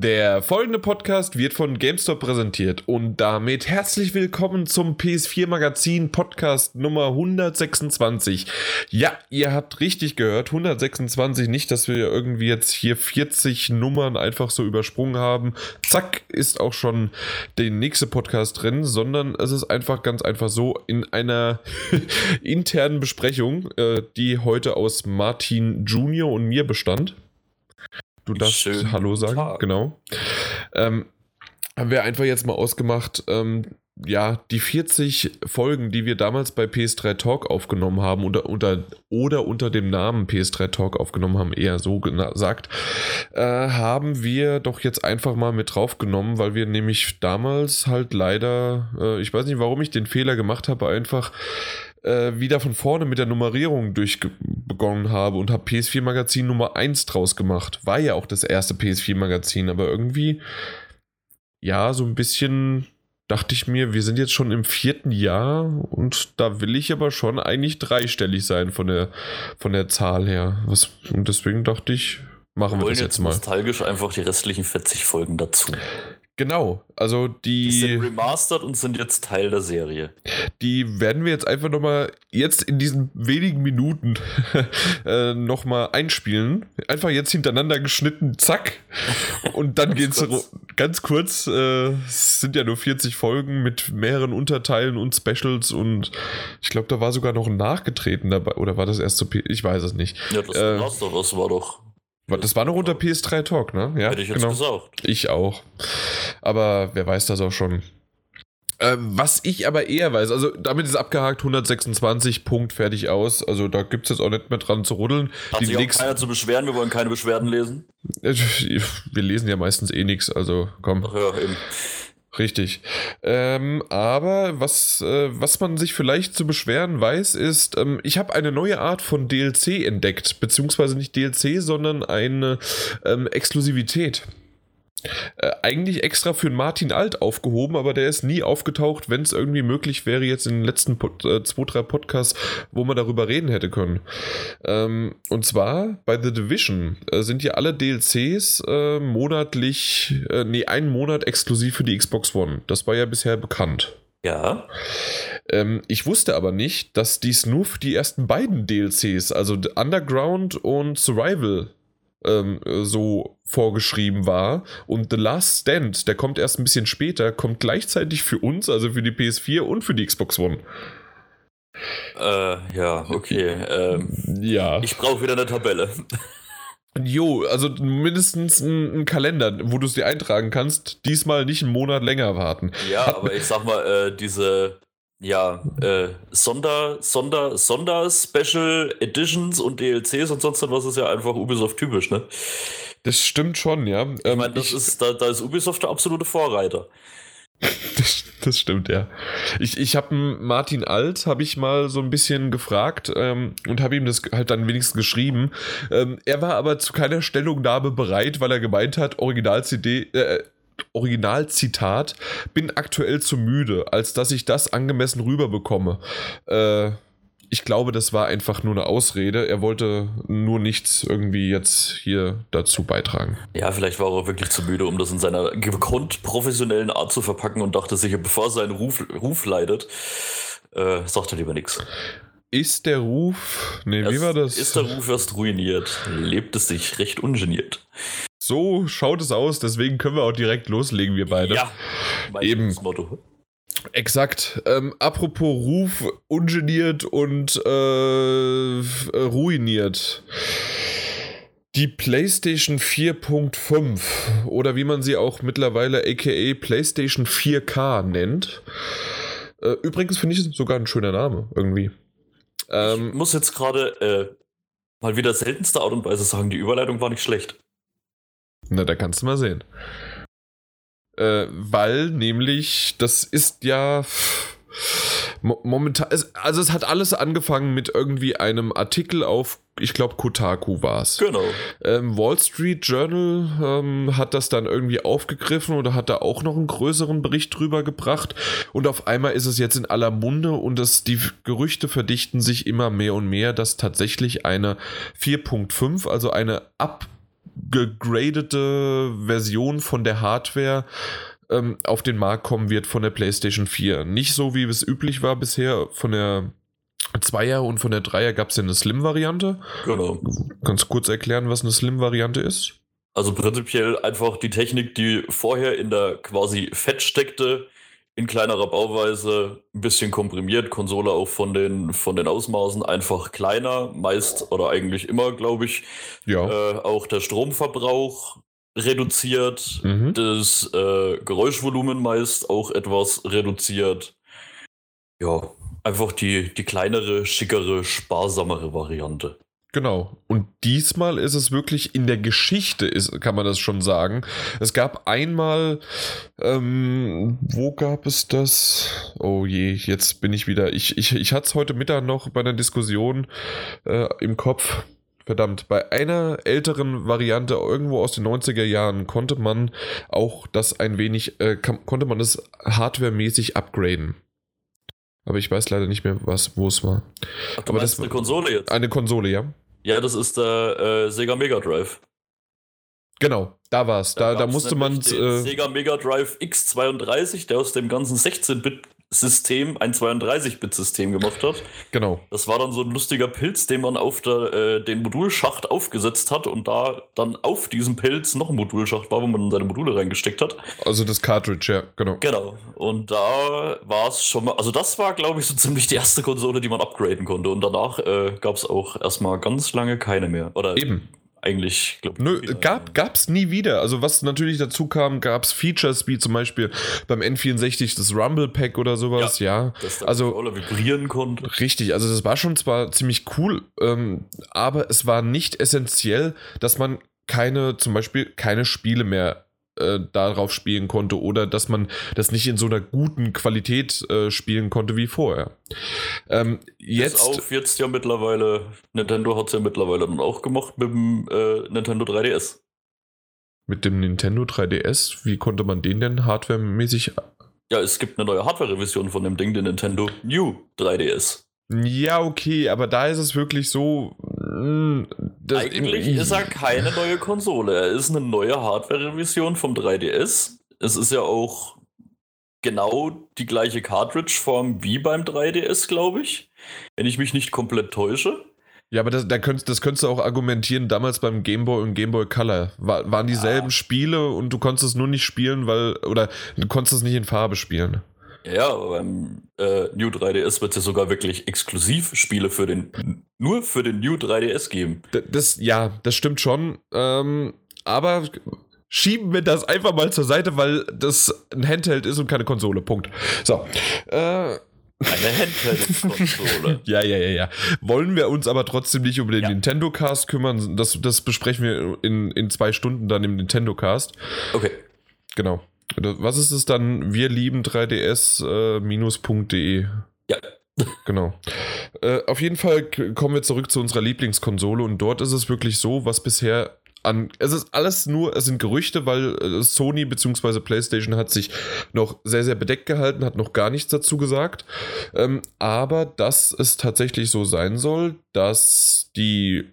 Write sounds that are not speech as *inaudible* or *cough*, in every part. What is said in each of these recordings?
Der folgende Podcast wird von GameStop präsentiert und damit herzlich willkommen zum PS4 Magazin Podcast Nummer 126. Ja, ihr habt richtig gehört, 126, nicht, dass wir irgendwie jetzt hier 40 Nummern einfach so übersprungen haben. Zack, ist auch schon der nächste Podcast drin, sondern es ist einfach ganz einfach so in einer *laughs* internen Besprechung, äh, die heute aus Martin Junior und mir bestand. Du darfst Schönen Hallo sagen, Tag. genau. Ähm, haben wir einfach jetzt mal ausgemacht, ähm, ja, die 40 Folgen, die wir damals bei PS3 Talk aufgenommen haben oder unter, oder unter dem Namen PS3 Talk aufgenommen haben, eher so gesagt, äh, haben wir doch jetzt einfach mal mit draufgenommen, weil wir nämlich damals halt leider, äh, ich weiß nicht, warum ich den Fehler gemacht habe, einfach äh, wieder von vorne mit der Nummerierung durchbegonnen habe und habe PS4 Magazin Nummer 1 draus gemacht. War ja auch das erste PS4 Magazin, aber irgendwie, ja, so ein bisschen dachte ich mir, wir sind jetzt schon im vierten Jahr und da will ich aber schon eigentlich dreistellig sein von der, von der Zahl her. Was, und deswegen dachte ich, machen Wir wir das jetzt jetzt mal. nostalgisch einfach die restlichen 40 Folgen dazu. Genau, also Die sind die, remastered und sind jetzt Teil der Serie. die werden wir jetzt einfach nochmal jetzt in diesen wenigen Minuten *laughs* äh, nochmal einspielen. Einfach jetzt hintereinander geschnitten, zack. Und dann geht's kurz. ganz kurz. Äh, es sind ja nur 40 Folgen mit mehreren Unterteilen und Specials und ich glaube, da war sogar noch ein Nachgetreten dabei. Oder war das erst so? Ich weiß es nicht. Ja, das Äh, war's doch. Das war doch. Das war noch unter PS3 Talk, ne? Ja, hätte ich jetzt gesagt. Ich auch. Aber wer weiß das auch schon. Ähm, was ich aber eher weiß, also damit ist abgehakt, 126, Punkt, fertig aus. Also da gibt es jetzt auch nicht mehr dran zu ruddeln. Hat Die sich auch nächsten- keiner zu beschweren. Wir wollen keine Beschwerden lesen. Wir lesen ja meistens eh nichts, also komm. Ach ja, eben. Richtig. Ähm, aber was, äh, was man sich vielleicht zu beschweren weiß, ist, ähm, ich habe eine neue Art von DLC entdeckt, beziehungsweise nicht DLC, sondern eine ähm, Exklusivität. Äh, eigentlich extra für Martin Alt aufgehoben, aber der ist nie aufgetaucht, wenn es irgendwie möglich wäre, jetzt in den letzten Pod äh, zwei, drei Podcasts, wo man darüber reden hätte können. Ähm, und zwar bei The Division äh, sind ja alle DLCs äh, monatlich, äh, nee, einen Monat exklusiv für die Xbox One. Das war ja bisher bekannt. Ja. Ähm, ich wusste aber nicht, dass dies nur für die ersten beiden DLCs, also Underground und Survival, ähm, so vorgeschrieben war. Und The Last Stand, der kommt erst ein bisschen später, kommt gleichzeitig für uns, also für die PS4 und für die Xbox One. Äh, ja, okay. Ähm, Ja. ich brauche wieder eine Tabelle. Jo, also mindestens ein, ein Kalender, wo du es dir eintragen kannst. Diesmal nicht einen Monat länger warten. Ja, aber ich sag mal, äh, diese. Ja, äh, Sonder, Sonder, Sonder-Special Editions und DLCs und sonst was ist ja einfach Ubisoft typisch, ne? Das stimmt schon, ja. Ich meine, das ist, da, da ist Ubisoft der absolute Vorreiter. Das, das stimmt, ja. Ich, ich habe Martin Alt, habe ich mal so ein bisschen gefragt ähm, und habe ihm das halt dann wenigstens geschrieben. Ähm, er war aber zu keiner Stellungnahme bereit, weil er gemeint hat, Original-CD, äh, Originalzitat, bin aktuell zu müde, als dass ich das angemessen rüberbekomme. Äh, ich glaube, das war einfach nur eine Ausrede. Er wollte nur nichts irgendwie jetzt hier dazu beitragen. Ja, vielleicht war er wirklich zu müde, um das in seiner gekonnt professionellen Art zu verpacken und dachte sich, bevor sein Ruf, Ruf leidet, äh, sagt er lieber nichts. Ist der Ruf. Nee, wie Erst war das? Ist der Ruf erst ruiniert, lebt es sich recht ungeniert. So schaut es aus, deswegen können wir auch direkt loslegen, wir beide. Ja, mein Eben. Motto. Exakt. Ähm, apropos Ruf, ungeniert und äh, äh, ruiniert. Die PlayStation 4.5 oder wie man sie auch mittlerweile aka PlayStation 4K nennt. Äh, übrigens finde ich es sogar ein schöner Name irgendwie. Ich Ähm, muss jetzt gerade äh, mal wieder seltenste Art und Weise sagen, die Überleitung war nicht schlecht. Na, da kannst du mal sehen. Äh, weil nämlich, das ist ja mo momentan, also es hat alles angefangen mit irgendwie einem Artikel auf, ich glaube, Kotaku war es. Genau. Ähm, Wall Street Journal ähm, hat das dann irgendwie aufgegriffen oder hat da auch noch einen größeren Bericht drüber gebracht. Und auf einmal ist es jetzt in aller Munde und das, die Gerüchte verdichten sich immer mehr und mehr, dass tatsächlich eine 4.5, also eine gegradete Version von der Hardware ähm, auf den Markt kommen wird von der PlayStation 4. Nicht so, wie es üblich war bisher von der Zweier und von der Dreier gab es ja eine Slim-Variante. Genau. Kannst du kurz erklären, was eine Slim-Variante ist? Also prinzipiell einfach die Technik, die vorher in der quasi Fett steckte, in kleinerer Bauweise, ein bisschen komprimiert, Konsole auch von den, von den Ausmaßen einfach kleiner, meist oder eigentlich immer, glaube ich. Ja. Äh, auch der Stromverbrauch reduziert, Mhm. das äh, Geräuschvolumen meist auch etwas reduziert. Ja, einfach die, die kleinere, schickere, sparsamere Variante. Genau. Und diesmal ist es wirklich in der Geschichte, ist, kann man das schon sagen. Es gab einmal, ähm, wo gab es das? Oh je, jetzt bin ich wieder. Ich, ich, ich hatte es heute Mittag noch bei einer Diskussion äh, im Kopf. Verdammt, bei einer älteren Variante irgendwo aus den 90er Jahren konnte man auch das ein wenig, äh, konnte man das hardwaremäßig upgraden. Aber ich weiß leider nicht mehr, was, wo es war. Ach, du Aber das- eine Konsole jetzt? Eine Konsole, ja? Ja, das ist der äh, Sega Mega Drive. Genau, da war es. Da, da gab's musste man. Äh, Sega Mega Drive X32, der aus dem ganzen 16-Bit-System ein 32-Bit-System gemacht hat. genau. Das war dann so ein lustiger Pilz, den man auf der, äh, den Modulschacht aufgesetzt hat und da dann auf diesem Pilz noch ein Modulschacht war, wo man dann seine Module reingesteckt hat. Also das Cartridge, ja, genau. Genau. Und da war es schon mal, also das war, glaube ich, so ziemlich die erste Konsole, die man upgraden konnte. Und danach äh, gab es auch erstmal ganz lange keine mehr. Oder Eben. Eigentlich, glaube Nö, gab, gab's nie wieder. Also was natürlich dazu kam, gab's Features wie zum Beispiel beim N64 das Rumble Pack oder sowas, ja. dass der Also Controller vibrieren konnte. richtig, also das war schon zwar ziemlich cool, ähm, aber es war nicht essentiell, dass man keine, zum Beispiel keine Spiele mehr äh, darauf spielen konnte oder dass man das nicht in so einer guten Qualität äh, spielen konnte wie vorher. Ähm, Jetzt jetzt auf jetzt ja mittlerweile, Nintendo hat es ja mittlerweile dann auch gemacht mit dem äh, Nintendo 3DS. mit dem Nintendo 3DS, wie konnte man den denn hardwaremäßig Ja, es gibt eine neue Hardware-Revision von dem Ding, den Nintendo New 3DS. Ja, okay, aber da ist es wirklich so. Mh, das- Eigentlich ist er keine neue Konsole. Er ist eine neue Hardware-Revision vom 3DS. Es ist ja auch genau die gleiche Cartridge-Form wie beim 3DS, glaube ich. Wenn ich mich nicht komplett täusche. Ja, aber das, da könntest, das könntest du auch argumentieren, damals beim Game Boy und Game Boy Color war, waren dieselben Spiele und du konntest es nur nicht spielen, weil, oder du konntest es nicht in Farbe spielen. Ja, aber beim äh, New 3DS wird es ja sogar wirklich exklusiv Spiele für den, nur für den New 3DS geben. D- Das, ja, das stimmt schon. Ähm, aber schieben wir das einfach mal zur Seite, weil das ein Handheld ist und keine Konsole. Punkt. So. Äh, Eine Handheld-Konsole. *laughs* Ja, ja, ja, ja. Wollen wir uns aber trotzdem nicht um den Ja. Nintendo Cast kümmern. Das, das besprechen wir in, in zwei Stunden dann im Nintendo Cast. Okay. Genau. Was ist es dann? Wir lieben 3ds-.de. Ja. *laughs* Genau. Äh, auf jeden Fall kommen wir zurück zu unserer Lieblingskonsole und dort ist es wirklich so, was bisher an. Es ist alles nur, es sind Gerüchte, weil äh, Sony bzw. PlayStation hat sich noch sehr, sehr bedeckt gehalten, hat noch gar nichts dazu gesagt. Ähm, aber dass es tatsächlich so sein soll, dass die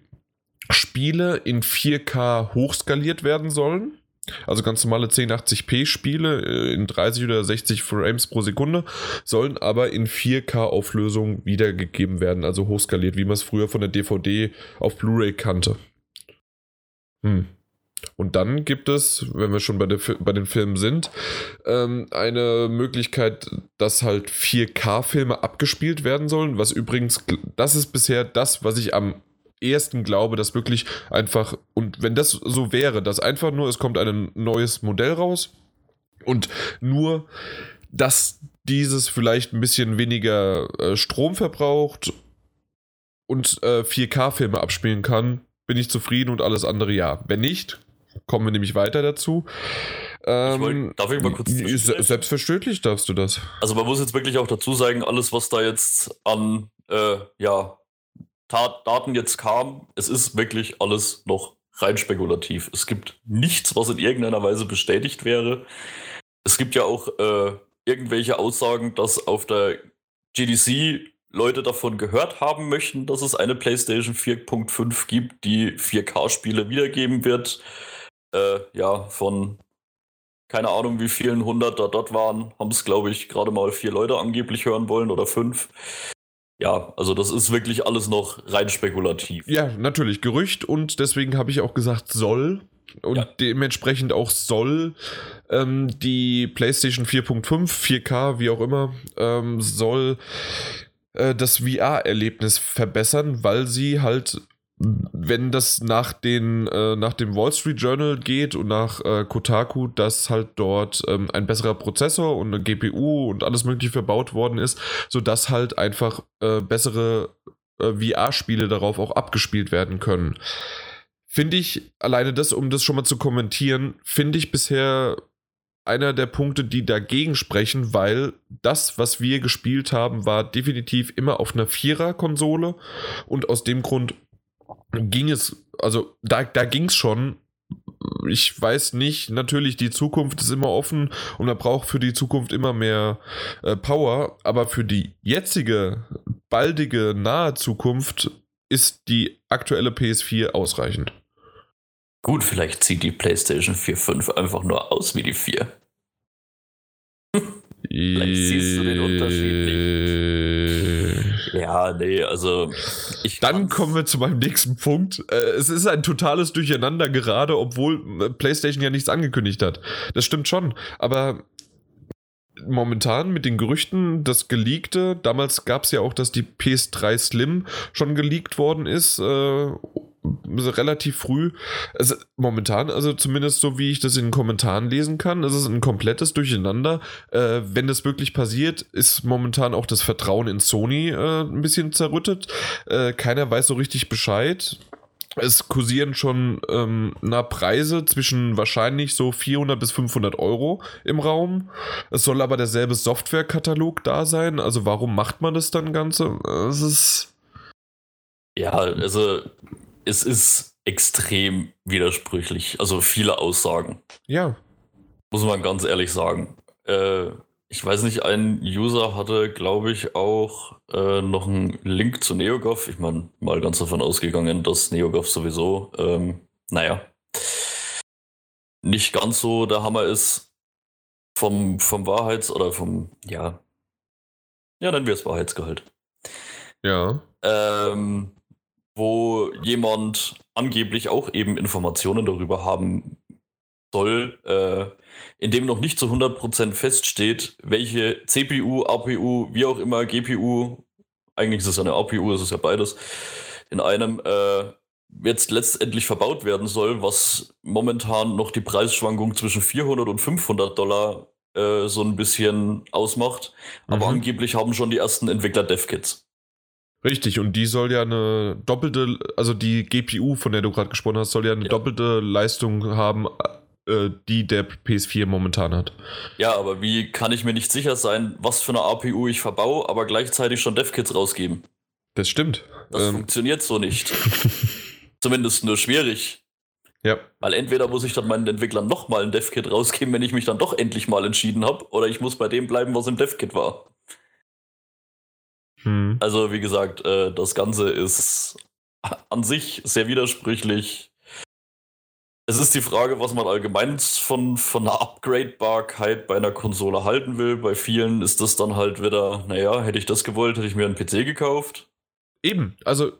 Spiele in 4K hochskaliert werden sollen. Also ganz normale 1080p Spiele äh, in 30 oder 60 Frames pro Sekunde sollen aber in 4K Auflösung wiedergegeben werden, also hochskaliert, wie man es früher von der DVD auf Blu-ray kannte. Hm. Und dann gibt es, wenn wir schon bei, der, bei den Filmen sind, ähm, eine Möglichkeit, dass halt 4K-Filme abgespielt werden sollen, was übrigens, das ist bisher das, was ich am ehesten glaube, dass wirklich einfach, und wenn das so wäre, dass einfach nur, es kommt ein neues Modell raus und nur, dass dieses vielleicht ein bisschen weniger äh, Strom verbraucht und äh, 4K-Filme abspielen kann, bin ich zufrieden und alles andere ja. Wenn nicht, kommen wir nämlich weiter dazu. Ähm, wollt- darf ich mal kurz? Selbstverständlich darfst du das. Also man muss jetzt wirklich auch dazu sagen, alles, was da jetzt an äh, ja, Daten jetzt kam, es ist wirklich alles noch rein spekulativ. Es gibt nichts, was in irgendeiner Weise bestätigt wäre. Es gibt ja auch äh, irgendwelche Aussagen, dass auf der GDC Leute davon gehört haben möchten, dass es eine PlayStation 4.5 gibt, die 4K-Spiele wiedergeben wird. Äh, ja, von keine Ahnung, wie vielen hundert da dort waren, haben es, glaube ich, gerade mal vier Leute angeblich hören wollen oder fünf. Ja, also das ist wirklich alles noch rein spekulativ. Ja, natürlich, Gerücht und deswegen habe ich auch gesagt, soll. Und ja. dementsprechend auch soll ähm, die PlayStation 4.5, 4K, wie auch immer, ähm, soll äh, das VR-Erlebnis verbessern, weil sie halt wenn das nach, den, äh, nach dem Wall Street Journal geht und nach äh, Kotaku, dass halt dort ähm, ein besserer Prozessor und eine GPU und alles mögliche verbaut worden ist, sodass halt einfach äh, bessere äh, VR-Spiele darauf auch abgespielt werden können. Finde ich, alleine das, um das schon mal zu kommentieren, finde ich bisher einer der Punkte, die dagegen sprechen, weil das, was wir gespielt haben, war definitiv immer auf einer Vierer-Konsole und aus dem Grund ging es, also da, da ging es schon. Ich weiß nicht, natürlich, die Zukunft ist immer offen und man braucht für die Zukunft immer mehr äh, Power, aber für die jetzige, baldige, nahe Zukunft ist die aktuelle PS4 ausreichend. Gut, vielleicht sieht die PlayStation 4.5 einfach nur aus wie die 4. *laughs* vielleicht siehst du den Unterschied nicht. Ja, nee, also ich. Dann kommen wir zu meinem nächsten Punkt. Äh, es ist ein totales Durcheinander gerade, obwohl äh, PlayStation ja nichts angekündigt hat. Das stimmt schon, aber momentan mit den Gerüchten, das geleakte, damals gab es ja auch, dass die PS3 Slim schon geleakt worden ist, äh, relativ früh. Also momentan, also zumindest so wie ich das in den Kommentaren lesen kann, ist es ein komplettes Durcheinander. Äh, wenn das wirklich passiert, ist momentan auch das Vertrauen in Sony äh, ein bisschen zerrüttet. Äh, keiner weiß so richtig Bescheid. Es kursieren schon ähm, na, Preise zwischen wahrscheinlich so 400 bis 500 Euro im Raum. Es soll aber derselbe Softwarekatalog da sein. Also warum macht man das dann Ganze? Es ist... Ja, also es ist extrem widersprüchlich. Also viele Aussagen. Ja. Muss man ganz ehrlich sagen. Äh, ich weiß nicht, ein User hatte, glaube ich, auch äh, noch einen Link zu NeoGAF. Ich meine, mal ganz davon ausgegangen, dass NeoGAF sowieso, ähm, naja, nicht ganz so der Hammer ist vom, vom Wahrheits- oder vom, ja, ja, nennen wir es Wahrheitsgehalt. Ja. Ähm, wo jemand angeblich auch eben Informationen darüber haben soll, äh, in dem noch nicht zu 100% feststeht, welche CPU, APU, wie auch immer, GPU, eigentlich ist es eine APU, ist es ja beides, in einem äh, jetzt letztendlich verbaut werden soll, was momentan noch die Preisschwankung zwischen 400 und 500 Dollar äh, so ein bisschen ausmacht. Aber mhm. angeblich haben schon die ersten Entwickler DevKits. Richtig, und die soll ja eine doppelte, also die GPU, von der du gerade gesprochen hast, soll ja eine ja. doppelte Leistung haben, äh, die der PS4 momentan hat. Ja, aber wie kann ich mir nicht sicher sein, was für eine APU ich verbaue, aber gleichzeitig schon DevKits rausgeben? Das stimmt. Das ähm. funktioniert so nicht. *laughs* Zumindest nur schwierig. Ja. Weil entweder muss ich dann meinen Entwicklern nochmal ein DevKit rausgeben, wenn ich mich dann doch endlich mal entschieden habe, oder ich muss bei dem bleiben, was im DevKit war. Hm. Also, wie gesagt, äh, das Ganze ist an sich sehr widersprüchlich. Es ist die Frage, was man allgemein von, von einer Upgradebarkeit bei einer Konsole halten will. Bei vielen ist das dann halt wieder, naja, hätte ich das gewollt, hätte ich mir einen PC gekauft. Eben, also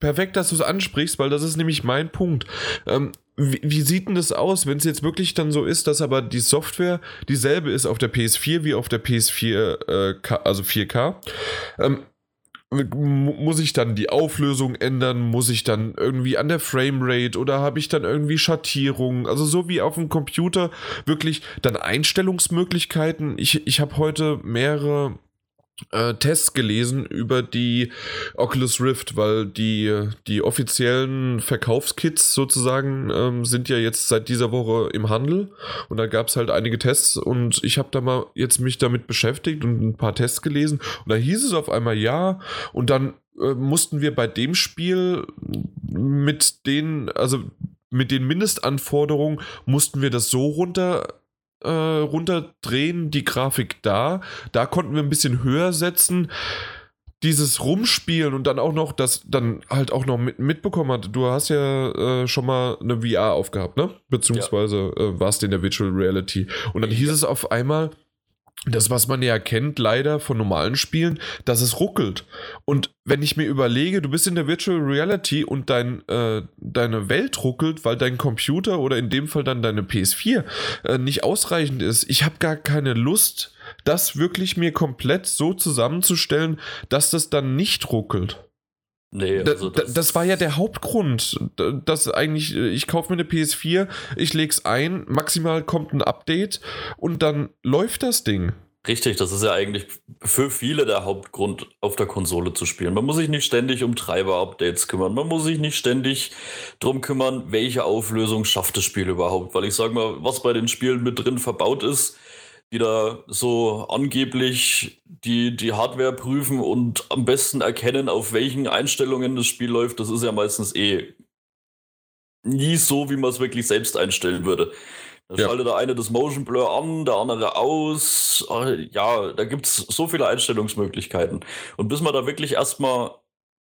perfekt, dass du es ansprichst, weil das ist nämlich mein Punkt. Ähm, wie, wie, sieht denn das aus, wenn es jetzt wirklich dann so ist, dass aber die Software dieselbe ist auf der PS4 wie auf der PS4, äh, also 4K? Ähm, muss ich dann die Auflösung ändern? Muss ich dann irgendwie an der Framerate oder habe ich dann irgendwie Schattierungen? Also so wie auf dem Computer wirklich dann Einstellungsmöglichkeiten. Ich, ich habe heute mehrere äh, Tests gelesen über die Oculus Rift, weil die, die offiziellen Verkaufskits sozusagen ähm, sind ja jetzt seit dieser Woche im Handel. Und da gab es halt einige Tests. Und ich habe da mal jetzt mich damit beschäftigt und ein paar Tests gelesen. Und da hieß es auf einmal ja. Und dann äh, mussten wir bei dem Spiel mit den, also mit den Mindestanforderungen mussten wir das so runter äh, runterdrehen, die Grafik da. Da konnten wir ein bisschen höher setzen. dieses Rumspielen und dann auch noch, das dann halt auch noch mit, mitbekommen hat. Du hast ja äh, schon mal eine VR aufgehabt, ne? Beziehungsweise ja. äh, warst in der Virtual Reality. Und dann hieß ja. es auf einmal, das, was man ja kennt, leider von normalen Spielen, dass es ruckelt. Und wenn ich mir überlege, du bist in der Virtual Reality und dein, äh, deine Welt ruckelt, weil dein Computer oder in dem Fall dann deine PS4 äh, nicht ausreichend ist, ich habe gar keine Lust, das wirklich mir komplett so zusammenzustellen, dass das dann nicht ruckelt. Nee, also das, das, war ja der Hauptgrund, dass eigentlich, ich kaufe mir eine PS4, ich lege es ein, maximal kommt ein Update und dann läuft das Ding. Richtig, das ist ja eigentlich für viele der Hauptgrund, auf der Konsole zu spielen. Man muss sich nicht ständig um Treiber-Updates kümmern. Man muss sich nicht ständig darum kümmern, welche Auflösung schafft das Spiel überhaupt. Weil ich sage mal, was bei den Spielen mit drin verbaut ist, die da so angeblich die, die Hardware prüfen und am besten erkennen, auf welchen Einstellungen das Spiel läuft, das ist ja meistens eh nie so, wie man es wirklich selbst einstellen würde. Da ja. schaltet der eine das Motion Blur an, der andere aus. Ah, ja, da gibt es so viele Einstellungsmöglichkeiten. Und bis man da wirklich erstmal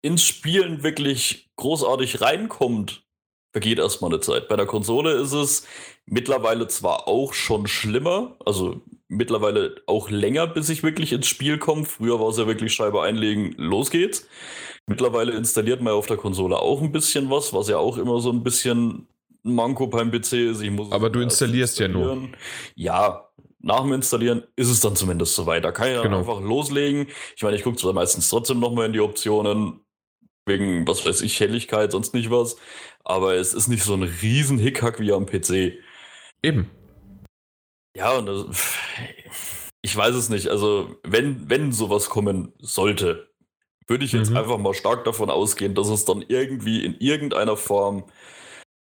ins Spielen wirklich großartig reinkommt, vergeht erstmal eine Zeit. Bei der Konsole ist es mittlerweile zwar auch schon schlimmer, also mittlerweile auch länger, bis ich wirklich ins Spiel komme. Früher war es ja wirklich Scheibe einlegen, los geht's. Mittlerweile installiert man auf der Konsole auch ein bisschen was, was ja auch immer so ein bisschen ein Manko beim PC ist. Ich muss Aber du installierst ja nur. Ja, nach dem Installieren ist es dann zumindest soweit. Da kann ich dann genau. einfach loslegen. Ich meine, ich gucke zwar meistens trotzdem nochmal in die Optionen, wegen, was weiß ich, Helligkeit, sonst nicht was. Aber es ist nicht so ein riesen Hickhack wie am PC. Eben. Ja, und das, ich weiß es nicht. Also, wenn, wenn sowas kommen sollte, würde ich jetzt mhm. einfach mal stark davon ausgehen, dass es dann irgendwie in irgendeiner Form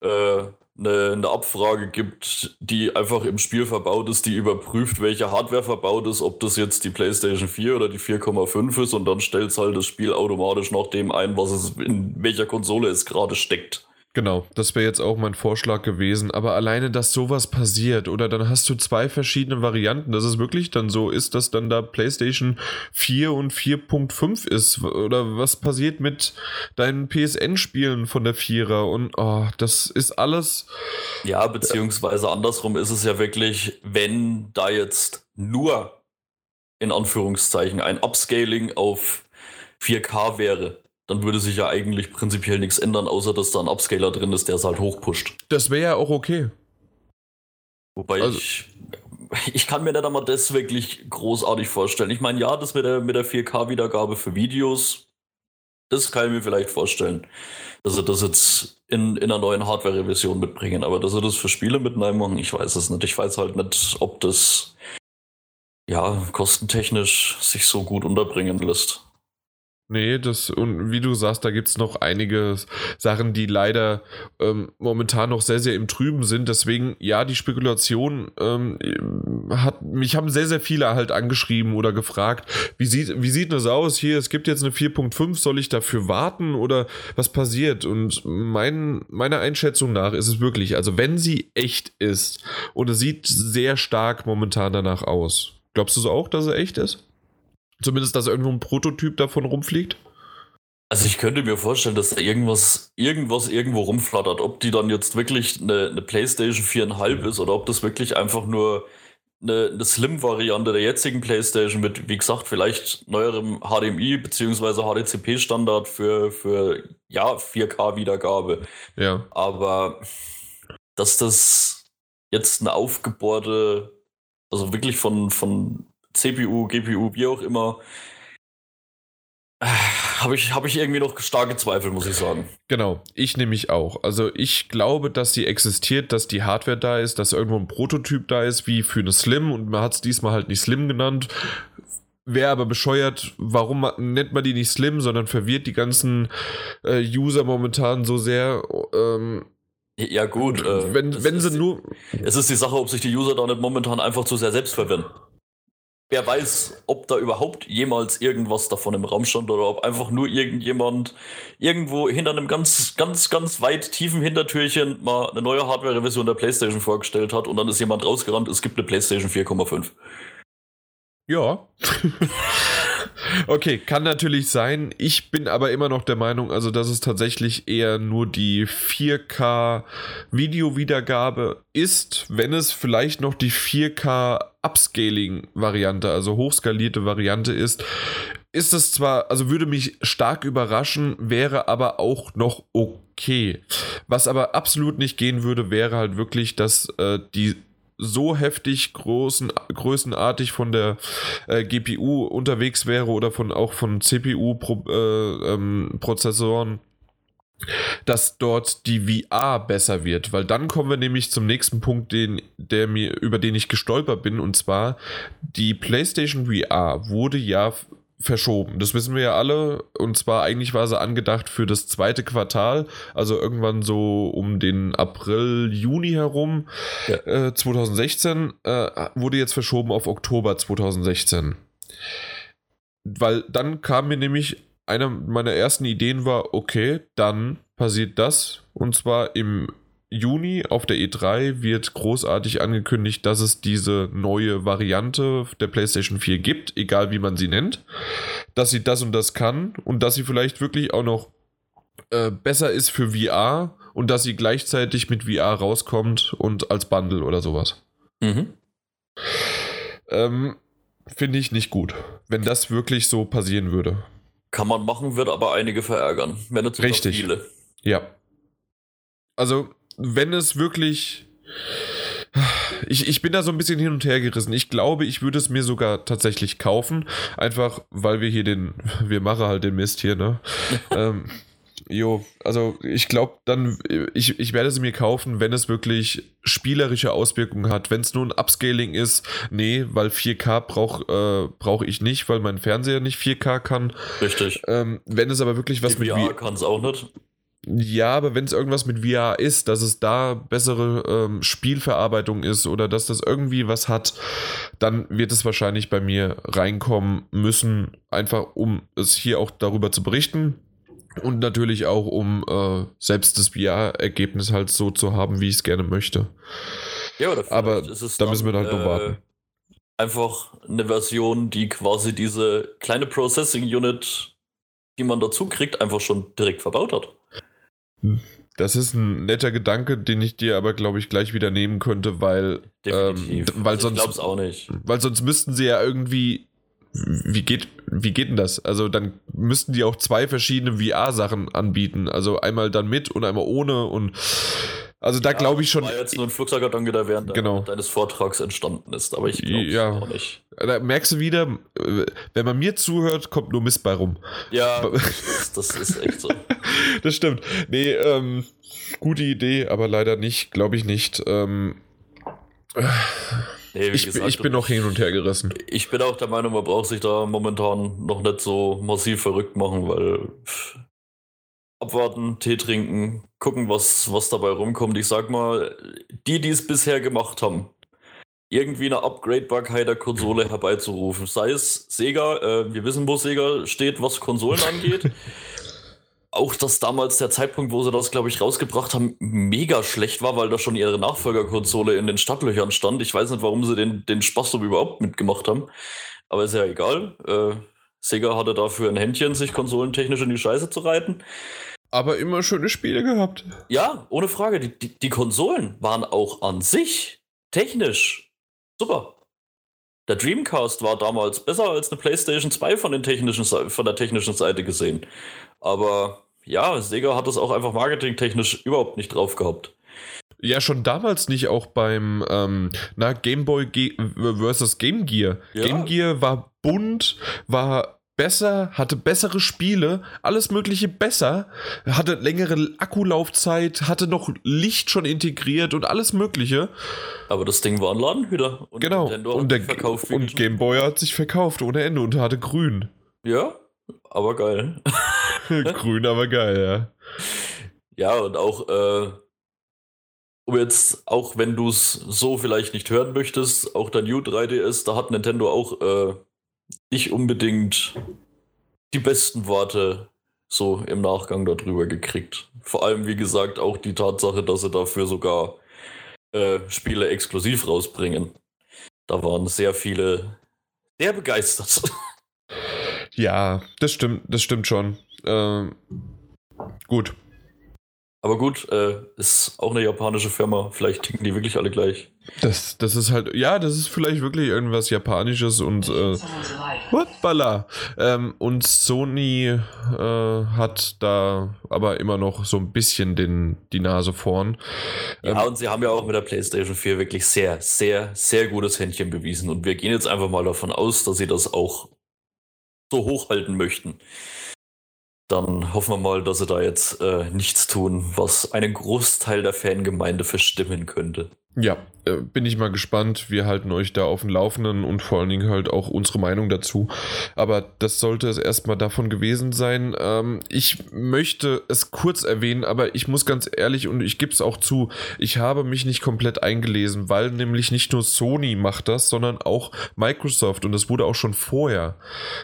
äh, eine, eine, Abfrage gibt, die einfach im Spiel verbaut ist, die überprüft, welche Hardware verbaut ist, ob das jetzt die PlayStation 4 oder die 4,5 ist und dann stellt es halt das Spiel automatisch nach dem ein, was es in welcher Konsole es gerade steckt. Genau, das wäre jetzt auch mein Vorschlag gewesen. Aber alleine, dass sowas passiert oder dann hast du zwei verschiedene Varianten, dass es wirklich dann so ist, dass dann da PlayStation 4 und 4.5 ist. Oder was passiert mit deinen PSN-Spielen von der Vierer? Und oh, das ist alles. Ja, beziehungsweise andersrum ist es ja wirklich, wenn da jetzt nur in Anführungszeichen ein Upscaling auf 4K wäre, dann würde sich ja eigentlich prinzipiell nichts ändern, außer dass da ein Upscaler drin ist, der es halt hochpusht. Das wäre ja auch okay. Wobei also, ich, ich kann mir nicht einmal das wirklich großartig vorstellen. Ich meine, ja, das mit der, mit der 4K-Wiedergabe für Videos, das kann ich mir vielleicht vorstellen. Dass sie das jetzt in, in einer neuen Hardware-Revision mitbringen. Aber dass sie das für Spiele mit machen, ich weiß es nicht. Ich weiß halt nicht, ob das ja kostentechnisch sich so gut unterbringen lässt. Nee, das, und wie du sagst, da gibt es noch einige Sachen, die leider ähm, momentan noch sehr, sehr im Trüben sind. Deswegen, ja, die Spekulation ähm, hat, mich haben sehr, sehr viele halt angeschrieben oder gefragt, wie sieht, wie sieht das aus hier? Es gibt jetzt eine 4.5, soll ich dafür warten oder was passiert? Und mein, meiner Einschätzung nach ist es wirklich, also wenn sie echt ist und es sieht sehr stark momentan danach aus. Glaubst du so auch, dass sie echt ist? Zumindest, dass irgendwo ein Prototyp davon rumfliegt? Also ich könnte mir vorstellen, dass da irgendwas, irgendwas irgendwo rumflattert. Ob die dann jetzt wirklich eine, eine PlayStation 4,5 ist oder ob das wirklich einfach nur eine, eine Slim-Variante der jetzigen PlayStation mit, wie gesagt, vielleicht neuerem HDMI bzw. HDCP-Standard für, für ja, 4K-Wiedergabe. Ja. Aber dass das jetzt eine aufgebohrte, also wirklich von, von CPU, GPU, wie auch immer, habe ich, hab ich irgendwie noch starke Zweifel, muss ich sagen. Genau, ich nämlich auch. Also ich glaube, dass sie existiert, dass die Hardware da ist, dass irgendwo ein Prototyp da ist, wie für eine Slim und man hat es diesmal halt nicht Slim genannt. Wäre aber bescheuert, warum nennt man die nicht Slim, sondern verwirrt die ganzen äh, User momentan so sehr. Ähm, ja, gut. Äh, wenn wenn sie nur. Es ist die Sache, ob sich die User da nicht momentan einfach zu sehr selbst verwirren. Wer weiß, ob da überhaupt jemals irgendwas davon im Raum stand oder ob einfach nur irgendjemand irgendwo hinter einem ganz, ganz, ganz weit tiefen Hintertürchen mal eine neue Hardware-Revision der PlayStation vorgestellt hat und dann ist jemand rausgerannt, es gibt eine PlayStation 4,5. Ja. *laughs* Okay, kann natürlich sein. Ich bin aber immer noch der Meinung, also dass es tatsächlich eher nur die 4K Videowiedergabe ist, wenn es vielleicht noch die 4K Upscaling Variante, also hochskalierte Variante ist. Ist es zwar, also würde mich stark überraschen, wäre aber auch noch okay. Was aber absolut nicht gehen würde, wäre halt wirklich, dass äh, die so heftig großen, größenartig von der äh, GPU unterwegs wäre oder von auch von CPU-Prozessoren. Äh, ähm, dass dort die VR besser wird, weil dann kommen wir nämlich zum nächsten Punkt, den, der mir, über den ich gestolpert bin, und zwar die PlayStation VR wurde ja verschoben. Das wissen wir ja alle. Und zwar eigentlich war sie angedacht für das zweite Quartal, also irgendwann so um den April, Juni herum ja. äh, 2016, äh, wurde jetzt verschoben auf Oktober 2016. Weil dann kam mir nämlich eine meiner ersten Ideen war, okay, dann passiert das und zwar im Juni auf der E3 wird großartig angekündigt, dass es diese neue Variante der PlayStation 4 gibt, egal wie man sie nennt, dass sie das und das kann und dass sie vielleicht wirklich auch noch äh, besser ist für VR und dass sie gleichzeitig mit VR rauskommt und als Bundle oder sowas. Mhm. Ähm, Finde ich nicht gut, wenn das wirklich so passieren würde. Kann man machen, wird aber einige verärgern. Wenn nicht Richtig. viele. Ja. Also wenn es wirklich. Ich, ich bin da so ein bisschen hin und her gerissen. Ich glaube, ich würde es mir sogar tatsächlich kaufen. Einfach, weil wir hier den. Wir machen halt den Mist hier, ne? *laughs* ähm, jo, also ich glaube dann, ich, ich werde sie mir kaufen, wenn es wirklich spielerische Auswirkungen hat. Wenn es nur ein Upscaling ist, nee, weil 4K brauche äh, brauch ich nicht, weil mein Fernseher nicht 4K kann. Richtig. Ähm, wenn es aber wirklich was Die mit VR kann es auch nicht. Ja, aber wenn es irgendwas mit VR ist, dass es da bessere ähm, Spielverarbeitung ist oder dass das irgendwie was hat, dann wird es wahrscheinlich bei mir reinkommen müssen, einfach um es hier auch darüber zu berichten und natürlich auch um äh, selbst das VR-Ergebnis halt so zu haben, wie ich es gerne möchte. Ja, oder aber da dann, müssen wir halt äh, noch warten. Einfach eine Version, die quasi diese kleine Processing Unit, die man dazu kriegt, einfach schon direkt verbaut hat. Das ist ein netter Gedanke, den ich dir aber, glaube ich, gleich wieder nehmen könnte, weil, ähm, weil also sonst, ich auch nicht. Weil sonst müssten sie ja irgendwie, wie geht, wie geht denn das? Also dann müssten die auch zwei verschiedene VR-Sachen anbieten. Also einmal dann mit und einmal ohne und also da ja, glaube ich schon. War jetzt nur ein Flugzeuggedanke, der während genau. deines Vortrags entstanden ist, aber ich glaube ja. auch nicht. Da merkst du wieder, wenn man mir zuhört, kommt nur Mist bei rum. Ja, *laughs* das, das ist echt so. *laughs* das stimmt. Nee, ähm, gute Idee, aber leider nicht, glaube ich nicht. Ähm, nee, ich, gesagt, ich bin noch hin und her gerissen. Ich bin auch der Meinung, man braucht sich da momentan noch nicht so massiv verrückt machen, weil abwarten, Tee trinken, gucken, was, was dabei rumkommt. Ich sag mal, die, die es bisher gemacht haben, irgendwie eine Upgradebarkeit der Konsole herbeizurufen. Sei es Sega, äh, wir wissen, wo Sega steht, was Konsolen angeht. *laughs* Auch dass damals der Zeitpunkt, wo sie das, glaube ich, rausgebracht haben, mega schlecht war, weil da schon ihre Nachfolgerkonsole in den Stadtlöchern stand. Ich weiß nicht, warum sie den, den Spaß so überhaupt mitgemacht haben. Aber ist ja egal. Äh, Sega hatte dafür ein Händchen, sich konsolentechnisch in die Scheiße zu reiten. Aber immer schöne Spiele gehabt. Ja, ohne Frage. Die, die, die Konsolen waren auch an sich technisch super. Der Dreamcast war damals besser als eine PlayStation 2 von, den technischen, von der technischen Seite gesehen. Aber ja, Sega hat das auch einfach marketingtechnisch überhaupt nicht drauf gehabt. Ja, schon damals nicht, auch beim ähm, na, Game Boy Ge versus Game Gear. Ja. Game Gear war bunt, war besser, hatte bessere Spiele, alles Mögliche besser, hatte längere Akkulaufzeit, hatte noch Licht schon integriert und alles Mögliche. Aber das Ding war ein Ladenhüter. Und genau. und, der, und Game Boy hat sich verkauft ohne Ende und hatte grün. Ja, aber geil. *laughs* grün, aber geil, ja. Ja, und auch, äh, um jetzt, auch wenn du es so vielleicht nicht hören möchtest, auch der New 3DS, da hat Nintendo auch äh, nicht unbedingt die besten Worte so im Nachgang darüber gekriegt. Vor allem, wie gesagt, auch die Tatsache, dass sie dafür sogar äh, Spiele exklusiv rausbringen. Da waren sehr viele sehr begeistert. Ja, das stimmt, das stimmt schon. Ähm, gut. Aber gut, äh, ist auch eine japanische Firma. Vielleicht ticken die wirklich alle gleich. Das, das ist halt, ja, das ist vielleicht wirklich irgendwas Japanisches und äh, hoppala. Ähm, und Sony äh, hat da aber immer noch so ein bisschen den, die Nase vorn. Ja, ähm, und sie haben ja auch mit der PlayStation 4 wirklich sehr, sehr, sehr gutes Händchen bewiesen. Und wir gehen jetzt einfach mal davon aus, dass sie das auch so hochhalten möchten dann hoffen wir mal, dass sie da jetzt äh, nichts tun, was einen Großteil der Fangemeinde verstimmen könnte. Ja, bin ich mal gespannt. Wir halten euch da auf dem Laufenden und vor allen Dingen halt auch unsere Meinung dazu. Aber das sollte es erstmal davon gewesen sein. Ähm, ich möchte es kurz erwähnen, aber ich muss ganz ehrlich und ich gebe es auch zu, ich habe mich nicht komplett eingelesen, weil nämlich nicht nur Sony macht das, sondern auch Microsoft und das wurde auch schon vorher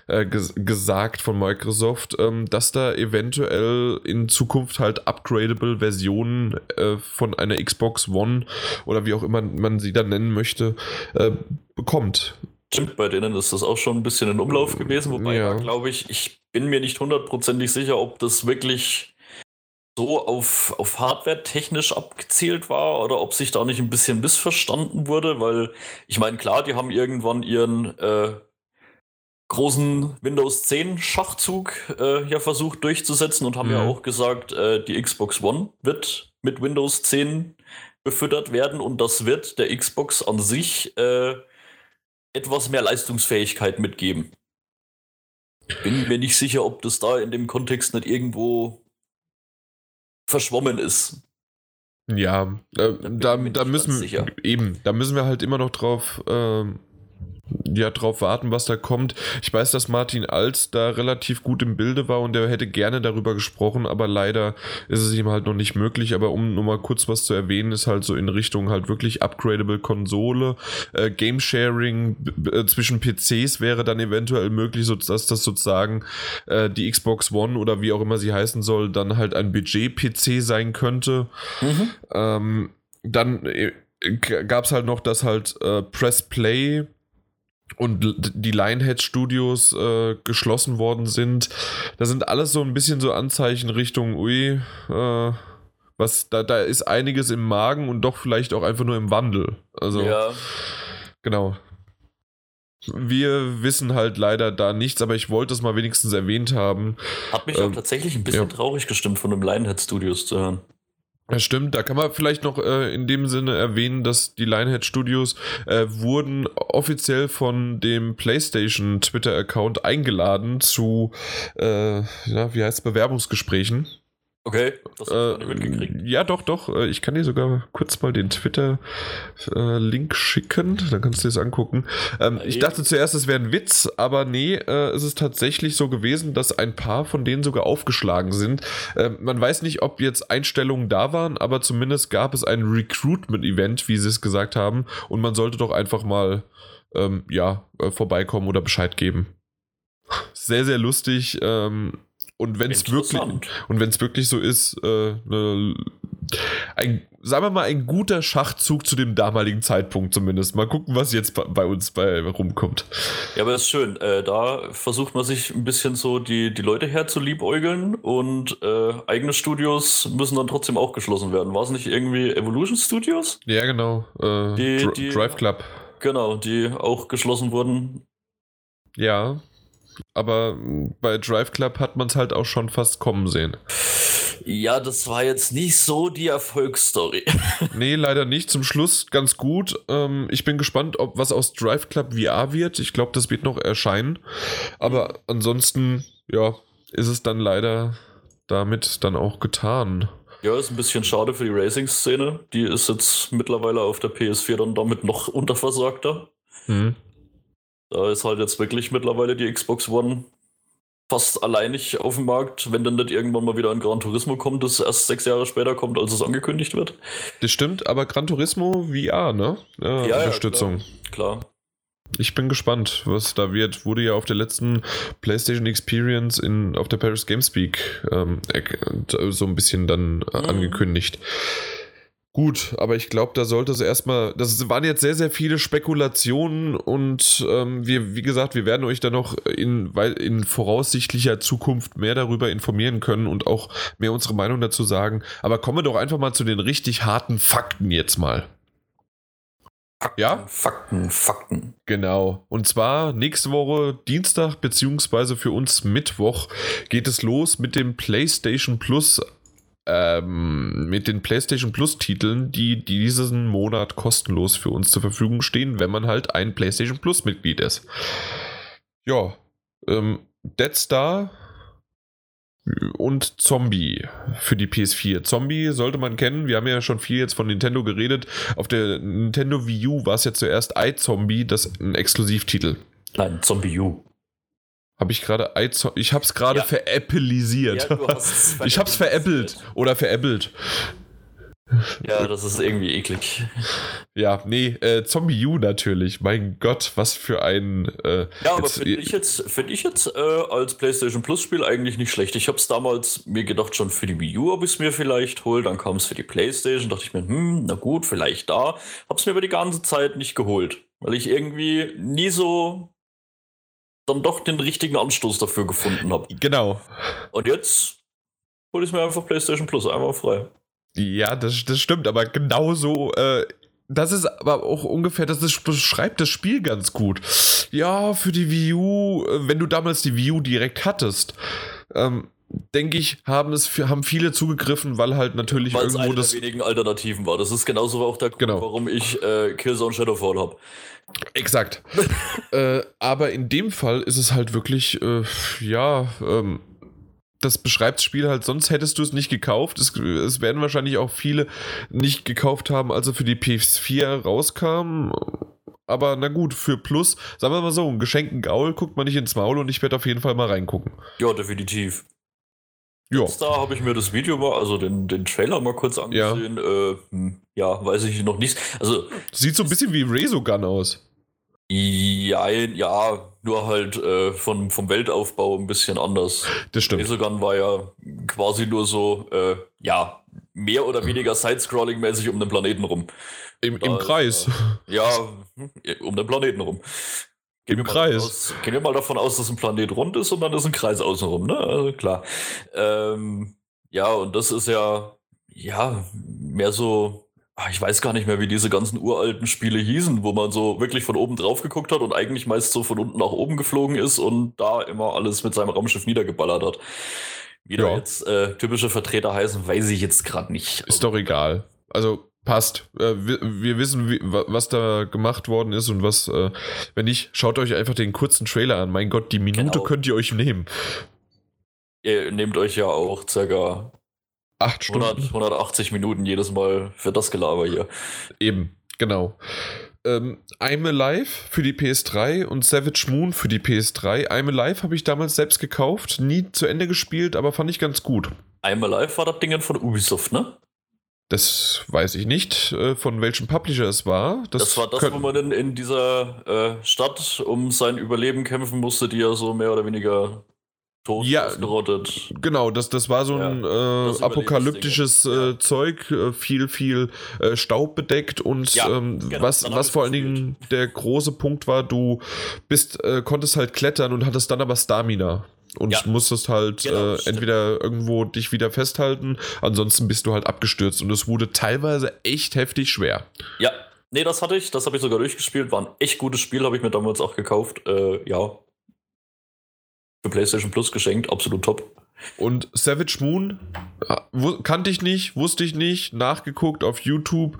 äh, ges gesagt von Microsoft, ähm, dass da eventuell in Zukunft halt upgradable Versionen äh, von einer Xbox One oder wie auch immer man sie dann nennen möchte, äh, bekommt. Stimmt, bei denen ist das auch schon ein bisschen in Umlauf gewesen, wobei ja. glaube ich, ich bin mir nicht hundertprozentig sicher, ob das wirklich so auf, auf Hardware technisch abgezielt war oder ob sich da nicht ein bisschen missverstanden wurde, weil ich meine, klar, die haben irgendwann ihren äh, großen Windows 10 Schachzug äh, ja versucht durchzusetzen und haben mhm. ja auch gesagt, äh, die Xbox One wird mit Windows 10 befüttert werden und das wird der Xbox an sich äh, etwas mehr Leistungsfähigkeit mitgeben. Bin mir nicht sicher, ob das da in dem Kontext nicht irgendwo verschwommen ist. Ja, äh, da, da müssen wir eben, da müssen wir halt immer noch drauf äh, ja drauf warten, was da kommt. Ich weiß, dass Martin Alt da relativ gut im Bilde war und er hätte gerne darüber gesprochen, aber leider ist es ihm halt noch nicht möglich. Aber um nur mal kurz was zu erwähnen, ist halt so in Richtung halt wirklich upgradable Konsole, äh, Game Sharing äh, zwischen PCs wäre dann eventuell möglich, so dass das sozusagen äh, die Xbox One oder wie auch immer sie heißen soll, dann halt ein Budget-PC sein könnte. Mhm. Ähm, dann äh, gab es halt noch das halt äh, Press Play und die Lionhead Studios äh, geschlossen worden sind. Da sind alles so ein bisschen so Anzeichen Richtung, ui, äh, was, da, da ist einiges im Magen und doch vielleicht auch einfach nur im Wandel. Also, ja. genau. Wir wissen halt leider da nichts, aber ich wollte es mal wenigstens erwähnt haben. Hat mich ähm, auch tatsächlich ein bisschen ja. traurig gestimmt, von dem Lionhead Studios zu hören. Ja, stimmt. Da kann man vielleicht noch äh, in dem Sinne erwähnen, dass die Lionhead Studios äh, wurden offiziell von dem PlayStation Twitter-Account eingeladen zu, äh, ja, wie heißt Bewerbungsgesprächen. Okay, das äh, mitgekriegt. Ja, doch, doch. Äh, ich kann dir sogar kurz mal den Twitter-Link äh, schicken. Dann kannst du dir das angucken. Ähm, ich dachte zuerst, es wäre ein Witz, aber nee, äh, es ist tatsächlich so gewesen, dass ein paar von denen sogar aufgeschlagen sind. Ähm, man weiß nicht, ob jetzt Einstellungen da waren, aber zumindest gab es ein Recruitment-Event, wie sie es gesagt haben. Und man sollte doch einfach mal ähm, ja, äh, vorbeikommen oder Bescheid geben. Sehr, sehr lustig. Ähm, und wenn es wirklich und wenn es wirklich so ist, äh, ne, ein, sagen wir mal, ein guter Schachzug zu dem damaligen Zeitpunkt zumindest. Mal gucken, was jetzt bei uns bei rumkommt. Ja, aber das ist schön. Äh, da versucht man sich ein bisschen so die, die Leute herzuliebäugeln und äh, eigene Studios müssen dann trotzdem auch geschlossen werden. War es nicht irgendwie Evolution Studios? Ja, genau. Äh, die, die, Drive Club. Genau, die auch geschlossen wurden. Ja, aber bei Drive Club hat man es halt auch schon fast kommen sehen. Ja, das war jetzt nicht so die Erfolgsstory. *laughs* nee, leider nicht. Zum Schluss ganz gut. Ähm, ich bin gespannt, ob was aus Drive Club VR wird. Ich glaube, das wird noch erscheinen. Aber ansonsten, ja, ist es dann leider damit dann auch getan. Ja, ist ein bisschen schade für die Racing-Szene. Die ist jetzt mittlerweile auf der PS4 dann damit noch unterversorgter. Hm. Da ist halt jetzt wirklich mittlerweile die Xbox One fast alleinig auf dem Markt, wenn dann nicht irgendwann mal wieder ein Gran Turismo kommt, das erst sechs Jahre später kommt, als es angekündigt wird. Das stimmt, aber Gran Turismo VR, ne? Ja, ja Unterstützung. Ja, klar, klar. Ich bin gespannt, was da wird. Wurde ja auf der letzten PlayStation Experience in, auf der Paris Gamespeak ähm, so ein bisschen dann mhm. angekündigt. Gut, aber ich glaube, da sollte es erstmal. Das waren jetzt sehr, sehr viele Spekulationen und ähm, wir, wie gesagt, wir werden euch dann noch in, weil in voraussichtlicher Zukunft mehr darüber informieren können und auch mehr unsere Meinung dazu sagen. Aber kommen wir doch einfach mal zu den richtig harten Fakten jetzt mal. Fakten, Ja? Fakten, Fakten. Genau. Und zwar nächste Woche Dienstag beziehungsweise für uns Mittwoch geht es los mit dem PlayStation Plus, ähm, mit den PlayStation Plus Titeln, die diesen Monat kostenlos für uns zur Verfügung stehen, wenn man halt ein PlayStation Plus Mitglied ist. Ja, ähm, Dead Star und Zombie für die PS4. Zombie sollte man kennen. Wir haben ja schon viel jetzt von Nintendo geredet. Auf der Nintendo Wii U war es ja zuerst iZombie, das ein Exklusivtitel. Nein, Zombie U. Habe ich gerade iZombie. Ich habe es gerade Ja. veräppelisiert. Ja, *laughs* ich habe es veräppelt oder veräppelt. Ja, das ist irgendwie eklig. Ja, nee, äh, Zombie U natürlich. Mein Gott, was für ein. Äh, Ja, aber finde ich jetzt, find ich jetzt äh, als PlayStation Plus Spiel eigentlich nicht schlecht. Ich habe es damals mir gedacht, schon für die Wii U, ob ich es mir vielleicht hole. Dann kam es für die PlayStation. Dachte ich mir, hm, na gut, vielleicht da. Habe es mir aber die ganze Zeit nicht geholt, weil ich irgendwie nie so dann doch den richtigen Anstoß dafür gefunden habe. Genau. Und jetzt hole ich mir einfach PlayStation Plus einmal frei. Ja, das, das stimmt, aber genauso. Äh, das ist aber auch ungefähr, das ist, beschreibt das Spiel ganz gut. Ja, für die Wii U, äh, wenn du damals die Wii U direkt hattest, ähm, denke ich, haben es haben viele zugegriffen, weil halt natürlich Weil es irgendwo eine das. der wenigen Alternativen war. Das ist genauso auch der Grund, Genau. warum ich äh, Killzone Shadowfall habe. Exakt. *laughs* äh, aber in dem Fall ist es halt wirklich, äh, ja, ähm, das beschreibt das Spiel halt, sonst hättest du es nicht gekauft. Es, es werden wahrscheinlich auch viele nicht gekauft haben, als er für die PS4 rauskam. Aber na gut, für Plus, sagen wir mal so, einen geschenkten Gaul guckt man nicht ins Maul und ich werde auf jeden Fall mal reingucken. Ja, definitiv. Ja, Da habe ich mir das Video mal, also den, den Trailer mal kurz angesehen. Äh, hm, ja, weiß ich noch nicht. Also, sieht so ein bisschen wie Resogun aus. ja, ja nur halt äh, von, vom Weltaufbau ein bisschen anders. Das stimmt. Resogun war ja quasi nur so, äh, ja, mehr oder weniger Side-Scrolling-mäßig um den Planeten rum. Im, Da im ist, Kreis. Ja, *laughs* um den Planeten rum. Gehen wir mal Kreis. davon Aus, gehen wir mal davon aus, dass ein Planet rund ist und dann ist ein Kreis außenrum, ne? Also klar. Ähm, ja, und das ist ja, ja, mehr so, ah, ich weiß gar nicht mehr, wie diese ganzen uralten Spiele hießen, wo man so wirklich von oben drauf geguckt hat und eigentlich meist so von unten nach oben geflogen ist und da immer alles mit seinem Raumschiff niedergeballert hat. Wie da Ja. jetzt äh, typische Vertreter heißen, weiß ich jetzt gerade nicht. Ist doch egal. Also passt. Äh, wir, wissen, was da gemacht worden ist und was, äh, wenn nicht, schaut euch einfach den kurzen Trailer an. Mein Gott, die Minute Genau. könnt ihr euch nehmen. Ihr nehmt euch ja auch circa Acht 100, Stunden. 180 Minuten jedes Mal für das Gelaber hier. Eben, genau. Ähm, I'm Alive für die PS3 und Savage Moon für die PS3. I'm Alive habe ich damals selbst gekauft, nie zu Ende gespielt, aber fand ich ganz gut. Einmal live war das Ding von Ubisoft, ne? Das weiß ich nicht, äh, von welchem Publisher es war. Das, war das, wo man in, in dieser äh, Stadt um sein Überleben kämpfen musste, die ja so mehr oder weniger tot Ja, ausgerottet. Genau, das, das war so ein das äh, apokalyptisches äh, Zeug, äh, viel, viel äh, Staub bedeckt und Ja, ähm, genau, was, dann was vor allen. Dingen der große Punkt war, du bist, konntest halt klettern und hattest dann aber Stamina. Und Ja. musstest halt Genau, äh, entweder irgendwo dich wieder festhalten, ansonsten bist du halt abgestürzt und es wurde teilweise echt heftig schwer. Ja, nee, das hatte ich, das habe ich sogar durchgespielt. War ein echt gutes Spiel, habe ich mir damals auch gekauft. Äh, ja. Für PlayStation Plus geschenkt, absolut top. Und Savage Moon wu- kannte ich nicht, wusste ich nicht, nachgeguckt auf YouTube.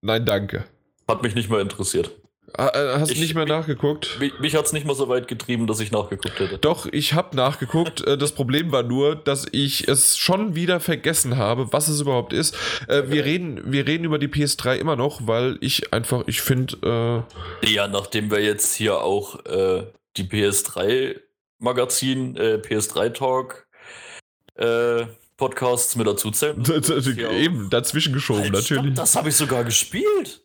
Nein, danke. Hat mich nicht mehr interessiert. Äh, Hast du Ich- nicht mehr nachgeguckt? Mich, mich hat es nicht mal so weit getrieben, dass ich nachgeguckt hätte. Doch, ich habe nachgeguckt. Äh, Das Problem war nur, dass ich es schon wieder vergessen habe, was es überhaupt ist. Äh, Wir reden, wir reden über die PS3 immer noch, weil ich einfach, ich finde, Ja, nachdem wir jetzt hier auch äh, die PS3 Magazin, äh, PS3 Talk äh, Podcasts mit dazu zählen. äh, eben dazwischen geschoben, Halt, natürlich. Stopp, das habe ich sogar gespielt.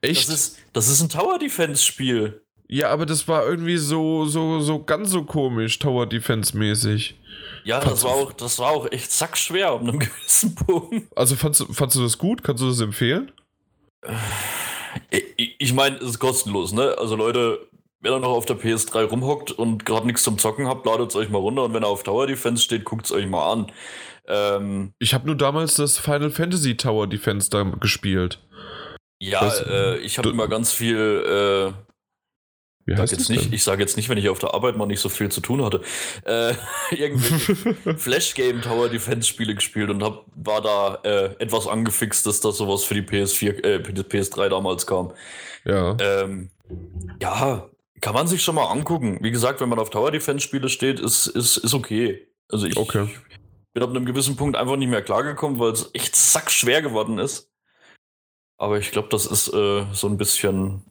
Das Echt? ist, das ist ein Tower Defense Spiel. Ja, aber das war irgendwie so, so, so ganz so komisch, Tower Defense mäßig. Ja, das war auch, das war auch echt sackschwer auf einem *laughs* gewissen Punkt. Also fandst, du- fandst du das gut? Kannst du das empfehlen? Ich, ich meine, es ist kostenlos, ne? Also Leute, wenn ihr noch auf der PS3 rumhockt und gerade nichts zum Zocken habt, ladet es euch mal runter und wenn er auf Tower Defense steht, guckt es euch mal an. Ähm, Ich habe nur damals das Final Fantasy Tower Defense da gespielt. Ja, Das- äh, ich habe immer ganz viel, äh, Wie heißt jetzt nicht, denn? ich sage jetzt nicht, wenn ich auf der Arbeit mal nicht so viel zu tun hatte, äh, *laughs* irgendwelche *laughs* Flash Game Tower Defense Spiele gespielt und hab, war da äh, etwas angefixt, dass da sowas für die PS4, äh, für die PS3 damals kam. ja. Ähm, ja, kann man sich schon mal angucken. Wie gesagt, wenn man auf Tower Defense Spiele steht, ist, ist, ist okay. Also ich Okay. bin ab einem gewissen Punkt einfach nicht mehr klargekommen, weil es echt sackschwer geworden ist. Aber ich glaube, das ist äh, so ein bisschen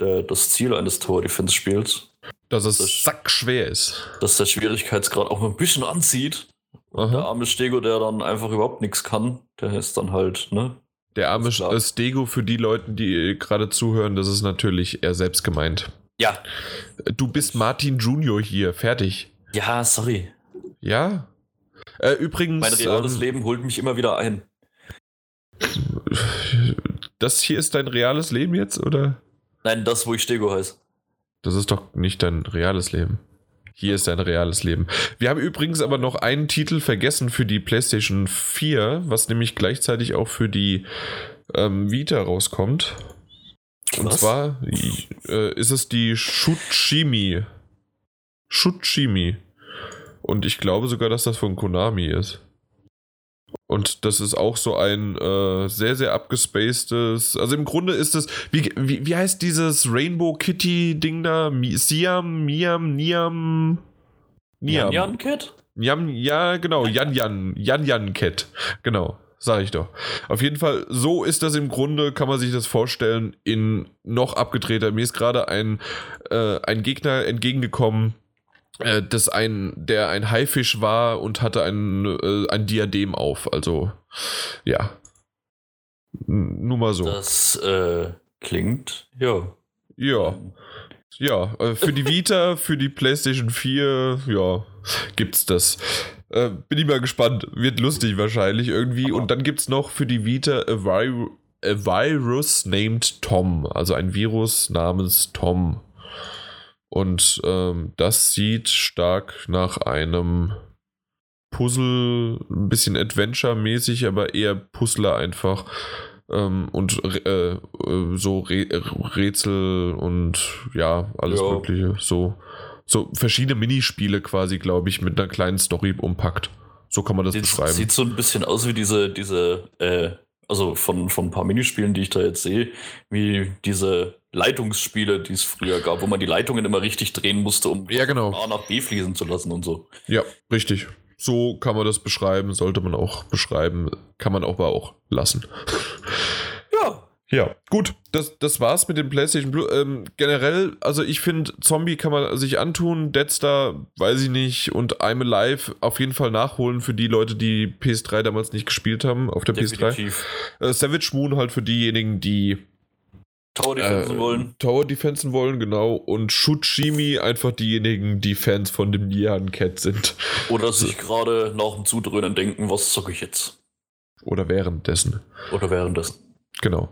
äh, das Ziel eines Tower Defense Spiels, Dass es das- sackschwer ist. dass der Schwierigkeitsgrad auch ein bisschen anzieht. Der arme Stego, der dann einfach überhaupt nichts kann, der ist dann halt, ne? Der arme äh, Stego für die Leute, die gerade zuhören, das ist natürlich er selbst gemeint. Ja, Du bist Martin Junior hier, fertig. ja, sorry. Ja. Äh, übrigens, Mein reales ähm, Leben holt mich immer wieder ein. Das hier ist dein reales Leben jetzt, oder? Nein, das, wo ich Stego heiße. Das ist doch nicht dein reales Leben. Hier ist dein reales Leben. Wir haben übrigens aber noch einen Titel vergessen für die PlayStation 4, was nämlich gleichzeitig auch für die ähm, Vita rauskommt. Und Was? zwar äh, ist es die Shuchimi. Shuchimi. Und ich glaube sogar, dass das von Konami ist. Und das ist auch so ein äh, sehr, sehr abgespacedes. Also im Grunde ist es. Wie, wie, wie heißt dieses Rainbow Kitty-Ding da? Mi Siam, Miam, Niam. Niam. Jan Cat? Jan, ja, genau, Jan Jan, Jan Jan Cat. Genau, sag ich doch. Auf jeden Fall, so ist das im Grunde, kann man sich das vorstellen, in noch abgedrehter. Mir ist gerade ein, äh, ein Gegner entgegengekommen, äh, das ein, der ein Haifisch war und hatte ein, äh, ein Diadem auf. Also, ja. Nur mal so. Das äh, klingt, ja. ja. Ja, äh, für die Vita, *laughs* für die PlayStation 4, ja, gibt's das. Äh, bin ich mal gespannt. Wird lustig wahrscheinlich irgendwie. Und dann gibt's noch für die Vita a, Vi a Virus named Tom. Also ein Virus namens Tom. Und ähm, das sieht stark nach einem Puzzle, ein bisschen Adventure-mäßig, aber eher Puzzler einfach. Ähm, und äh, äh, so Re Rätsel und ja, alles Ja. Mögliche. So, so verschiedene Minispiele quasi, glaube ich, mit einer kleinen Story umpackt. So kann man das Sieht, beschreiben. sieht so ein bisschen aus wie diese, diese, äh, also von, von ein paar Minispielen, die ich da jetzt sehe, wie diese Leitungsspiele, die es früher gab, wo man die Leitungen immer richtig drehen musste, um Ja, genau. A nach B fließen zu lassen und so. Ja, richtig. So kann man das beschreiben, sollte man auch beschreiben, kann man aber auch lassen. *laughs* Ja. Ja, gut, das, das war's mit dem PlayStation Blue. Ähm, generell, also ich finde, Zombie kann man sich antun, Dead Star, weiß ich nicht, und I'm Alive auf jeden Fall nachholen für die Leute, die PS3 damals nicht gespielt haben, auf der PS3. Definitiv. Äh, Savage Moon halt für diejenigen, die Tower Defense äh, wollen. Tower Defensen wollen, genau. Und Shuchimi einfach diejenigen, die Fans von dem Nyan Cat sind. Oder sich gerade nach dem Zudröhnen denken, was zocke ich jetzt? Oder währenddessen. Oder währenddessen. Genau.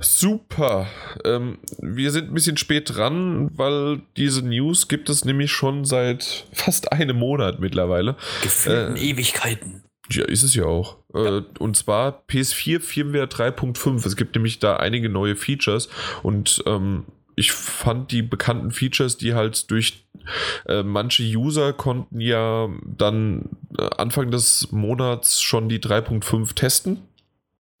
Super. Ähm, wir sind ein bisschen spät dran, weil diese News gibt es nämlich schon seit fast einem Monat mittlerweile. Gefühlten Äh, Ewigkeiten. Ja, ist es ja auch. Äh, und zwar PS4 Firmware 3.5. Es gibt nämlich da einige neue Features und ähm, ich fand die bekannten Features, die halt durch äh, manche User konnten ja dann äh, Anfang des Monats schon die 3.5 testen.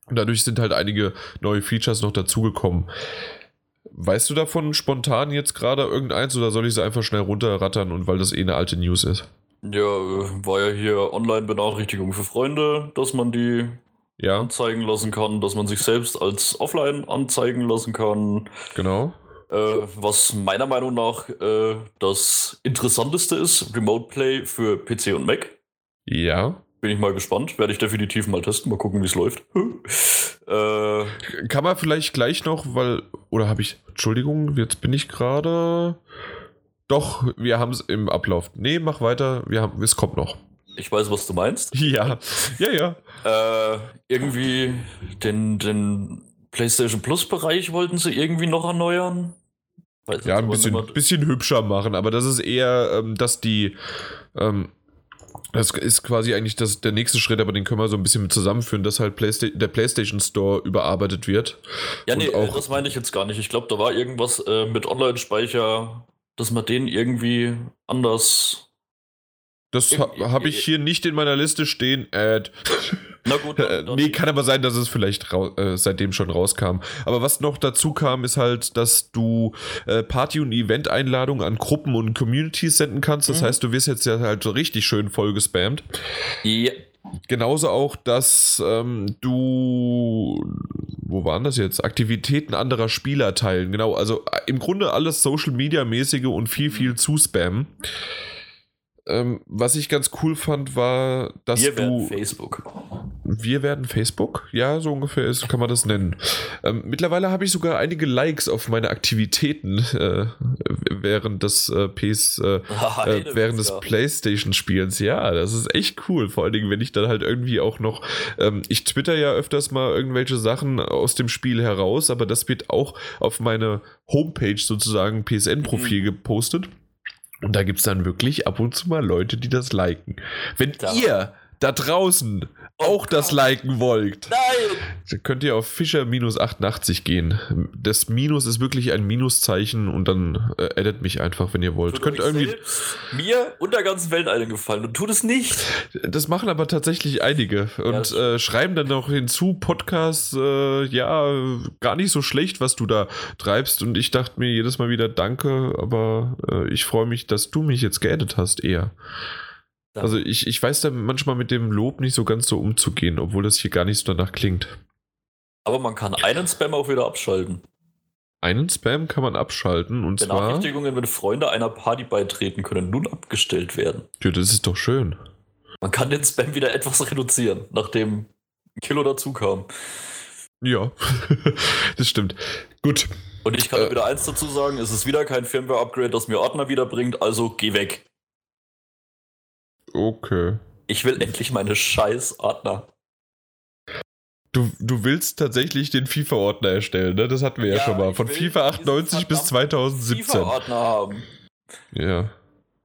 Und dadurch sind halt einige neue Features noch dazugekommen. Weißt du davon spontan jetzt gerade irgendeins oder soll ich sie einfach schnell runterrattern und weil das eh eine alte News ist? Ja, äh, war ja hier Online-Benachrichtigung für Freunde, dass man die Ja, anzeigen lassen kann, dass man sich selbst als offline anzeigen lassen kann. genau. Äh, was meiner Meinung nach äh, das Interessanteste ist, Remote Play für PC und Mac. Ja. bin ich mal gespannt. Werde ich definitiv mal testen, mal gucken, wie es läuft. *laughs* äh, Kann man vielleicht gleich noch, weil, oder habe ich, Entschuldigung, jetzt bin ich gerade. Doch, wir haben es im Ablauf. Nee, mach weiter, wir haben, es kommt noch. Ich weiß, was du meinst. *laughs* Ja, ja, ja. Äh, irgendwie den, den PlayStation Plus-Bereich wollten sie irgendwie noch erneuern. Weiß ja, ein bisschen, bisschen hübscher machen, aber das ist eher, ähm, dass die. Ähm, das ist quasi eigentlich das, der nächste Schritt, aber den können wir so ein bisschen mit zusammenführen, dass halt Playsta der PlayStation Store überarbeitet wird. Ja, nee, auch das meine ich jetzt gar nicht. Ich glaube, da war irgendwas äh, mit Online-Speicher, dass man den irgendwie anders das ha habe ich hier nicht in meiner Liste stehen. Ad. *laughs* Na gut. Dann, dann. nee, kann aber sein, dass es vielleicht äh, seitdem schon rauskam. Aber was noch dazu kam, ist halt, dass du äh, Party- und Event-Einladungen an Gruppen und Communities senden kannst. Das mhm. heißt, du wirst jetzt ja halt so richtig schön voll gespammt. Ja. Genauso auch, dass ähm, du, wo waren das jetzt? Aktivitäten anderer Spieler teilen. Genau, also äh, im Grunde alles Social Media mäßige und viel, viel mhm. Ähm, was ich ganz cool fand, war, dass wir du. Werden Facebook. Wir werden Facebook? Ja, so ungefähr ist, kann man das nennen. Ähm, mittlerweile habe ich sogar einige Likes auf meine Aktivitäten äh, während des äh, PS, äh, *laughs* äh während des PlayStation-Spielens. Ja, das ist echt cool. Vor allen Dingen, wenn ich dann halt irgendwie auch noch. Ähm, ich twitter ja öfters mal irgendwelche Sachen aus dem Spiel heraus, aber das wird auch auf meine Homepage sozusagen PSN-Profil mhm. gepostet. Und da gibt es dann wirklich ab und zu mal Leute, die das liken. Wenn da. ihr da draußen auch das liken wollt, Nein. könnt ihr auf Fischer-88 gehen. Das Minus ist wirklich ein Minuszeichen und dann äh, addet mich einfach, wenn ihr wollt. Tut könnt irgendwie mir und der ganzen Welt einen gefallen und tut es nicht. Das machen aber tatsächlich einige und ja, äh, schreiben dann noch hinzu, Podcast, äh, ja, gar nicht so schlecht, was du da treibst und ich dachte mir jedes Mal wieder Danke, aber äh, ich freue mich, dass du mich jetzt geaddet hast eher. Also ich, ich weiß da manchmal mit dem Lob nicht so ganz so umzugehen, obwohl das hier gar nicht so danach klingt. Aber man kann einen Spam auch wieder abschalten. Einen Spam kann man abschalten und Benachrichtigungen, zwar... wenn Freunde einer Party beitreten, können nun abgestellt werden. Ja, das ist doch schön. Man kann den Spam wieder etwas reduzieren, nachdem ein Kilo dazu kam. Ja, *laughs* das stimmt. Gut. Und ich kann äh, wieder eins dazu sagen, es ist wieder kein Firmware-Upgrade, das mir Ordner wiederbringt, also geh weg. Okay. Ich will endlich meine scheiß Ordner. Du, du willst tatsächlich den FIFA-Ordner erstellen, ne? Das hatten wir ja, ja schon mal. Von FIFA 98 bis 2017. FIFA-Ordner haben. Ja.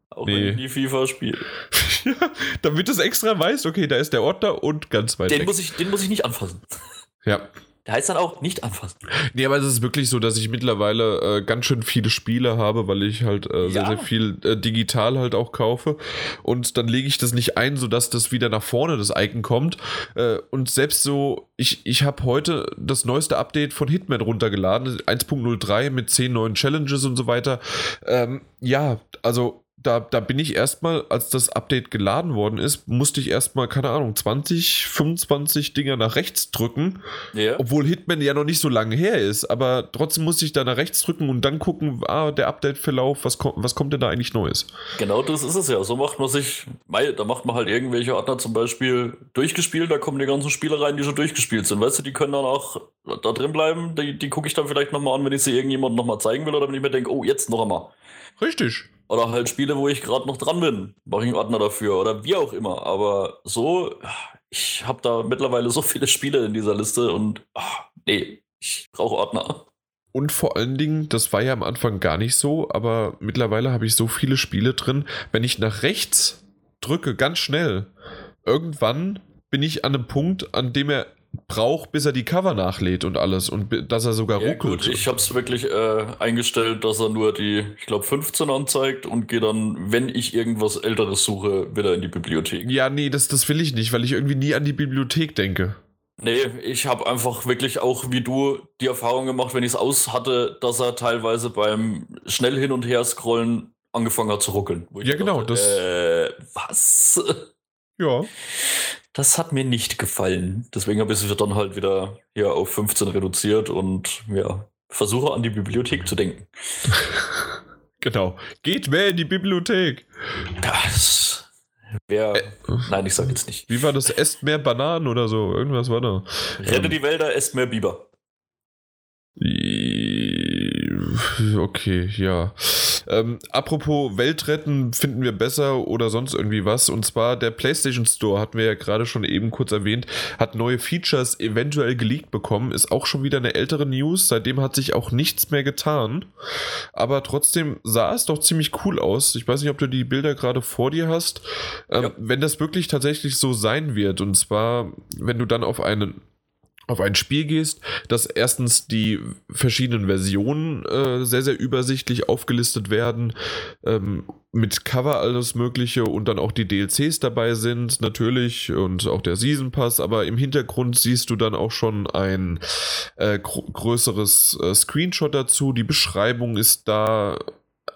Auch nee. wenn ich nie FIFA spiele. *laughs* ja, damit du es extra weißt, okay, da ist der Ordner und ganz weit den weg. Muss ich, den muss ich nicht anfassen. Ja. Heißt dann auch nicht anfassen. Nee, aber es ist wirklich so, dass ich mittlerweile äh, ganz schön viele Spiele habe, weil ich halt äh, ja. sehr, sehr viel äh, digital halt auch kaufe. Und dann lege ich das nicht ein, sodass das wieder nach vorne, das Icon kommt. Äh, und selbst so, ich, ich habe heute das neueste Update von Hitman runtergeladen, 1.03 mit 10 neuen Challenges und so weiter. Ähm, ja, also da, da bin ich erstmal, als das Update geladen worden ist, musste ich erstmal, keine Ahnung, 20, 25 Dinger nach rechts drücken. Ja. Obwohl Hitman ja noch nicht so lange her ist. Aber trotzdem musste ich da nach rechts drücken und dann gucken, ah, der Update-Verlauf, was, kommt, was kommt denn da eigentlich Neues? Genau das ist es ja. So macht man sich, da macht man halt irgendwelche Ordner zum Beispiel durchgespielt, da kommen die ganzen Spiele rein, die schon durchgespielt sind. Weißt du, die können dann auch da drin bleiben. Die, die gucke ich dann vielleicht nochmal an, wenn ich sie irgendjemandem nochmal zeigen will oder wenn ich mir denke, oh, jetzt noch einmal. Richtig. Oder halt Spiele, wo ich gerade noch dran bin. Mache ich einen Ordner dafür oder wie auch immer. Aber so, ich habe da mittlerweile so viele Spiele in dieser Liste und ach, nee, ich brauche Ordner. Und vor allen Dingen, das war ja am Anfang gar nicht so, aber mittlerweile habe ich so viele Spiele drin, wenn ich nach rechts drücke, ganz schnell, irgendwann bin ich an einem Punkt, an dem er braucht, bis er die Cover nachlädt und alles und dass er sogar ja, ruckelt. Gut, ich habe es wirklich äh, eingestellt, dass er nur die, ich glaube, 15 anzeigt und gehe dann, wenn ich irgendwas Älteres suche, wieder in die Bibliothek. Ja, nee, das, das will ich nicht, weil ich irgendwie nie an die Bibliothek denke. Nee, ich habe einfach wirklich auch wie du die Erfahrung gemacht, wenn ich es aus hatte, dass er teilweise beim schnell hin und her scrollen angefangen hat zu ruckeln. Ja, genau. Dachte, das äh, was? Ja. Das hat mir nicht gefallen. Deswegen habe ich es dann halt wieder hier auf 15 reduziert und ja, versuche an die Bibliothek zu denken. *laughs* genau. Geht mehr in die Bibliothek. Das. Wer. Äh, nein, ich sag jetzt nicht. Wie war das? Esst mehr Bananen oder so? Irgendwas war da. Rette ähm, die Wälder, esst mehr Biber. Okay, ja. Ähm, apropos Weltretten finden wir besser oder sonst irgendwie was. Und zwar der PlayStation Store, hatten wir ja gerade schon eben kurz erwähnt, hat neue Features eventuell geleakt bekommen. Ist auch schon wieder eine ältere News. Seitdem hat sich auch nichts mehr getan. Aber trotzdem sah es doch ziemlich cool aus. Ich weiß nicht, ob du die Bilder gerade vor dir hast. Ähm, ja. Wenn das wirklich tatsächlich so sein wird, und zwar, wenn du dann auf einen auf ein Spiel gehst, dass erstens die verschiedenen Versionen äh, sehr, sehr übersichtlich aufgelistet werden, ähm, mit Cover alles Mögliche und dann auch die DLCs dabei sind, natürlich, und auch der Season Pass, aber im Hintergrund siehst du dann auch schon ein äh, größeres äh, Screenshot dazu, die Beschreibung ist da,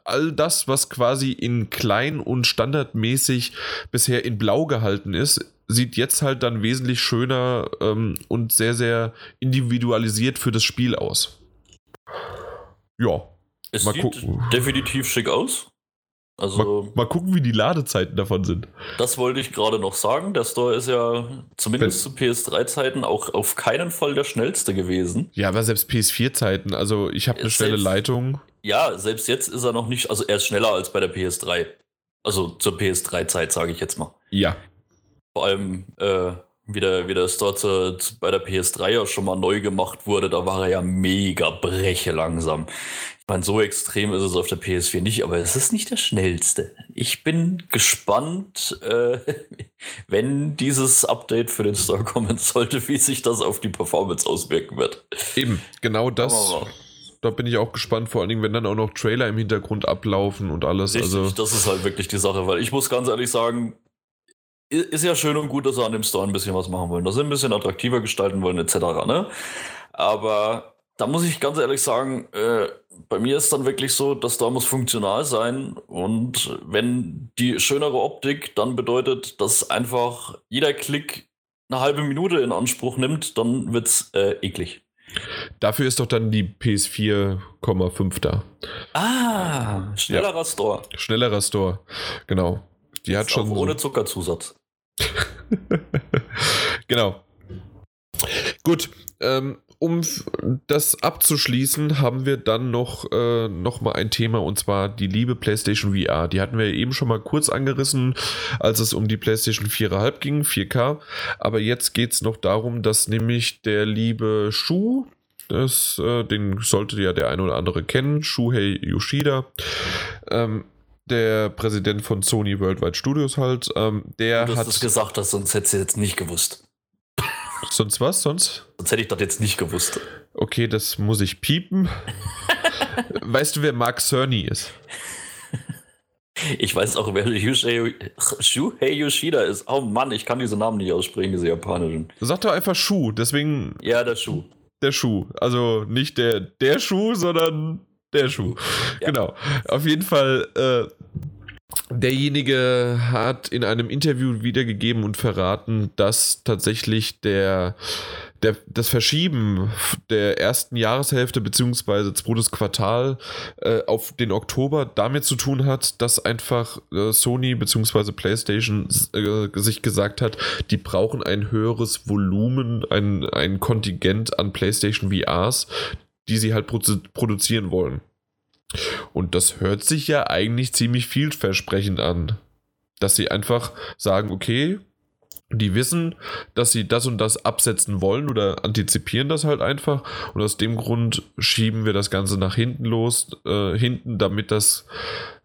all das, was quasi in klein und standardmäßig bisher in blau gehalten ist, sieht jetzt halt dann wesentlich schöner ähm, und sehr, sehr individualisiert für das Spiel aus. Ja. Es mal sieht gucken. definitiv schick aus. Also, mal, mal, gucken, wie die Ladezeiten davon sind. Das wollte ich gerade noch sagen. Der Store ist ja zumindest Wenn, zu PS3-Zeiten auch auf keinen Fall der schnellste gewesen. Ja, aber selbst PS4-Zeiten, also ich habe eine schnelle Leitung. Ja, selbst jetzt ist er noch nicht, also er ist schneller als bei der PS3. Also zur PS3-Zeit, sage ich jetzt mal. Ja. Vor allem, äh, wie der, wie der Store zu, zu, bei der PS3 ja schon mal neu gemacht wurde, da war er ja mega breche langsam. Ich meine, so extrem ist es auf der PS4 nicht, aber es ist nicht der schnellste. Ich bin gespannt, äh, *laughs* wenn dieses Update für den Store kommen sollte, wie sich das auf die Performance auswirken wird. Eben, genau das. Da bin ich auch gespannt, vor allen Dingen, wenn dann auch noch Trailer im Hintergrund ablaufen und alles. Richtig, also das ist halt wirklich die Sache, weil ich muss ganz ehrlich sagen, ist ja schön und gut, dass sie an dem Store ein bisschen was machen wollen, dass sie ein bisschen attraktiver gestalten wollen, etc. Ne? Aber da muss ich ganz ehrlich sagen, äh, bei mir ist dann wirklich so, das Store muss funktional sein. Und wenn die schönere Optik dann bedeutet, dass einfach jeder Klick eine halbe Minute in Anspruch nimmt, dann wird es äh, eklig. Dafür ist doch dann die PS4,5 da. Ah, schnellerer ja. Store. Schnellerer Store, genau. Die hat schon. Ohne Zuckerzusatz. *laughs* genau. Gut, ähm, um das abzuschließen, haben wir dann noch, äh, noch mal ein Thema und zwar die liebe PlayStation VR. Die hatten wir eben schon mal kurz angerissen, als es um die PlayStation 4,5 ging, 4K. Aber jetzt geht es noch darum, dass nämlich der liebe Schuh, das, äh, den sollte ja der eine oder andere kennen, Shuhei Yoshida, ähm, der Präsident von Sony Worldwide Studios halt, ähm, der du hast hat. es gesagt hast, sonst hättest du jetzt nicht gewusst. Sonst was? Sonst? Sonst hätte ich das jetzt nicht gewusst. Okay, das muss ich piepen. *laughs* weißt du, wer Mark Cerny ist? Ich weiß auch, wer Shuhei Yoshida ist. Oh Mann, ich kann diese Namen nicht aussprechen, diese japanischen. Sag doch einfach Schuh, deswegen. Ja, der Schuh. Der Schuh. Also nicht der, der Schuh, sondern der Schuh. Ja. Genau. Auf jeden Fall, äh, derjenige hat in einem Interview wiedergegeben und verraten, dass tatsächlich der, der, das Verschieben der ersten Jahreshälfte bzw. zweites Quartal äh, auf den Oktober damit zu tun hat, dass einfach äh, Sony bzw. PlayStation äh, sich gesagt hat, die brauchen ein höheres Volumen, ein, ein Kontingent an PlayStation VRs, die sie halt produ produzieren wollen. Und das hört sich ja eigentlich ziemlich vielversprechend an. Dass sie einfach sagen, okay, die wissen, dass sie das und das absetzen wollen oder antizipieren das halt einfach. Und aus dem Grund schieben wir das Ganze nach hinten los, äh, hinten, damit das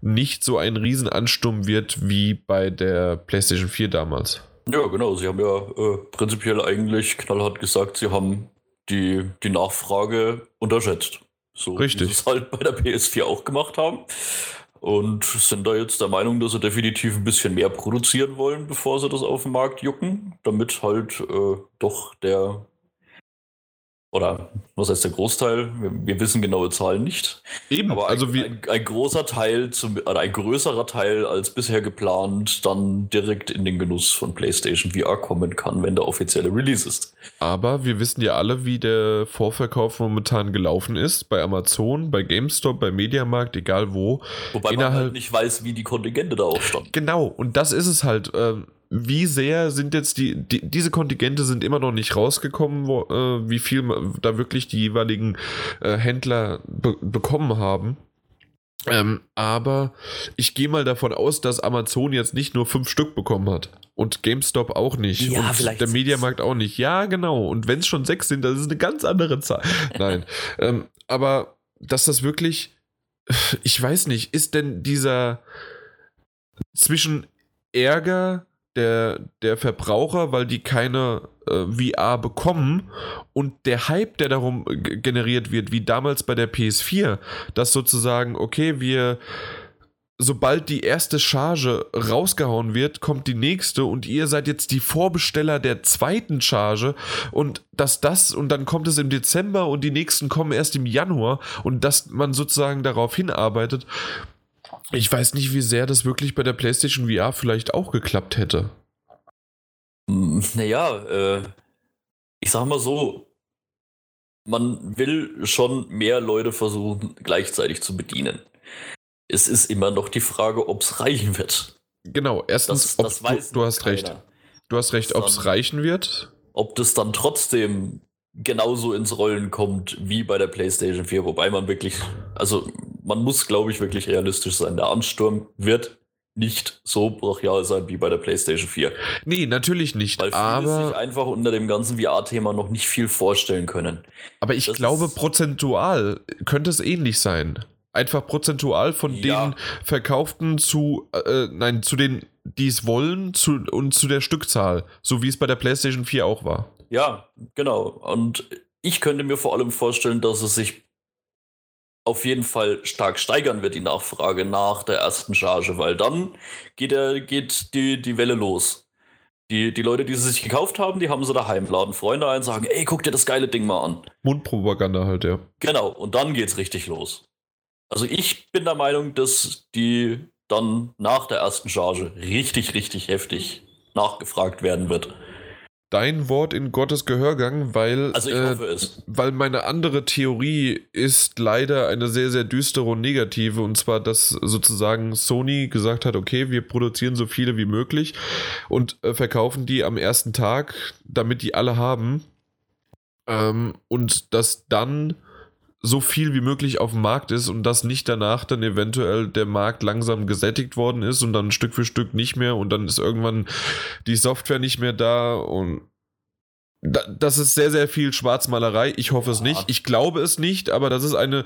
nicht so ein Riesenansturm wird wie bei der PlayStation 4 damals. Ja, genau. Sie haben ja äh, prinzipiell eigentlich knallhart gesagt, sie haben die, die Nachfrage unterschätzt. So Richtig. wie sie es halt bei der PS4 auch gemacht haben. Und sind da jetzt der Meinung, dass sie definitiv ein bisschen mehr produzieren wollen, bevor sie das auf den Markt jucken, damit halt äh, doch der oder was heißt der Großteil? Wir, wir wissen genaue Zahlen nicht. Eben, Aber also ein, wie, ein, ein großer Teil, zum, oder ein größerer Teil als bisher geplant, dann direkt in den Genuss von PlayStation VR kommen kann, wenn der offizielle Release ist. aber wir wissen ja alle, wie der Vorverkauf momentan gelaufen ist. Bei Amazon, bei GameStop, bei Mediamarkt, egal wo. Wobei man Innerhalb- halt nicht weiß, wie die Kontingente da aufstanden. Genau, und das ist es halt. ähm, wie sehr sind jetzt die, die, diese Kontingente sind immer noch nicht rausgekommen, wo, äh, wie viel da wirklich die jeweiligen äh, Händler be bekommen haben. Ähm, aber ich gehe mal davon aus, dass Amazon jetzt nicht nur fünf Stück bekommen hat. Und GameStop auch nicht. Ja, und vielleicht der. Mediamarkt auch nicht. Ja, genau. Und wenn es schon sechs sind, das ist eine ganz andere Zahl. *laughs* Nein. ähm, aber dass das wirklich, ich weiß nicht, ist denn dieser zwischen Ärger der, der Verbraucher, weil die keine äh, VR bekommen und der Hype, der darum generiert wird, wie damals bei der PS4, dass sozusagen, okay, wir sobald die erste Charge rausgehauen wird, kommt die nächste und ihr seid jetzt die Vorbesteller der zweiten Charge und dass das und dann kommt es im Dezember und die nächsten kommen erst im Januar und dass man sozusagen darauf hinarbeitet. Ich weiß nicht, wie sehr das wirklich bei der PlayStation VR vielleicht auch geklappt hätte. Naja, äh, ich sag mal so, man will schon mehr Leute versuchen, gleichzeitig zu bedienen. Es ist immer noch die Frage, ob es reichen wird. Genau, erstens, Das, das du, du hast keiner. recht. Du hast recht, ob es reichen wird. Ob das dann trotzdem genauso ins Rollen kommt wie bei der PlayStation 4, wobei man wirklich, also man muss, glaube ich, wirklich realistisch sein. Der Ansturm wird nicht so brachial sein wie bei der PlayStation 4. Nee, natürlich nicht, Weil viele aber sich einfach unter dem ganzen VR-Thema noch nicht viel vorstellen können. Aber ich Das glaube, prozentual könnte es ähnlich sein. Einfach prozentual von Ja. den Verkauften zu, äh, nein, zu den, die es wollen, zu, und zu der Stückzahl. So wie es bei der PlayStation 4 auch war. Ja, genau. Und ich könnte mir vor allem vorstellen, dass es sich auf jeden Fall stark steigern wird, die Nachfrage nach der ersten Charge, weil dann geht, der, geht die, die Welle los. Die, die Leute, die sie sich gekauft haben, die haben sie daheim, laden Freunde ein, sagen, ey, guck dir das geile Ding mal an. Mundpropaganda halt, ja. Genau, und dann geht's richtig los. Also ich bin der Meinung, dass die dann nach der ersten Charge richtig, richtig heftig nachgefragt werden wird. Dein Wort in Gottes Gehörgang, weil, Also ich äh, hoffe es. weil meine andere Theorie ist leider eine sehr, sehr düstere und negative. Und zwar, dass sozusagen Sony gesagt hat, okay, wir produzieren so viele wie möglich und äh, verkaufen die am ersten Tag, damit die alle haben. Ähm, und dass dann so viel wie möglich auf dem Markt ist und dass nicht danach dann eventuell der Markt langsam gesättigt worden ist und dann Stück für Stück nicht mehr und dann ist irgendwann die Software nicht mehr da und da, das ist sehr, sehr viel Schwarzmalerei. Ich hoffe es nicht. Ich glaube es nicht, aber das ist eine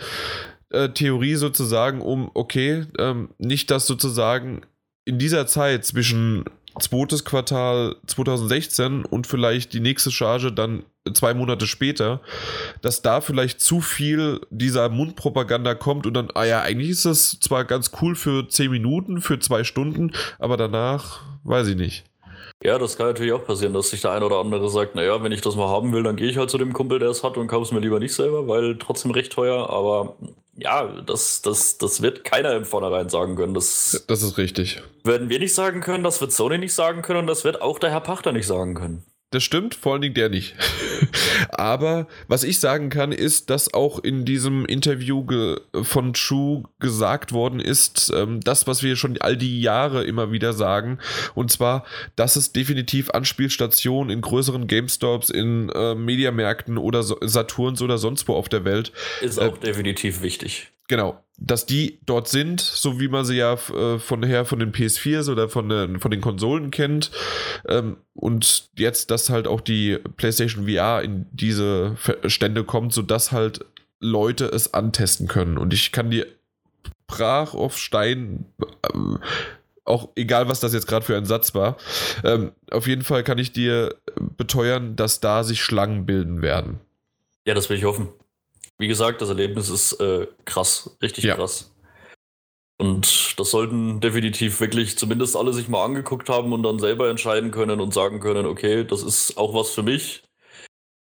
äh, Theorie sozusagen, um, okay, ähm, nicht, dass sozusagen in dieser Zeit zwischen zweites Quartal 2016 und vielleicht die nächste Charge dann zwei Monate später, dass da vielleicht zu viel dieser Mundpropaganda kommt und dann, ah ja, eigentlich ist das zwar ganz cool für zehn Minuten, für zwei Stunden, aber danach weiß ich nicht. Ja, das kann natürlich auch passieren, dass sich der eine oder andere sagt, naja, wenn ich das mal haben will, dann gehe ich halt zu dem Kumpel, der es hat und kaufe es mir lieber nicht selber, weil trotzdem recht teuer. Aber ja, das, das, das wird keiner im Vornherein sagen können. Das Das ist richtig. werden wir nicht sagen können, das wird Sony nicht sagen können und das wird auch der Herr Pachter nicht sagen können. Das stimmt, vor allen Dingen der nicht. *laughs* Aber was ich sagen kann, ist, dass auch in diesem Interview von True gesagt worden ist, ähm, das, was wir schon all die Jahre immer wieder sagen, und zwar, dass es definitiv Anspielstationen in größeren GameStops, in äh, Mediamärkten oder so Saturns oder sonst wo auf der Welt Ist Äh, auch definitiv wichtig. Genau, dass die dort sind, so wie man sie ja äh, von her von den PS4s oder von den, von den Konsolen kennt. Ähm, und jetzt, dass halt auch die PlayStation VR in diese Stände kommt, sodass halt Leute es antesten können. Und ich kann dir brach auf Stein, ähm, auch egal was das jetzt gerade für ein Satz war, ähm, auf jeden Fall kann ich dir beteuern, dass da sich Schlangen bilden werden. Ja, das will ich hoffen. Wie gesagt, das Erlebnis ist äh, krass, richtig Ja. krass. Und das sollten definitiv wirklich zumindest alle sich mal angeguckt haben und dann selber entscheiden können und sagen können, okay, das ist auch was für mich.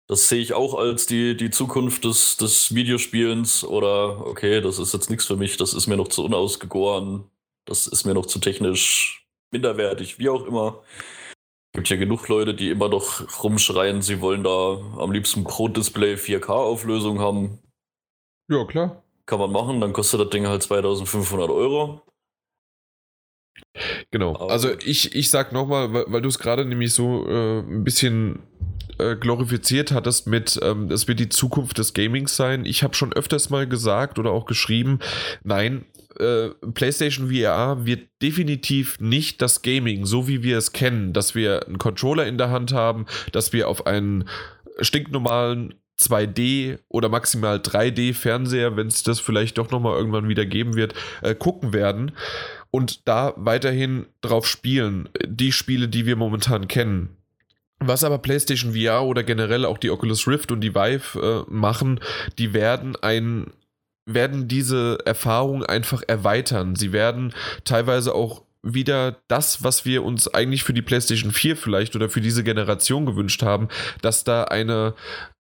Das sehe ich auch als die, die Zukunft des, des Videospielens oder okay, das ist jetzt nichts für mich, das ist mir noch zu unausgegoren, das ist mir noch zu technisch minderwertig, wie auch immer. Gibt ja genug Leute, die immer noch rumschreien, sie wollen da am liebsten Pro-Display 4K-Auflösung haben. Ja, klar. Kann man machen, dann kostet das Ding halt 2500 Euro. Genau. Also ich, ich sag nochmal, weil, weil du es gerade nämlich so äh, ein bisschen äh, glorifiziert hattest mit, ähm, es wird die Zukunft des Gamings sein. Ich habe schon öfters mal gesagt oder auch geschrieben, nein, äh, PlayStation VR wird definitiv nicht das Gaming, so wie wir es kennen, dass wir einen Controller in der Hand haben, dass wir auf einen stinknormalen 2D oder maximal 3D Fernseher, wenn es das vielleicht doch nochmal irgendwann wieder geben wird, äh, gucken werden und da weiterhin drauf spielen. Die Spiele, die wir momentan kennen. Was aber PlayStation VR oder generell auch die Oculus Rift und die Vive äh, machen, die werden ein werden diese Erfahrung einfach erweitern. Sie werden teilweise auch wieder das, was wir uns eigentlich für die PlayStation 4 vielleicht oder für diese Generation gewünscht haben, dass da eine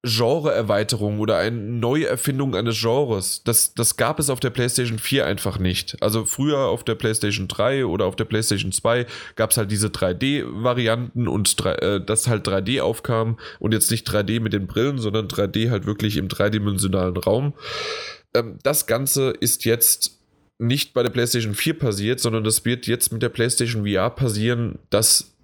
Genre-Erweiterung oder eine Neuerfindung eines Genres, das, das gab es auf der PlayStation 4 einfach nicht. Also früher auf der PlayStation 3 oder auf der PlayStation 2 gab es halt diese 3D-Varianten und äh, das halt 3D aufkam und jetzt nicht 3D mit den Brillen, sondern 3D halt wirklich im dreidimensionalen Raum. Ähm, das Ganze ist jetzt nicht bei der PlayStation 4 passiert, sondern das wird jetzt mit der PlayStation VR passieren, dass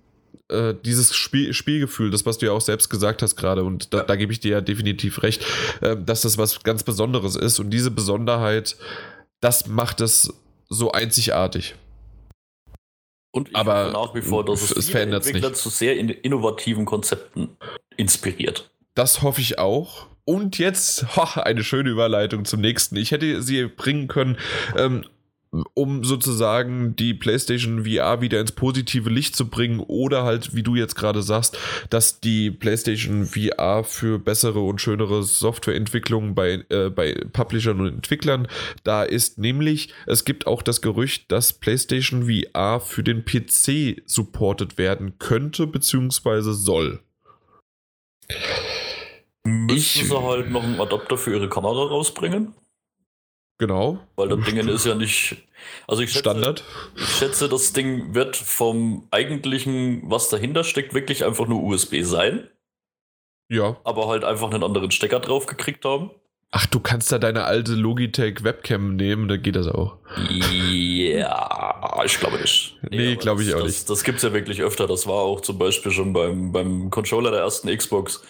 äh, dieses Spiel, Spielgefühl, das, was du ja auch selbst gesagt hast gerade, und da, da gebe ich dir ja definitiv recht, äh, dass das was ganz Besonderes ist. Und diese Besonderheit, das macht es so einzigartig. Und ich Aber nach wie vor, dass es, es verändert Entwickler nicht. zu sehr in innovativen Konzepten inspiriert. Das hoffe ich auch. Und jetzt *laughs* ho, eine schöne Überleitung zum nächsten. Ich hätte sie bringen können, ähm, um sozusagen die PlayStation VR wieder ins positive Licht zu bringen oder halt, wie du jetzt gerade sagst, dass die PlayStation VR für bessere und schönere Softwareentwicklung bei, äh, bei Publishern und Entwicklern da ist. Nämlich, es gibt auch das Gerücht, dass PlayStation VR für den PC supportet werden könnte bzw. soll. Müssen sie halt noch einen Adapter für ihre Kamera rausbringen? Genau. Weil das Ding ist ja nicht. Also ich schätze, Standard. Ich schätze, das Ding wird vom eigentlichen, was dahinter steckt, wirklich einfach nur USB sein. Ja. Aber halt einfach einen anderen Stecker drauf gekriegt haben. Ach, du kannst da deine alte Logitech Webcam nehmen, da geht das auch. Ja, ich glaube nicht. Nee, nee glaube ich auch das, nicht. Das gibt es ja wirklich öfter. Das war auch zum Beispiel schon beim, beim Controller der ersten Xbox.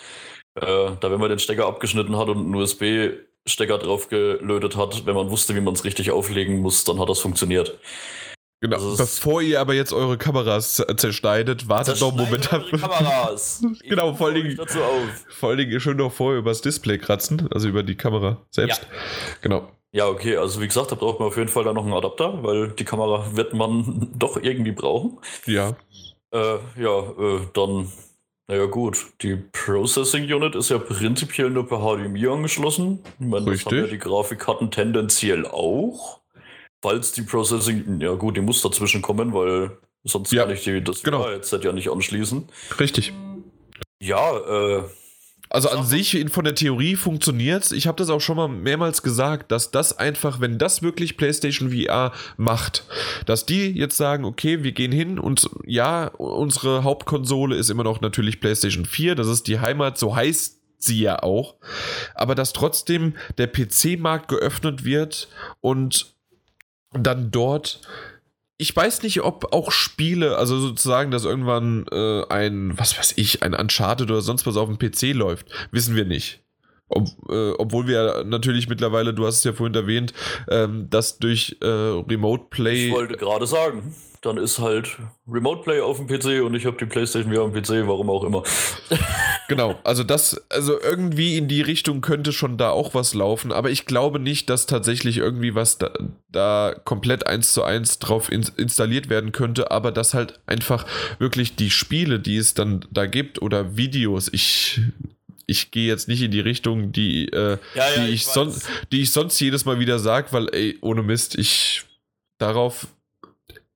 Äh, da, wenn man den Stecker abgeschnitten hat und einen USB-Stecker drauf gelötet hat, wenn man wusste, wie man es richtig auflegen muss, dann hat das funktioniert. Genau. Also Bevor ihr aber jetzt eure Kameras zerschneidet, wartet noch einen Moment ab. Kameras. *laughs* genau, vor allen, Dingen, vor allen Dingen schön noch vorher übers Display kratzen, also über die Kamera selbst. Ja. Genau. Ja, okay, also wie gesagt, da braucht man auf jeden Fall dann noch einen Adapter, weil die Kamera wird man *laughs* doch irgendwie brauchen. Ja. Äh, ja, äh, dann naja gut, die Processing Unit ist ja prinzipiell nur per HDMI angeschlossen. Ich meine, das haben ja die Grafikkarten tendenziell auch. Falls die Processing, ja gut, die muss dazwischen kommen, weil sonst ja, kann ich die, das genau. Headset ja nicht anschließen. Richtig. Ja, äh, also an sich von der Theorie funktioniert. Ich habe das auch schon mal mehrmals gesagt, dass das einfach, wenn das wirklich PlayStation VR macht, dass die jetzt sagen, okay, wir gehen hin und ja, unsere Hauptkonsole ist immer noch natürlich PlayStation 4, das ist die Heimat, so heißt sie ja auch, aber dass trotzdem der PC-Markt geöffnet wird und dann dort ich weiß nicht, ob auch Spiele, also sozusagen, dass irgendwann äh, ein, was weiß ich, ein Uncharted oder sonst was auf dem PC läuft, wissen wir nicht. Ob, äh, obwohl wir natürlich mittlerweile, du hast es ja vorhin erwähnt, ähm, dass durch äh, Remote Play. Ich wollte gerade sagen dann ist halt Remote Play auf dem PC und ich habe die PlayStation VR am PC, warum auch immer. *laughs* genau, also das, also irgendwie in die Richtung könnte schon da auch was laufen, aber ich glaube nicht, dass tatsächlich irgendwie was da, da komplett eins zu eins drauf in, installiert werden könnte, aber dass halt einfach wirklich die Spiele, die es dann da gibt oder Videos, ich ich gehe jetzt nicht in die Richtung, die, äh, ja, ja, die, ich, ich sonst, die ich sonst jedes Mal wieder sage, weil, ey, ohne Mist, ich darauf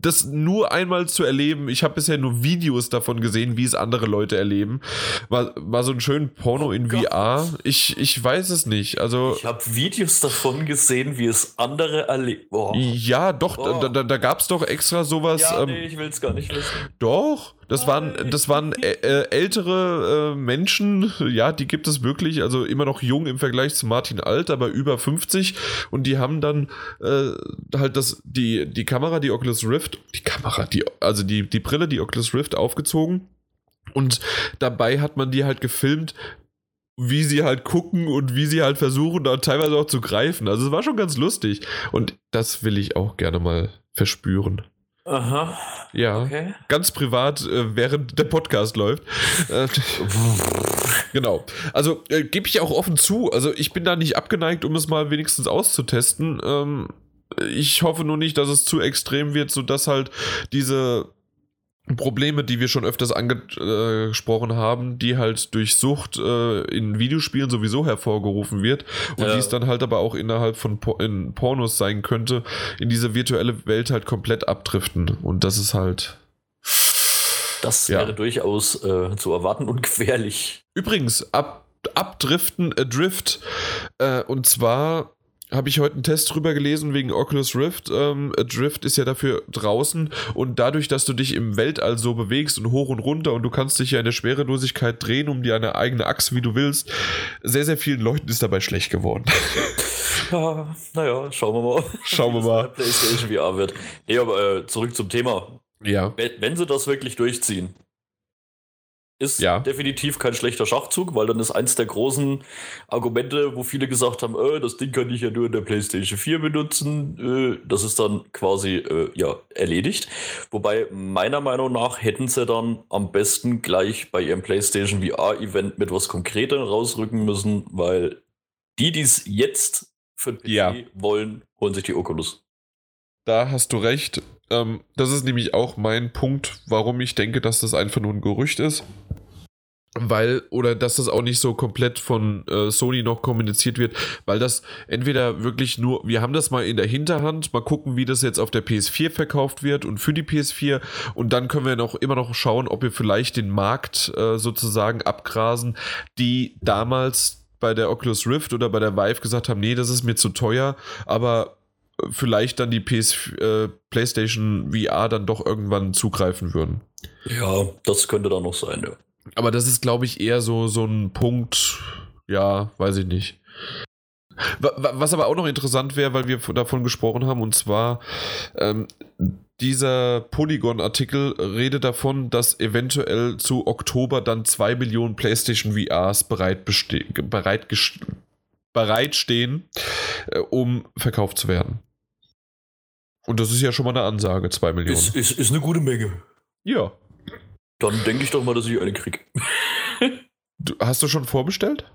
das nur einmal zu erleben, ich habe bisher nur Videos davon gesehen, wie es andere Leute erleben. War, war so ein schön Porno Oh in Gott. VR. Ich, ich weiß es nicht. Also. Ich habe Videos davon gesehen, wie es andere erleben. Oh. Ja, doch, Oh. da, da, da gab es doch extra sowas. Ja, ähm, nee, ich will es gar nicht wissen. Doch, das waren, das waren äh, ältere äh, Menschen, *laughs* ja, die gibt es wirklich, also immer noch jung im Vergleich zu Martin Alt, aber über 50 und die haben dann äh, halt das, die, die Kamera, die Oculus Rift, die Kamera, die, also die, die Brille, die Oculus Rift aufgezogen und dabei hat man die halt gefilmt, wie sie halt gucken und wie sie halt versuchen, da teilweise auch zu greifen. Also es war schon ganz lustig und das will ich auch gerne mal verspüren. Aha. Ja Okay. ganz privat, äh, während der Podcast läuft. *laughs* Äh, genau. Also äh, gebe ich auch offen zu. Also ich bin da nicht abgeneigt, um es mal wenigstens auszutesten. Ähm, ich hoffe nur nicht, dass es zu extrem wird, sodass halt diese Probleme, die wir schon öfters angesprochen haben, die halt durch Sucht äh, in Videospielen sowieso hervorgerufen wird und Ja. die es dann halt aber auch innerhalb von Por in Pornos sein könnte, in diese virtuelle Welt halt komplett abdriften. Und das ist halt. Das Ja. wäre durchaus äh, zu erwarten und *laughs* gefährlich. Übrigens, ab, abdriften, Adrift. Äh, und zwar habe ich heute einen Test drüber gelesen wegen Oculus Rift. Ähm, Adrift ist ja dafür draußen und dadurch, dass du dich im Weltall so bewegst und hoch und runter und du kannst dich ja in der Schwerelosigkeit drehen um dir eine eigene Achse, wie du willst, sehr, sehr vielen Leuten ist dabei schlecht geworden. *laughs* Ja, naja, schauen wir mal. Schauen wir mal. *laughs* PlayStation VR wird. Nee, aber äh, zurück zum Thema. ja. Wenn, wenn sie das wirklich durchziehen, ist Ja. definitiv kein schlechter Schachzug, weil dann ist eins der großen Argumente, wo viele gesagt haben, äh, das Ding kann ich ja nur in der PlayStation 4 benutzen. Äh, das ist dann quasi äh, ja, erledigt. Wobei meiner Meinung nach hätten sie dann am besten gleich bei ihrem PlayStation VR-Event mit was Konkretem rausrücken müssen, weil die, die es jetzt für den PC Ja. wollen, holen sich die Oculus. Da hast du recht. Ähm, das ist nämlich auch mein Punkt, warum ich denke, dass das einfach nur ein Gerücht ist. Weil, oder dass das auch nicht so komplett von äh, Sony noch kommuniziert wird, weil das entweder wirklich nur, wir haben das mal in der Hinterhand, mal gucken, wie das jetzt auf der PS4 verkauft wird und für die PS4 und dann können wir noch immer noch schauen, ob wir vielleicht den Markt äh, sozusagen abgrasen, die damals bei der Oculus Rift oder bei der Vive gesagt haben, nee, das ist mir zu teuer, aber vielleicht dann die PS, äh, PlayStation VR dann doch irgendwann zugreifen würden. Ja, das könnte dann noch sein, ja. Aber das ist, glaube ich, eher so, so ein Punkt, ja, weiß ich nicht. Wa- wa- Was aber auch noch interessant wäre, weil wir davon gesprochen haben, und zwar ähm, dieser Polygon-Artikel redet davon, dass eventuell zu Oktober dann zwei Millionen PlayStation VRs bereit, bereitstehen, äh, um verkauft zu werden. Und das ist ja schon mal eine Ansage, zwei Millionen. Ist, ist, ist eine gute Menge. ja. Dann denke ich doch mal, dass ich eine kriege. Hast du schon vorbestellt?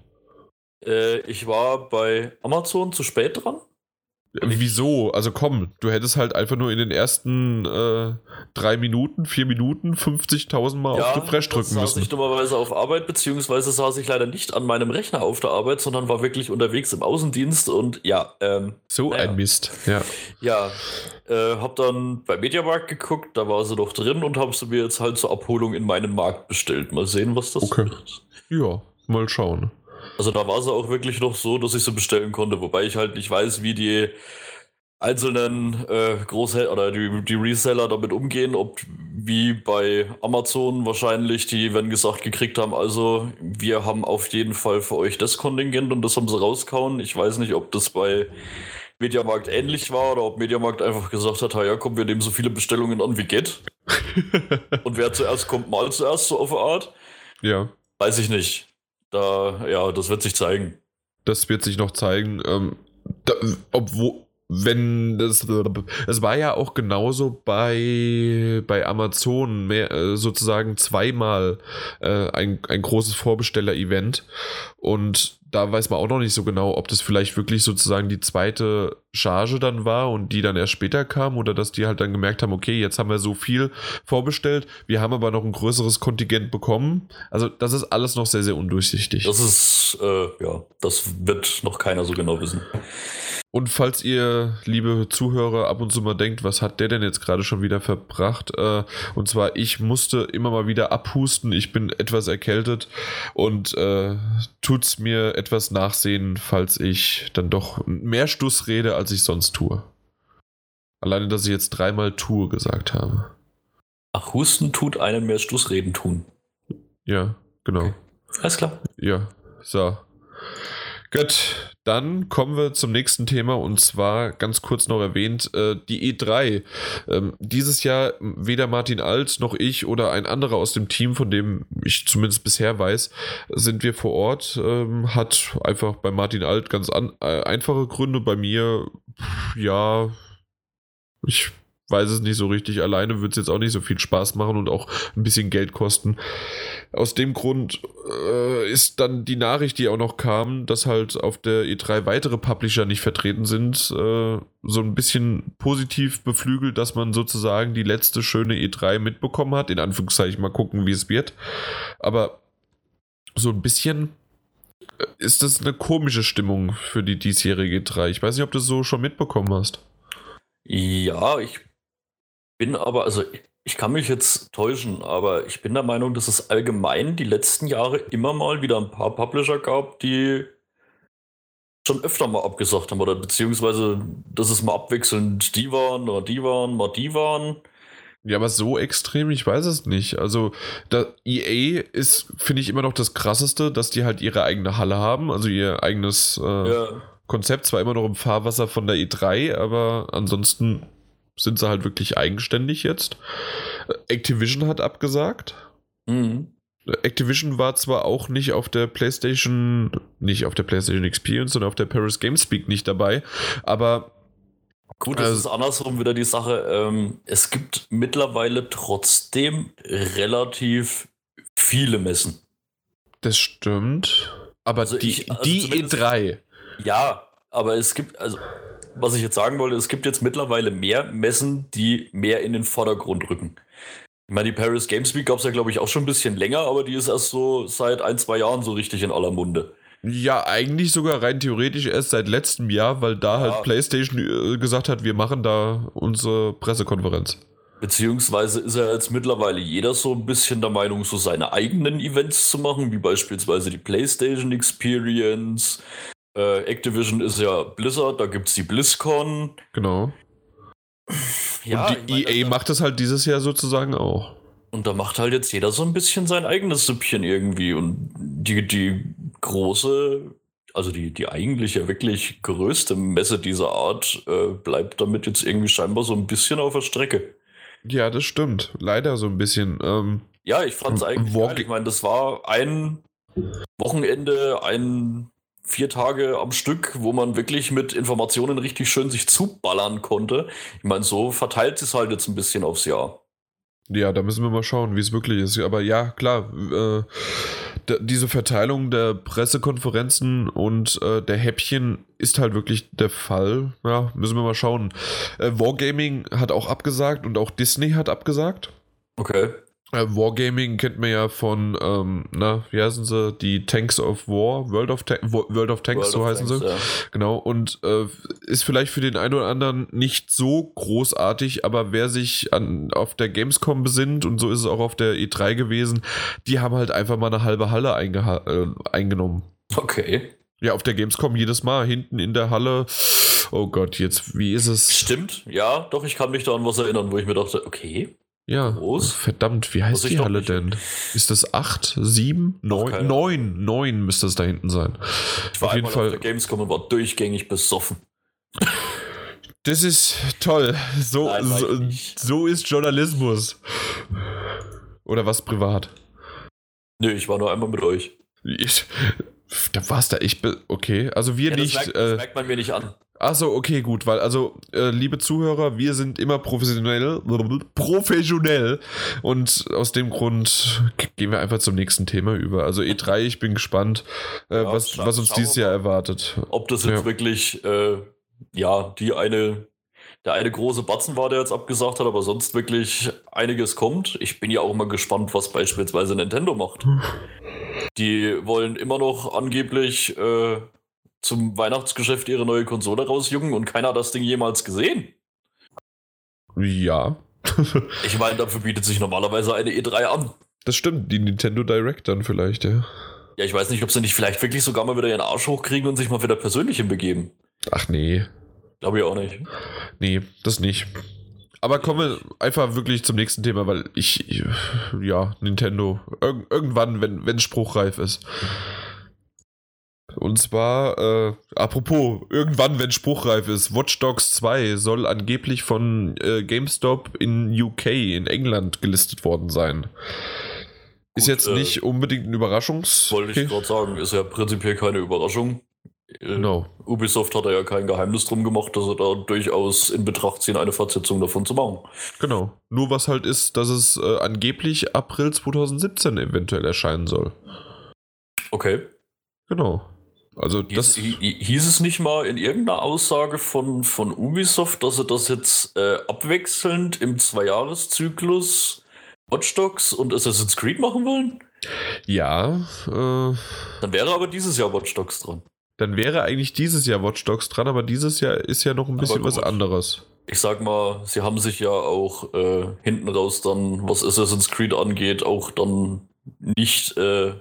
Äh, ich war bei Amazon zu spät dran. Wieso? Also komm, du hättest halt einfach nur in den ersten äh, drei Minuten, vier Minuten 50.000 Mal auf Refresh das drücken saß müssen. ich dummerweise auf Arbeit, beziehungsweise saß ich leider nicht an meinem Rechner auf der Arbeit, sondern war wirklich unterwegs im Außendienst und ja, ähm, So Naja. ein Mist. Ja. ja, äh, hab dann bei Mediamarkt geguckt, da war sie doch drin und hab sie mir jetzt halt zur Abholung in meinen Markt bestellt. Mal sehen, was das Okay. wird. ja, mal schauen. Also da war sie auch wirklich noch so, dass ich sie bestellen konnte, wobei ich halt nicht weiß, wie die einzelnen äh, Großhändler oder die, die Reseller damit umgehen, ob wie bei Amazon wahrscheinlich, die wenn gesagt gekriegt haben, also wir haben auf jeden Fall für euch das Kontingent und das haben sie rauskauen. Ich weiß nicht, ob das bei Mediamarkt ähnlich war oder ob Mediamarkt einfach gesagt hat, "Ha ja, komm, wir nehmen so viele Bestellungen an wie geht. *laughs* Und wer zuerst kommt, mal zuerst so auf eine Art. ja, Weiß ich nicht. Da, ja, das wird sich zeigen. das wird sich noch zeigen. Ähm, da, obwohl, wenn das. Es war ja auch genauso bei, bei Amazon mehr, äh, sozusagen zweimal äh, ein, ein großes Vorbesteller-Event. Und da weiß man auch noch nicht so genau, ob das vielleicht wirklich sozusagen die zweite Charge dann war und die dann erst später kam oder dass die halt dann gemerkt haben, okay, jetzt haben wir so viel vorbestellt, wir haben aber noch ein größeres Kontingent bekommen. Also das ist alles noch sehr, sehr undurchsichtig. Das ist, äh, ja, das wird noch keiner so genau wissen. Und falls ihr, liebe Zuhörer, ab und zu mal denkt, was hat der denn jetzt gerade schon wieder verbracht? Äh, und zwar, ich musste immer mal wieder abhusten. Ich bin etwas erkältet und äh, tut's mir etwas nachsehen, falls ich dann doch mehr Stuss rede, als ich sonst tue. Alleine, dass ich jetzt dreimal tue gesagt habe. Ach, Husten tut einen mehr Stussreden tun. Ja, genau. Okay. Alles klar. Ja, so. Gut, dann kommen wir zum nächsten Thema und zwar ganz kurz noch erwähnt, äh, die E3. Ähm, dieses Jahr weder Martin Alt noch ich oder ein anderer aus dem Team, von dem ich zumindest bisher weiß, sind wir vor Ort. Ähm, hat einfach bei Martin Alt ganz an, äh, einfache Gründe, bei mir, ja, ich weiß es nicht so richtig. Alleine wird es jetzt auch nicht so viel Spaß machen und auch ein bisschen Geld kosten. Aus dem Grund äh, ist dann die Nachricht, die auch noch kam, dass halt auf der E3 weitere Publisher nicht vertreten sind, äh, so ein bisschen positiv beflügelt, dass man sozusagen die letzte schöne E3 mitbekommen hat. In Anführungszeichen mal gucken, wie es wird. Aber so ein bisschen äh, ist das eine komische Stimmung für die diesjährige E3. Ich weiß nicht, ob du es so schon mitbekommen hast. Ja, ich bin aber, also ich kann mich jetzt täuschen, aber ich bin der Meinung, dass es allgemein die letzten Jahre immer mal wieder ein paar Publisher gab, die schon öfter mal abgesagt haben oder beziehungsweise, dass es mal abwechselnd die waren oder die waren, mal die waren. Ja, aber so extrem, ich weiß es nicht. Also, EA ist, finde ich, immer noch das krasseste, dass die halt ihre eigene Halle haben, also ihr eigenes äh, ja. Konzept, zwar immer noch im Fahrwasser von der E3, aber ansonsten sind sie halt wirklich eigenständig jetzt. Activision hat abgesagt. Mhm. Activision war zwar auch nicht auf der PlayStation, nicht auf der PlayStation Experience, sondern auf der Paris Games Week nicht dabei, aber Gut, das äh, ist andersrum wieder die Sache. Ähm, es gibt mittlerweile trotzdem relativ viele Messen. Das stimmt. Aber also die, ich, also die E3. Ja, aber es gibt, also was ich jetzt sagen wollte, es gibt jetzt mittlerweile mehr Messen, die mehr in den Vordergrund rücken. Ich meine, die Paris Games Week gab es ja, glaube ich, auch schon ein bisschen länger, aber die ist erst so seit ein, zwei Jahren so richtig in aller Munde. Ja, eigentlich sogar rein theoretisch erst seit letztem Jahr, weil da halt ja. halt PlayStation äh, gesagt hat, wir machen da unsere Pressekonferenz. Beziehungsweise ist ja jetzt mittlerweile jeder so ein bisschen der Meinung, so seine eigenen Events zu machen, wie beispielsweise die PlayStation Experience, äh, Activision ist ja Blizzard, da gibt es die BlizzCon. Genau. Ja, und die EA macht das halt dieses Jahr sozusagen auch. Und da macht halt jetzt jeder so ein bisschen sein eigenes Süppchen irgendwie. Und die, die große, also die, die eigentlich ja wirklich größte Messe dieser Art äh, bleibt damit jetzt irgendwie scheinbar so ein bisschen auf der Strecke. Ja, das stimmt. Leider so ein bisschen. Ähm, ja, ich fand es eigentlich geil. Ich meine, das war ein Wochenende, ein vier Tage am Stück, wo man wirklich mit Informationen richtig schön sich zuballern konnte. Ich meine, so verteilt es halt jetzt ein bisschen aufs Jahr. Ja, da müssen wir mal schauen, wie es wirklich ist. Aber ja, klar, äh, diese Verteilung der Pressekonferenzen und äh, der Häppchen ist halt wirklich der Fall. Ja, müssen wir mal schauen. Äh, Wargaming hat auch abgesagt und auch Disney hat abgesagt. Okay. Äh, Wargaming kennt man ja von, ähm, na, wie heißen sie? Die Tanks of War, World of, Ta World of Tanks, World so of heißen Tanks, sie. Ja. Genau, und äh, ist vielleicht für den einen oder anderen nicht so großartig, aber wer sich an, auf der Gamescom besinnt, und so ist es auch auf der E3 gewesen, die haben halt einfach mal eine halbe Halle äh, eingenommen. Okay. Ja, auf der Gamescom jedes Mal hinten in der Halle. Oh Gott, jetzt, wie ist es? Stimmt, ja, doch, ich kann mich da an was erinnern, wo ich mir dachte, okay. Ja, Groß? verdammt, wie heißt die Halle denn? Ist das 8, 7, 9? 9, 9 müsste es da hinten sein. Ich war auf jeden Fall auf der Gamescom und war durchgängig besoffen. Das ist toll. So, Nein, so, so, ist Journalismus. Oder was privat? Nö, ich war nur einmal mit euch. Ich, da warst da echt. Okay, also wir ja, nicht. Das merkt, das äh, merkt man mir nicht an. Achso, okay, gut, weil also, äh, liebe Zuhörer, wir sind immer professionell, professionell und aus dem Grund gehen wir einfach zum nächsten Thema über. Also E3, ich bin gespannt, äh, ja, was, was uns dieses Jahr erwartet. Ob das jetzt ja. wirklich, äh, ja, die eine, der eine große Batzen war, der jetzt abgesagt hat, aber sonst wirklich einiges kommt. Ich bin ja auch mal gespannt, was beispielsweise Nintendo macht. *laughs* Die wollen immer noch angeblich äh, zum Weihnachtsgeschäft ihre neue Konsole rausjucken und keiner hat das Ding jemals gesehen. Ja. *laughs* ich meine, dafür bietet sich normalerweise eine E3 an. Das stimmt, die Nintendo Direct dann vielleicht, ja. Ja, ich weiß nicht, ob sie nicht vielleicht wirklich sogar mal wieder ihren Arsch hochkriegen und sich mal wieder persönlich hinbegeben. Ach nee. Glaube ich auch nicht. Nee, das nicht. Aber kommen wir einfach wirklich zum nächsten Thema, weil ich, ja, Nintendo, irg irgendwann, wenn es spruchreif ist. Und zwar, äh, apropos, irgendwann, wenn spruchreif ist, Watch Dogs 2 soll angeblich von äh, GameStop in UK, in England, gelistet worden sein. ist jetzt äh, nicht unbedingt ein Überraschungs. Wollte ich gerade sagen, ist ja prinzipiell keine Überraschung. Genau. Ubisoft hat ja kein Geheimnis drum gemacht, dass er da durchaus in Betracht ziehen, eine Fortsetzung davon zu machen. Genau. Nur was halt ist, dass es äh, angeblich April 2017 eventuell erscheinen soll. Okay. Genau. Also das hieß, hieß es nicht mal in irgendeiner Aussage von, von Ubisoft, dass sie das jetzt äh, abwechselnd im Zweijahreszyklus Watch Dogs und Assassin's Creed machen wollen? Ja. Äh, Dann wäre aber dieses Jahr Watch Dogs dran. Dann wäre eigentlich dieses Jahr Watch Dogs dran, aber dieses Jahr ist ja noch ein bisschen was anderes. Ich sag mal, sie haben sich ja auch äh, hinten raus dann, was Assassin's Creed angeht, auch dann nicht äh,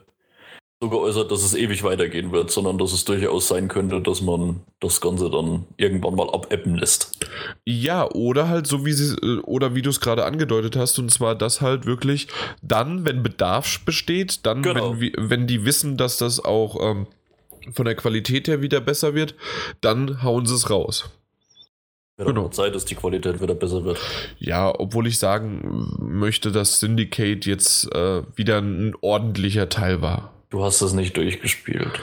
so geäußert, dass es ewig weitergehen wird, sondern dass es durchaus sein könnte, dass man das Ganze dann irgendwann mal abappen lässt. Ja, oder halt so wie sie oder wie du es gerade angedeutet hast, und zwar das halt wirklich dann, wenn Bedarf besteht, dann, genau. wenn, wenn die wissen, dass das auch ähm, von der Qualität her wieder besser wird, dann hauen sie es raus. Wird genau. Zeit, dass die Qualität wieder besser wird. Ja, obwohl ich sagen möchte, dass Syndicate jetzt äh, wieder ein ordentlicher Teil war. Du hast es nicht durchgespielt.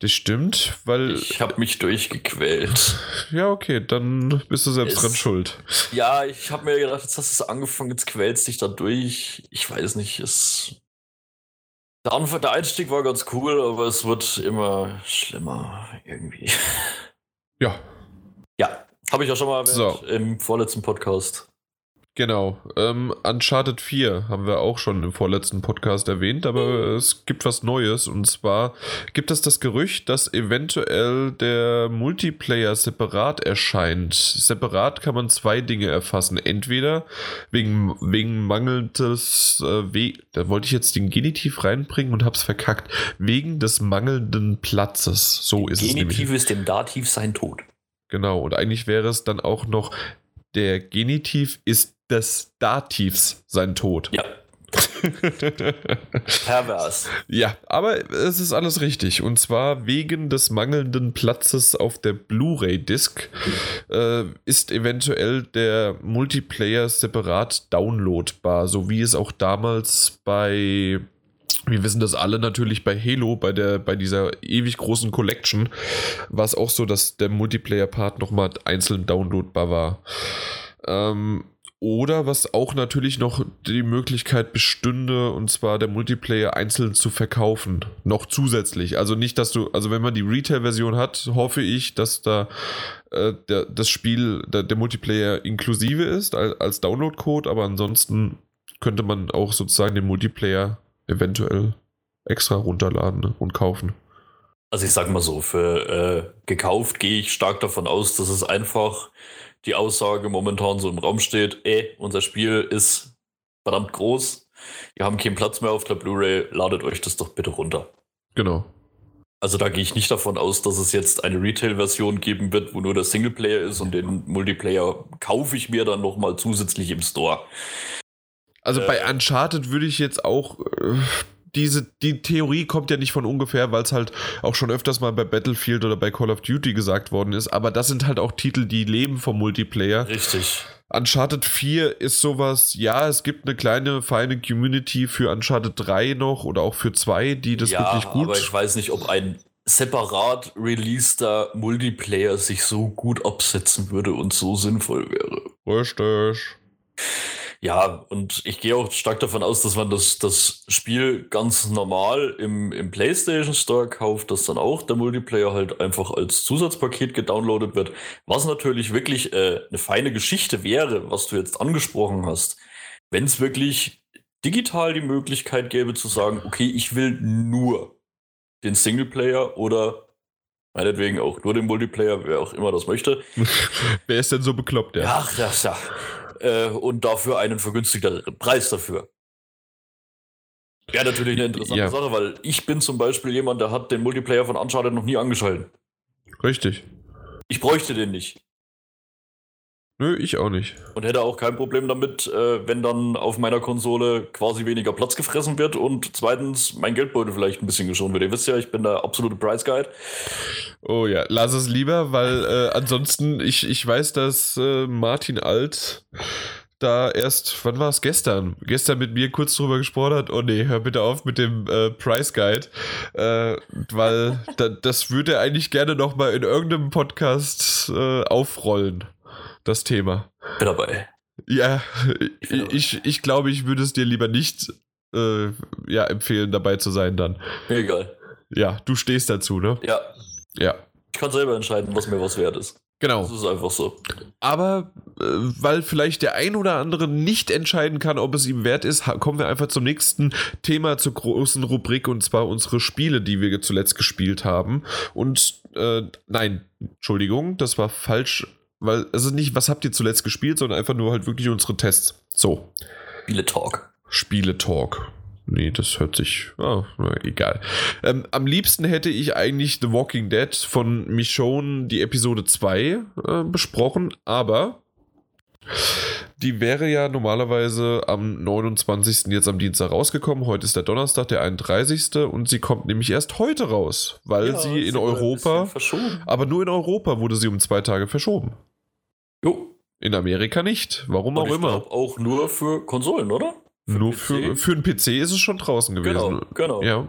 Das stimmt, weil. Ich habe mich durchgequält. Ja, okay, dann bist du selbst es, dran schuld. Ja, ich habe mir gedacht, jetzt hast du es angefangen, jetzt quälst dich da durch. Ich weiß nicht, es. Der, Anfang, der Einstieg war ganz cool, aber es wird immer schlimmer irgendwie. Ja. Ja, habe ich ja schon mal erwähnt so. im vorletzten Podcast. Genau. Ähm, Uncharted 4 haben wir auch schon im vorletzten Podcast erwähnt, aber es gibt was Neues und zwar gibt es das Gerücht, dass eventuell der Multiplayer separat erscheint. Separat kann man zwei Dinge erfassen. Entweder wegen, wegen mangelndes, äh, We da wollte ich jetzt den Genitiv reinbringen und hab's verkackt, wegen des mangelnden Platzes. So ist Genitiv es. Genitiv ist dem Dativ sein Tod. Genau, und eigentlich wäre es dann auch noch der Genitiv ist des Dativs sein Tod. Ja. *laughs* Pervers. Ja, aber es ist alles richtig. Und zwar wegen des mangelnden Platzes auf der Blu-ray-Disc äh, ist eventuell der Multiplayer separat downloadbar, so wie es auch damals bei wir wissen das alle natürlich bei Halo, bei, der, bei dieser ewig großen Collection, war es auch so, dass der Multiplayer-Part nochmal einzeln downloadbar war. Ähm, oder was auch natürlich noch die Möglichkeit bestünde, und zwar der Multiplayer einzeln zu verkaufen. Noch zusätzlich. Also nicht, dass du, also wenn man die Retail-Version hat, hoffe ich, dass da äh, der, das Spiel, der, der Multiplayer inklusive ist als, als Download-Code, aber ansonsten könnte man auch sozusagen den Multiplayer eventuell extra runterladen und kaufen. Also ich sag mal so, für äh, gekauft gehe ich stark davon aus, dass es einfach die Aussage momentan so im Raum steht, ey, unser Spiel ist verdammt groß, wir haben keinen Platz mehr auf der Blu-ray, ladet euch das doch bitte runter. Genau. Also da gehe ich nicht davon aus, dass es jetzt eine Retail-Version geben wird, wo nur der Singleplayer ist und den Multiplayer kaufe ich mir dann nochmal zusätzlich im Store. Also äh, bei Uncharted würde ich jetzt auch äh, diese, die Theorie kommt ja nicht von ungefähr, weil es halt auch schon öfters mal bei Battlefield oder bei Call of Duty gesagt worden ist. Aber das sind halt auch Titel, die leben vom Multiplayer. Richtig. Uncharted 4 ist sowas, ja, es gibt eine kleine, feine Community für Uncharted 3 noch oder auch für 2, die das ja, wirklich gut. Aber ich weiß nicht, ob ein separat releaster Multiplayer sich so gut absetzen würde und so sinnvoll wäre. Richtig. Ja, und ich gehe auch stark davon aus, dass man das, das Spiel ganz normal im, im PlayStation Store kauft, dass dann auch der Multiplayer halt einfach als Zusatzpaket gedownloadet wird. Was natürlich wirklich äh, eine feine Geschichte wäre, was du jetzt angesprochen hast. Wenn es wirklich digital die Möglichkeit gäbe zu sagen, okay, ich will nur den Singleplayer oder Meinetwegen auch nur den Multiplayer, wer auch immer das möchte. *laughs* wer ist denn so bekloppt, ja? Ach, das ja. Äh, und dafür einen vergünstigteren Preis dafür. Ja, natürlich eine interessante ja. Sache, weil ich bin zum Beispiel jemand, der hat den Multiplayer von Uncharted noch nie angeschaltet. Richtig. Ich bräuchte den nicht. Nö, ich auch nicht. Und hätte auch kein Problem damit, äh, wenn dann auf meiner Konsole quasi weniger Platz gefressen wird und zweitens mein Geldbeutel vielleicht ein bisschen geschont wird. Ihr wisst ja, ich bin der absolute Price Guide. Oh ja, lass es lieber, weil äh, ansonsten, ich, ich weiß, dass äh, Martin Alt da erst, wann war es gestern? Gestern mit mir kurz drüber gesprochen hat, oh nee, hör bitte auf mit dem äh, Price Guide, äh, weil *laughs* da, das würde er eigentlich gerne nochmal in irgendeinem Podcast äh, aufrollen das Thema. Bin dabei. Ja, ich, ich, ich glaube, ich würde es dir lieber nicht äh, ja, empfehlen, dabei zu sein dann. Mir egal. Ja, du stehst dazu, ne? Ja. Ja. Ich kann selber entscheiden, was mir was wert ist. Genau. Das ist einfach so. Aber äh, weil vielleicht der ein oder andere nicht entscheiden kann, ob es ihm wert ist, kommen wir einfach zum nächsten Thema zur großen Rubrik und zwar unsere Spiele, die wir zuletzt gespielt haben. Und äh, nein, Entschuldigung, das war falsch weil es ist nicht, was habt ihr zuletzt gespielt, sondern einfach nur halt wirklich unsere Tests. So. Spiele-Talk. Spiele-Talk. Nee, das hört sich. Oh, egal. Ähm, am liebsten hätte ich eigentlich The Walking Dead von Michonne, die Episode 2, äh, besprochen, aber die wäre ja normalerweise am 29. jetzt am Dienstag rausgekommen. Heute ist der Donnerstag, der 31. Und sie kommt nämlich erst heute raus, weil ja, sie in Europa. Aber nur in Europa wurde sie um zwei Tage verschoben. Jo. In Amerika nicht. Warum Und auch immer. Auch nur für Konsolen, oder? Für nur für, für einen PC ist es schon draußen gewesen. Genau, genau. Ja.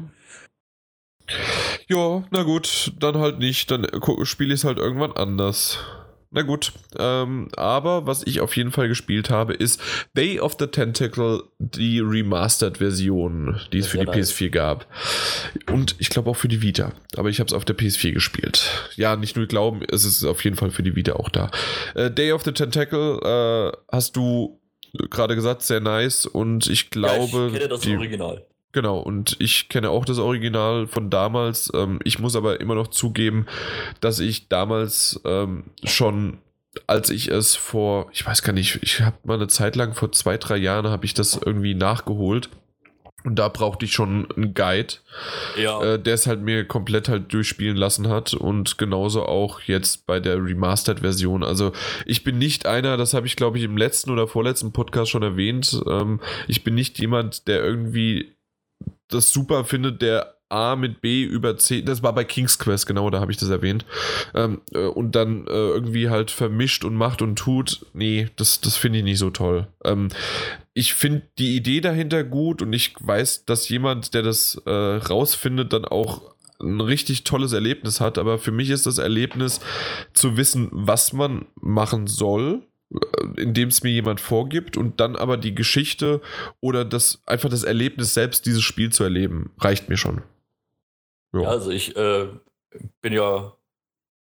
Ja, na gut, dann halt nicht. Dann spiele ich es halt irgendwann anders. Na gut, ähm, aber was ich auf jeden Fall gespielt habe, ist Day of the Tentacle, die Remastered-Version, die es für die nice. PS4 gab. Und ich glaube auch für die Vita. Aber ich habe es auf der PS4 gespielt. Ja, nicht nur glauben, es ist auf jeden Fall für die Vita auch da. Äh, Day of the Tentacle äh, hast du gerade gesagt, sehr nice. Und ich glaube. Ja, ich kenne das die, Original. Genau, und ich kenne auch das Original von damals. Ähm, ich muss aber immer noch zugeben, dass ich damals ähm, schon, als ich es vor, ich weiß gar nicht, ich habe mal eine Zeit lang, vor zwei, drei Jahren, habe ich das irgendwie nachgeholt. Und da brauchte ich schon einen Guide, ja. äh, der es halt mir komplett halt durchspielen lassen hat. Und genauso auch jetzt bei der Remastered-Version. Also ich bin nicht einer, das habe ich glaube ich im letzten oder vorletzten Podcast schon erwähnt. Ähm, ich bin nicht jemand, der irgendwie das super findet, der A mit B über C, das war bei King's Quest, genau, da habe ich das erwähnt, ähm, äh, und dann äh, irgendwie halt vermischt und macht und tut, nee, das, das finde ich nicht so toll. Ähm, ich finde die Idee dahinter gut und ich weiß, dass jemand, der das äh, rausfindet, dann auch ein richtig tolles Erlebnis hat, aber für mich ist das Erlebnis zu wissen, was man machen soll indem es mir jemand vorgibt und dann aber die Geschichte oder das einfach das Erlebnis selbst, dieses Spiel zu erleben, reicht mir schon. Ja, also ich äh, bin ja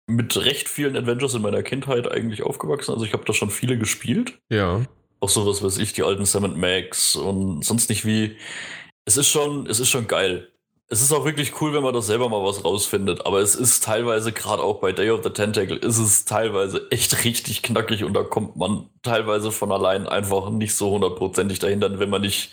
mit recht vielen Adventures in meiner Kindheit eigentlich aufgewachsen. Also ich habe da schon viele gespielt. Ja. Auch sowas, weiß ich, die alten Sam Max und sonst nicht wie. Es ist schon, es ist schon geil es ist auch wirklich cool, wenn man das selber mal was rausfindet, aber es ist teilweise, gerade auch bei Day of the Tentacle, ist es teilweise echt richtig knackig und da kommt man teilweise von allein einfach nicht so hundertprozentig dahinter, wenn man nicht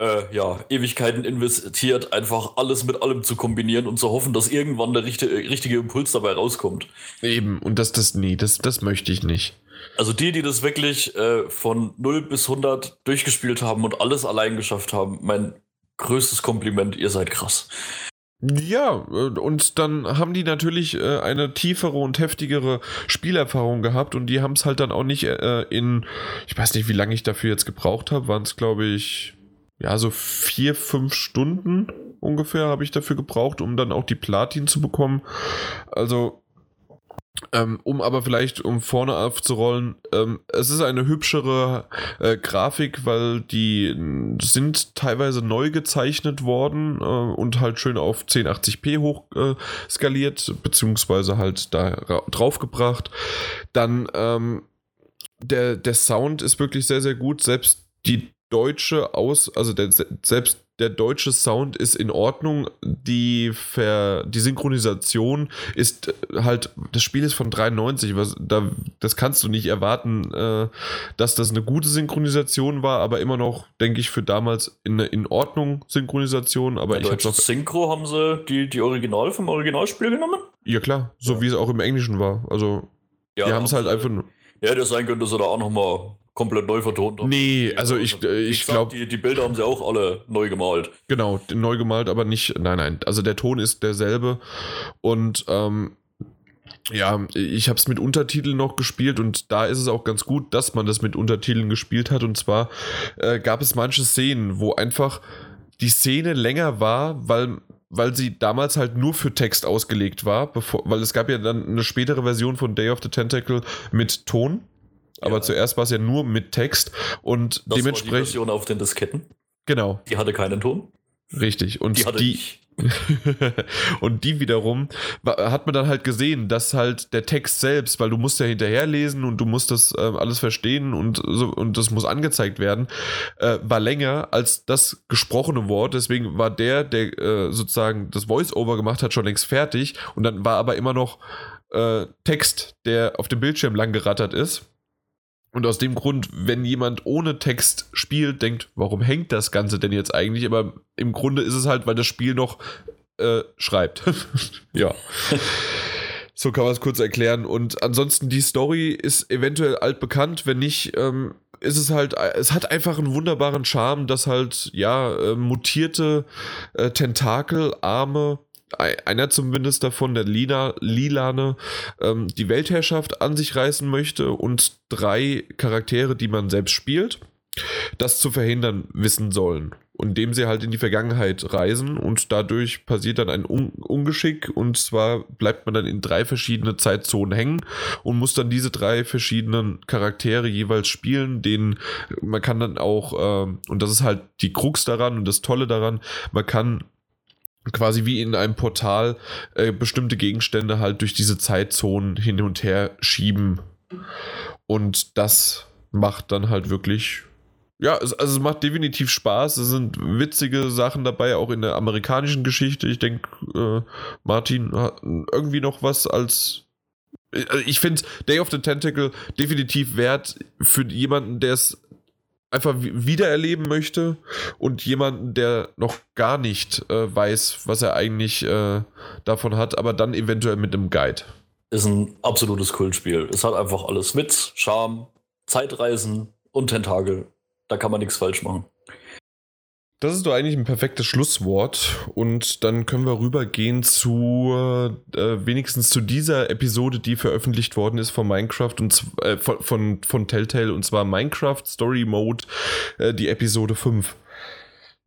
äh, ja, Ewigkeiten investiert, einfach alles mit allem zu kombinieren und zu hoffen, dass irgendwann der richtige, richtige Impuls dabei rauskommt. Eben, und das, das, nee, das, das möchte ich nicht. Also die, die das wirklich äh, von 0 bis 100 durchgespielt haben und alles allein geschafft haben, mein größtes Kompliment, ihr seid krass. Ja, äh, und dann haben die natürlich äh, eine tiefere und heftigere Spielerfahrung gehabt und die haben es halt dann auch nicht äh, in, ich weiß nicht, wie lange ich dafür jetzt gebraucht habe, waren es glaube ich, ja, so vier, fünf Stunden ungefähr habe ich dafür gebraucht, um dann auch die Platin zu bekommen. Also ähm, um aber vielleicht um vorne aufzurollen, ähm, es ist eine hübschere äh, Grafik, weil die sind teilweise neu gezeichnet worden äh, und halt schön auf 1080p hoch äh, skaliert, beziehungsweise halt da draufgebracht. Dann ähm, der, der Sound ist wirklich sehr, sehr gut. Selbst die deutsche Aus, also der, selbst der deutsche Sound ist in Ordnung. Die, Ver, die Synchronisation ist halt, das Spiel ist von 93, was, da, das kannst du nicht erwarten, äh, dass das eine gute Synchronisation war, aber immer noch, denke ich, für damals in, in Ordnung Synchronisation. Aber Der ich habe Synchro haben sie die, die Original vom Originalspiel genommen? Ja, klar, so Ja. wie es auch im Englischen war. Also, Ja, die haben es halt einfach. nur- Ja, das sein könnte, dass sie da auch nochmal komplett neu vertont haben. Nee, also ich, äh, ich glaube, Die, die Bilder haben sie auch alle neu gemalt. genau, neu gemalt, aber nicht. Nein, nein. Also der Ton ist derselbe. Und ähm, ja, ich habe es mit Untertiteln noch gespielt und da ist es auch ganz gut, dass man das mit Untertiteln gespielt hat. Und zwar äh, gab es manche Szenen, wo einfach die Szene länger war, weil weil sie damals halt nur für Text ausgelegt war, bevor, weil es gab ja dann eine spätere Version von Day of the Tentacle mit Ton, aber Ja. zuerst war es ja nur mit Text und Das war die dementsprechend Version auf den Disketten. genau, Die hatte keinen Ton. richtig und Die hatte die ich. *laughs* und die wiederum hat man dann halt gesehen, dass halt der Text selbst, weil du musst ja hinterherlesen und du musst das ähm, alles verstehen und so und das muss angezeigt werden, äh, war länger als das gesprochene Wort. Deswegen war der, der äh, sozusagen das Voice-Over gemacht hat, schon längst fertig und dann war aber immer noch äh, Text, der auf dem Bildschirm lang gerattert ist. Und aus dem Grund, wenn jemand ohne Text spielt, denkt, warum hängt das Ganze denn jetzt eigentlich? Aber im Grunde ist es halt, weil das Spiel noch äh, schreibt. *laughs* ja. So kann man es kurz erklären. Und ansonsten, die Story ist eventuell altbekannt. Wenn nicht, ähm, ist es halt, es hat einfach einen wunderbaren Charme, dass halt, ja, äh, mutierte äh, Tentakel, Arme, ei- einer zumindest davon, der Lila, Lilane, ähm, die Weltherrschaft an sich reißen möchte und drei Charaktere, die man selbst spielt, das zu verhindern wissen sollen. Und indem sie halt in die Vergangenheit reisen und dadurch passiert dann ein Un Ungeschick und zwar bleibt man dann in drei verschiedene Zeitzonen hängen und muss dann diese drei verschiedenen Charaktere jeweils spielen, den man kann dann auch, ähm, und das ist halt die Krux daran und das Tolle daran, man kann quasi wie in einem Portal äh, bestimmte Gegenstände halt durch diese Zeitzonen hin und her schieben. Und das macht dann halt wirklich. Ja, es, also es macht definitiv Spaß. Es sind witzige Sachen dabei, auch in der amerikanischen Geschichte. Ich denke, äh, Martin hat irgendwie noch was als. Also Ich finde Day of the Tentacle definitiv wert für jemanden, der es einfach wi- wiedererleben möchte und jemanden, der noch gar nicht äh, weiß, was er eigentlich äh, davon hat, aber dann eventuell mit einem Guide. Ist ein absolutes Kultspiel. Es hat einfach alles Witz, Charme, Zeitreisen und Tentakel. Da kann man nichts falsch machen. Das ist doch eigentlich ein perfektes Schlusswort und dann können wir rübergehen zu äh, wenigstens zu dieser Episode, die veröffentlicht worden ist von Minecraft und äh, von, von, von Telltale und zwar Minecraft Story Mode, äh, die Episode 5.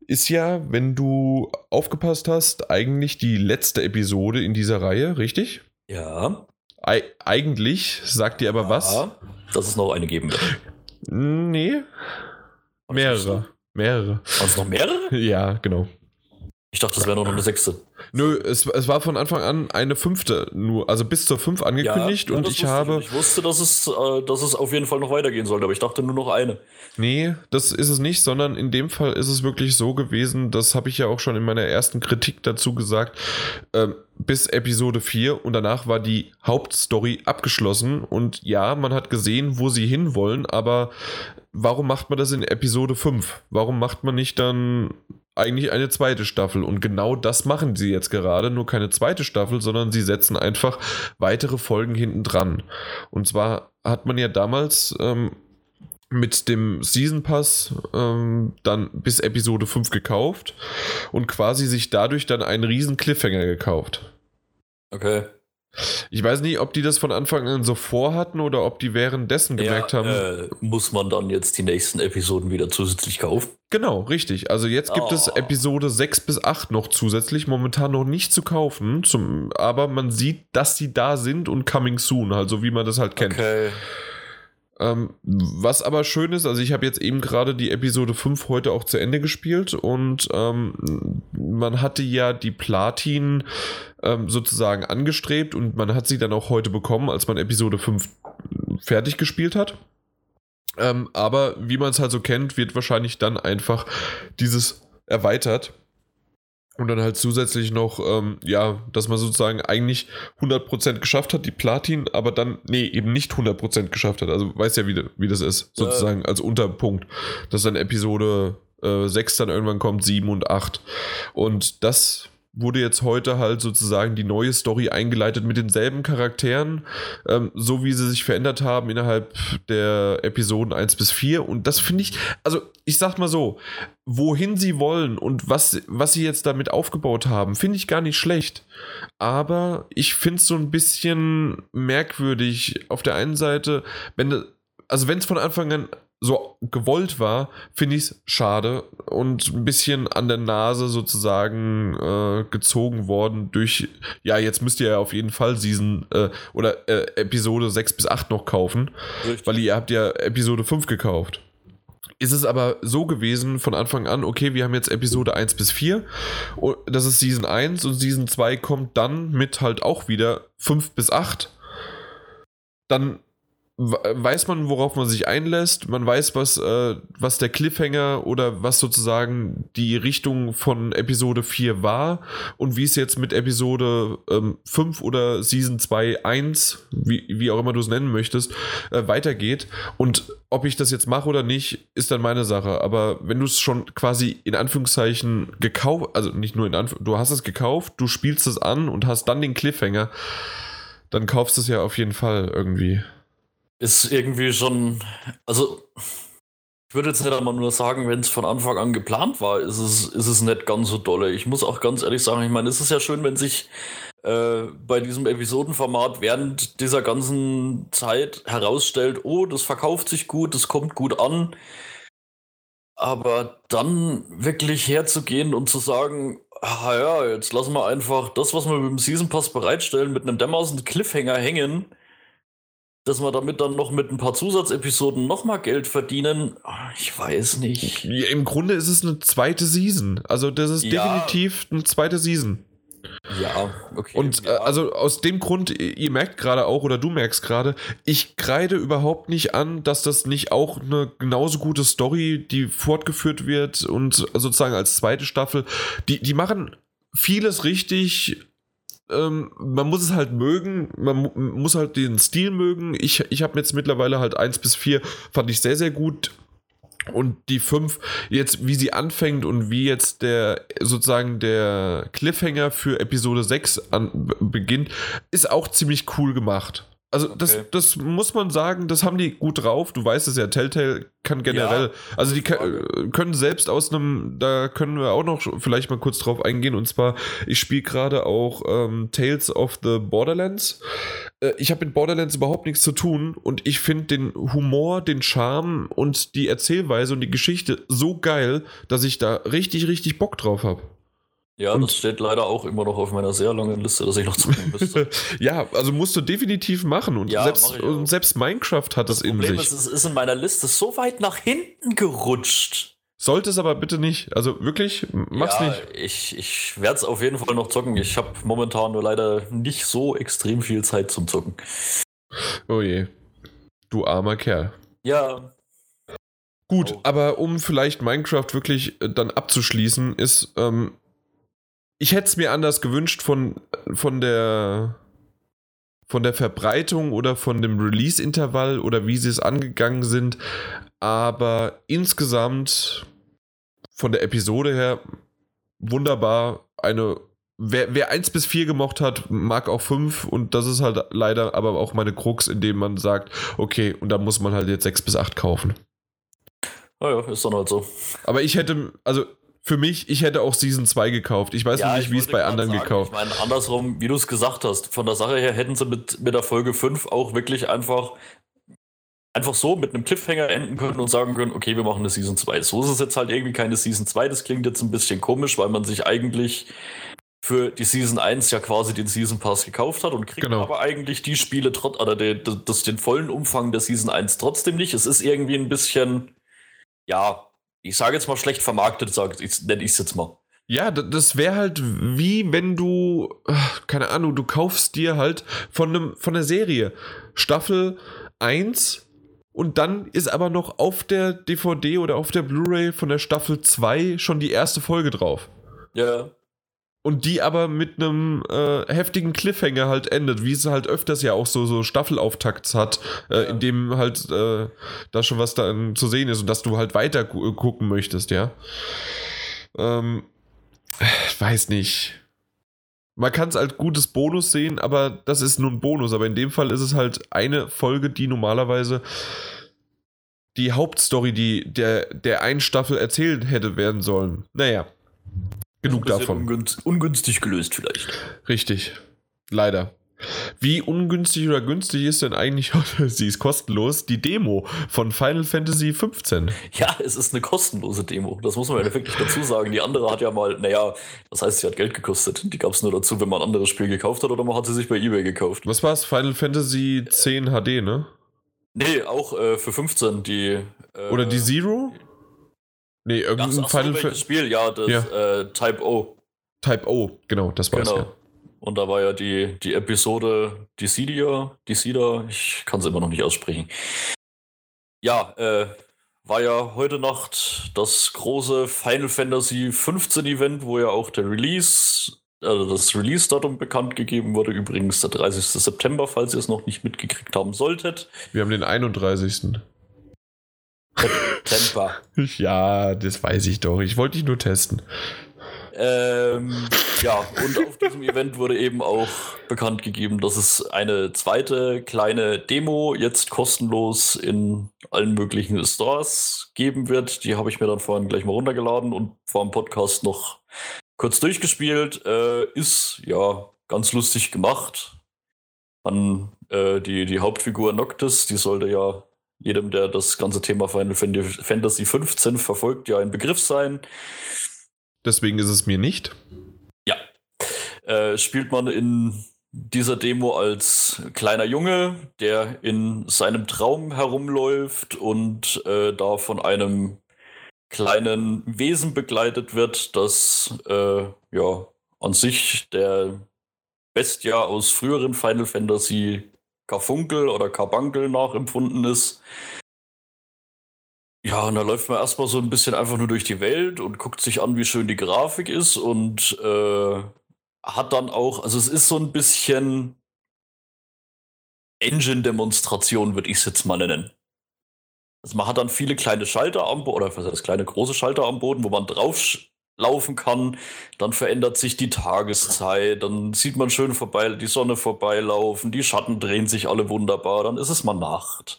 Ist ja, wenn du aufgepasst hast, eigentlich die letzte Episode in dieser Reihe, richtig? Ja. Ei eigentlich, sagt dir aber was? Ja, dass es noch eine geben wird. Nee, mehrere. Mehrere. Waren es noch mehrere? *laughs* Ja, genau. Ich dachte, das wäre noch eine sechste. Nö, es, es war von Anfang an eine fünfte nur, also bis zur fünf angekündigt ja, und ich habe. Ich wusste, dass es, äh, dass es auf jeden Fall noch weitergehen sollte, aber ich dachte nur noch eine. Nee, das ist es nicht, sondern in dem Fall ist es wirklich so gewesen, das habe ich ja auch schon in meiner ersten Kritik dazu gesagt, ähm, bis Episode 4 und danach war die Hauptstory abgeschlossen und ja, man hat gesehen, wo sie hinwollen, aber warum macht man das in Episode 5? Warum macht man nicht dann eigentlich eine zweite Staffel? Und genau das machen sie jetzt gerade, nur keine zweite Staffel, sondern sie setzen einfach weitere Folgen hinten dran. Und zwar hat man ja damals ähm, mit dem Season Pass ähm, dann bis Episode 5 gekauft und quasi sich dadurch dann einen riesen Cliffhanger gekauft. Okay. Ich weiß nicht, ob die das von Anfang an so vorhatten oder ob die währenddessen gemerkt ja, haben. Äh, muss man dann jetzt die nächsten Episoden wieder zusätzlich kaufen? Genau, richtig. Also jetzt gibt es Oh. Episode 6 bis 8 noch zusätzlich, momentan noch nicht zu kaufen, zum, aber man sieht, dass sie da sind und coming soon, also wie man das halt kennt. Okay. Ähm, was aber schön ist, also ich habe jetzt eben gerade die Episode 5 heute auch zu Ende gespielt und ähm, man hatte ja die Platin ähm, sozusagen angestrebt und man hat sie dann auch heute bekommen, als man Episode 5 fertig gespielt hat. Ähm, aber wie man es halt so kennt, wird wahrscheinlich dann einfach dieses erweitert. Und dann halt zusätzlich noch, ähm, ja, dass man sozusagen eigentlich 100% geschafft hat, die Platin, aber dann, nee, eben nicht 100% geschafft hat. Also weiß ja, wie, wie das ist, sozusagen ja. als Unterpunkt. Dass dann Episode äh, 6 dann irgendwann kommt, 7 und 8. Und das wurde jetzt heute halt sozusagen die neue Story eingeleitet mit denselben Charakteren, ähm, so wie sie sich verändert haben innerhalb der Episoden 1 bis 4. Und das finde ich, also ich sag mal so, wohin sie wollen und was, was sie jetzt damit aufgebaut haben, finde ich gar nicht schlecht. Aber ich finde es so ein bisschen merkwürdig auf der einen Seite, wenn also wenn es von Anfang an so gewollt war, finde ich es schade und ein bisschen an der Nase sozusagen äh, gezogen worden durch, ja, jetzt müsst ihr ja auf jeden Fall Season äh, oder äh, Episode 6 bis 8 noch kaufen, Richtig. weil ihr habt ja Episode 5 gekauft. Ist es aber so gewesen von Anfang an, okay, wir haben jetzt Episode 1 bis 4, das ist Season 1 und Season 2 kommt dann mit halt auch wieder 5 bis 8. Dann weiß man, worauf man sich einlässt. Man weiß, was, äh, was der Cliffhanger oder was sozusagen die Richtung von Episode 4 war und wie es jetzt mit Episode ähm, 5 oder Season 2, 1, wie, wie auch immer du es nennen möchtest, äh, weitergeht. Und ob ich das jetzt mache oder nicht, ist dann meine Sache. Aber wenn du es schon quasi in Anführungszeichen gekauft, also nicht nur in Anführungszeichen, du hast es gekauft, du spielst es an und hast dann den Cliffhanger, dann kaufst du es ja auf jeden Fall irgendwie ist irgendwie schon, also ich würde jetzt nicht einmal nur sagen, wenn es von Anfang an geplant war, ist es, ist es nicht ganz so dolle. Ich muss auch ganz ehrlich sagen, ich meine, es ist ja schön, wenn sich äh, bei diesem Episodenformat während dieser ganzen Zeit herausstellt, oh, das verkauft sich gut, das kommt gut an. Aber dann wirklich herzugehen und zu sagen, ah ja, jetzt lassen wir einfach das, was wir mit dem Season Pass bereitstellen, mit einem dermaßen Cliffhanger hängen dass wir damit dann noch mit ein paar Zusatzepisoden nochmal Geld verdienen, ich weiß nicht. Ja, Im Grunde ist es eine zweite Season. Also das ist ja. definitiv eine zweite Season. Ja, okay. Und ja. Äh, also aus dem Grund, ihr merkt gerade auch oder du merkst gerade, ich kreide überhaupt nicht an, dass das nicht auch eine genauso gute Story, die fortgeführt wird und sozusagen als zweite Staffel, die, die machen vieles richtig, ähm, man muss es halt mögen, man muss halt den Stil mögen. Ich, ich habe jetzt mittlerweile halt 1 bis 4, fand ich sehr, sehr gut. Und die 5, jetzt wie sie anfängt und wie jetzt der sozusagen der Cliffhanger für Episode 6 an, beginnt, ist auch ziemlich cool gemacht. Also okay. das, das muss man sagen, das haben die gut drauf. Du weißt es ja, Telltale kann generell, ja, also die kann, können selbst aus einem, da können wir auch noch vielleicht mal kurz drauf eingehen. Und zwar, ich spiele gerade auch ähm, Tales of the Borderlands. Äh, ich habe mit Borderlands überhaupt nichts zu tun und ich finde den Humor, den Charme und die Erzählweise und die Geschichte so geil, dass ich da richtig, richtig Bock drauf habe. Ja, und das steht leider auch immer noch auf meiner sehr langen Liste, dass ich noch zocken müsste. *laughs* ja, also musst du definitiv machen. Und, ja, selbst, und selbst Minecraft hat das, das in Problem sich. Ist, es ist in meiner Liste so weit nach hinten gerutscht. Sollte es aber bitte nicht. Also wirklich, mach's ja, nicht. Ich, ich werde es auf jeden Fall noch zocken. Ich habe momentan nur leider nicht so extrem viel Zeit zum Zocken. Oh je. Du armer Kerl. Ja. Gut, aber um vielleicht Minecraft wirklich äh, dann abzuschließen, ist ähm, ich hätte es mir anders gewünscht von, von der von der Verbreitung oder von dem Release-Intervall oder wie sie es angegangen sind. Aber insgesamt von der Episode her wunderbar. Eine, wer, wer 1 bis 4 gemocht hat, mag auch 5 und das ist halt leider aber auch meine Krux, indem man sagt, okay, und da muss man halt jetzt 6 bis 8 kaufen. Naja, ist dann halt so. Aber ich hätte, also für mich, ich hätte auch Season 2 gekauft. Ich weiß ja, nicht, wie es bei anderen sagen, gekauft. Ich meine, andersrum, wie du es gesagt hast, von der Sache her hätten sie mit, mit der Folge 5 auch wirklich einfach einfach so mit einem Cliffhanger enden können und sagen können, okay, wir machen eine Season 2. So ist es jetzt halt irgendwie keine Season 2. Das klingt jetzt ein bisschen komisch, weil man sich eigentlich für die Season 1 ja quasi den Season Pass gekauft hat und kriegt genau. aber eigentlich die Spiele trotz oder den, das, den vollen Umfang der Season 1 trotzdem nicht. Es ist irgendwie ein bisschen, ja, ich sage jetzt mal schlecht vermarktet, sage ich, nenne ich es jetzt mal. Ja, das wäre halt wie wenn du, keine Ahnung, du kaufst dir halt von einem, von der Serie Staffel 1 Und dann ist aber noch auf der DVD oder auf der Blu-ray von der Staffel 2 schon die erste Folge drauf. Ja. Und die aber mit einem äh, heftigen Cliffhanger halt endet, wie es halt öfters ja auch so, so Staffelauftakts hat, äh, Ja. in dem halt äh, da schon was dann zu sehen ist und dass du halt weiter gu gucken möchtest, ja. Ähm, weiß nicht. Man kann es als gutes Bonus sehen, aber das ist nur ein Bonus. Aber in dem Fall ist es halt eine Folge, die normalerweise die Hauptstory, die der, der einen Staffel erzählt hätte werden sollen. Naja, genug davon. ungünst- ungünstig gelöst vielleicht. Richtig. Leider. Wie ungünstig oder günstig ist denn eigentlich, *laughs* sie ist kostenlos, die Demo von Final Fantasy 15? Ja, es ist eine kostenlose Demo. Das muss man ja wirklich dazu sagen. Die andere hat ja mal, naja, das heißt, sie hat Geld gekostet. Die gab es nur dazu, wenn man ein anderes Spiel gekauft hat oder man hat sie sich bei eBay gekauft. Was war's? Final Fantasy 10 HD, ne? Nee, auch äh, für 15 die. Äh, Oder die Zero? Nee, irgendein ach Final Fantasy Spiel? Ja, das Ja. Äh, Type O. Type O, genau, das war's. Genau. Ja. Und da war ja die, die Episode Dissidia, Dissidia, ich kann es immer noch nicht aussprechen. Ja, äh, war ja heute Nacht das große Final Fantasy 15 Event, wo ja auch der Release, also das Release-Datum bekannt gegeben wurde. Übrigens der 30. September, falls ihr es noch nicht mitgekriegt haben solltet. Wir haben den 31. Temper. *laughs* Ja, das weiß ich doch. Ich wollte dich nur testen. Ähm, ja, und auf diesem Event wurde eben auch bekannt gegeben, dass es eine zweite kleine Demo jetzt kostenlos in allen möglichen Stores geben wird. Die habe ich mir dann vorhin gleich mal runtergeladen und vor dem Podcast noch kurz durchgespielt. Äh, ist ja ganz lustig gemacht. Man, äh, die, die Hauptfigur Noctis, die sollte ja jedem, der das ganze Thema Final Fantasy 15 verfolgt, ja ein Begriff sein. Deswegen ist es mir nicht. äh, spielt man in dieser Demo als kleiner Junge, der in seinem Traum herumläuft und äh, da von einem kleinen Wesen begleitet wird, das äh, ja an sich der Bestia aus früheren Final Fantasy Karfunkel oder Karbunkel nachempfunden ist. Ja, und da läuft man erstmal so ein bisschen einfach nur durch die Welt und guckt sich an, wie schön die Grafik ist und äh, hat dann auch, also es ist so ein bisschen Engine-Demonstration, würde ich es jetzt mal nennen. Also man hat dann viele kleine Schalter am Boden, oder was heißt kleine große Schalter am Boden, wo man drauf laufen kann. Dann verändert sich die Tageszeit, dann sieht man schön vorbei, die Sonne vorbeilaufen, die Schatten drehen sich alle wunderbar, dann ist es mal Nacht.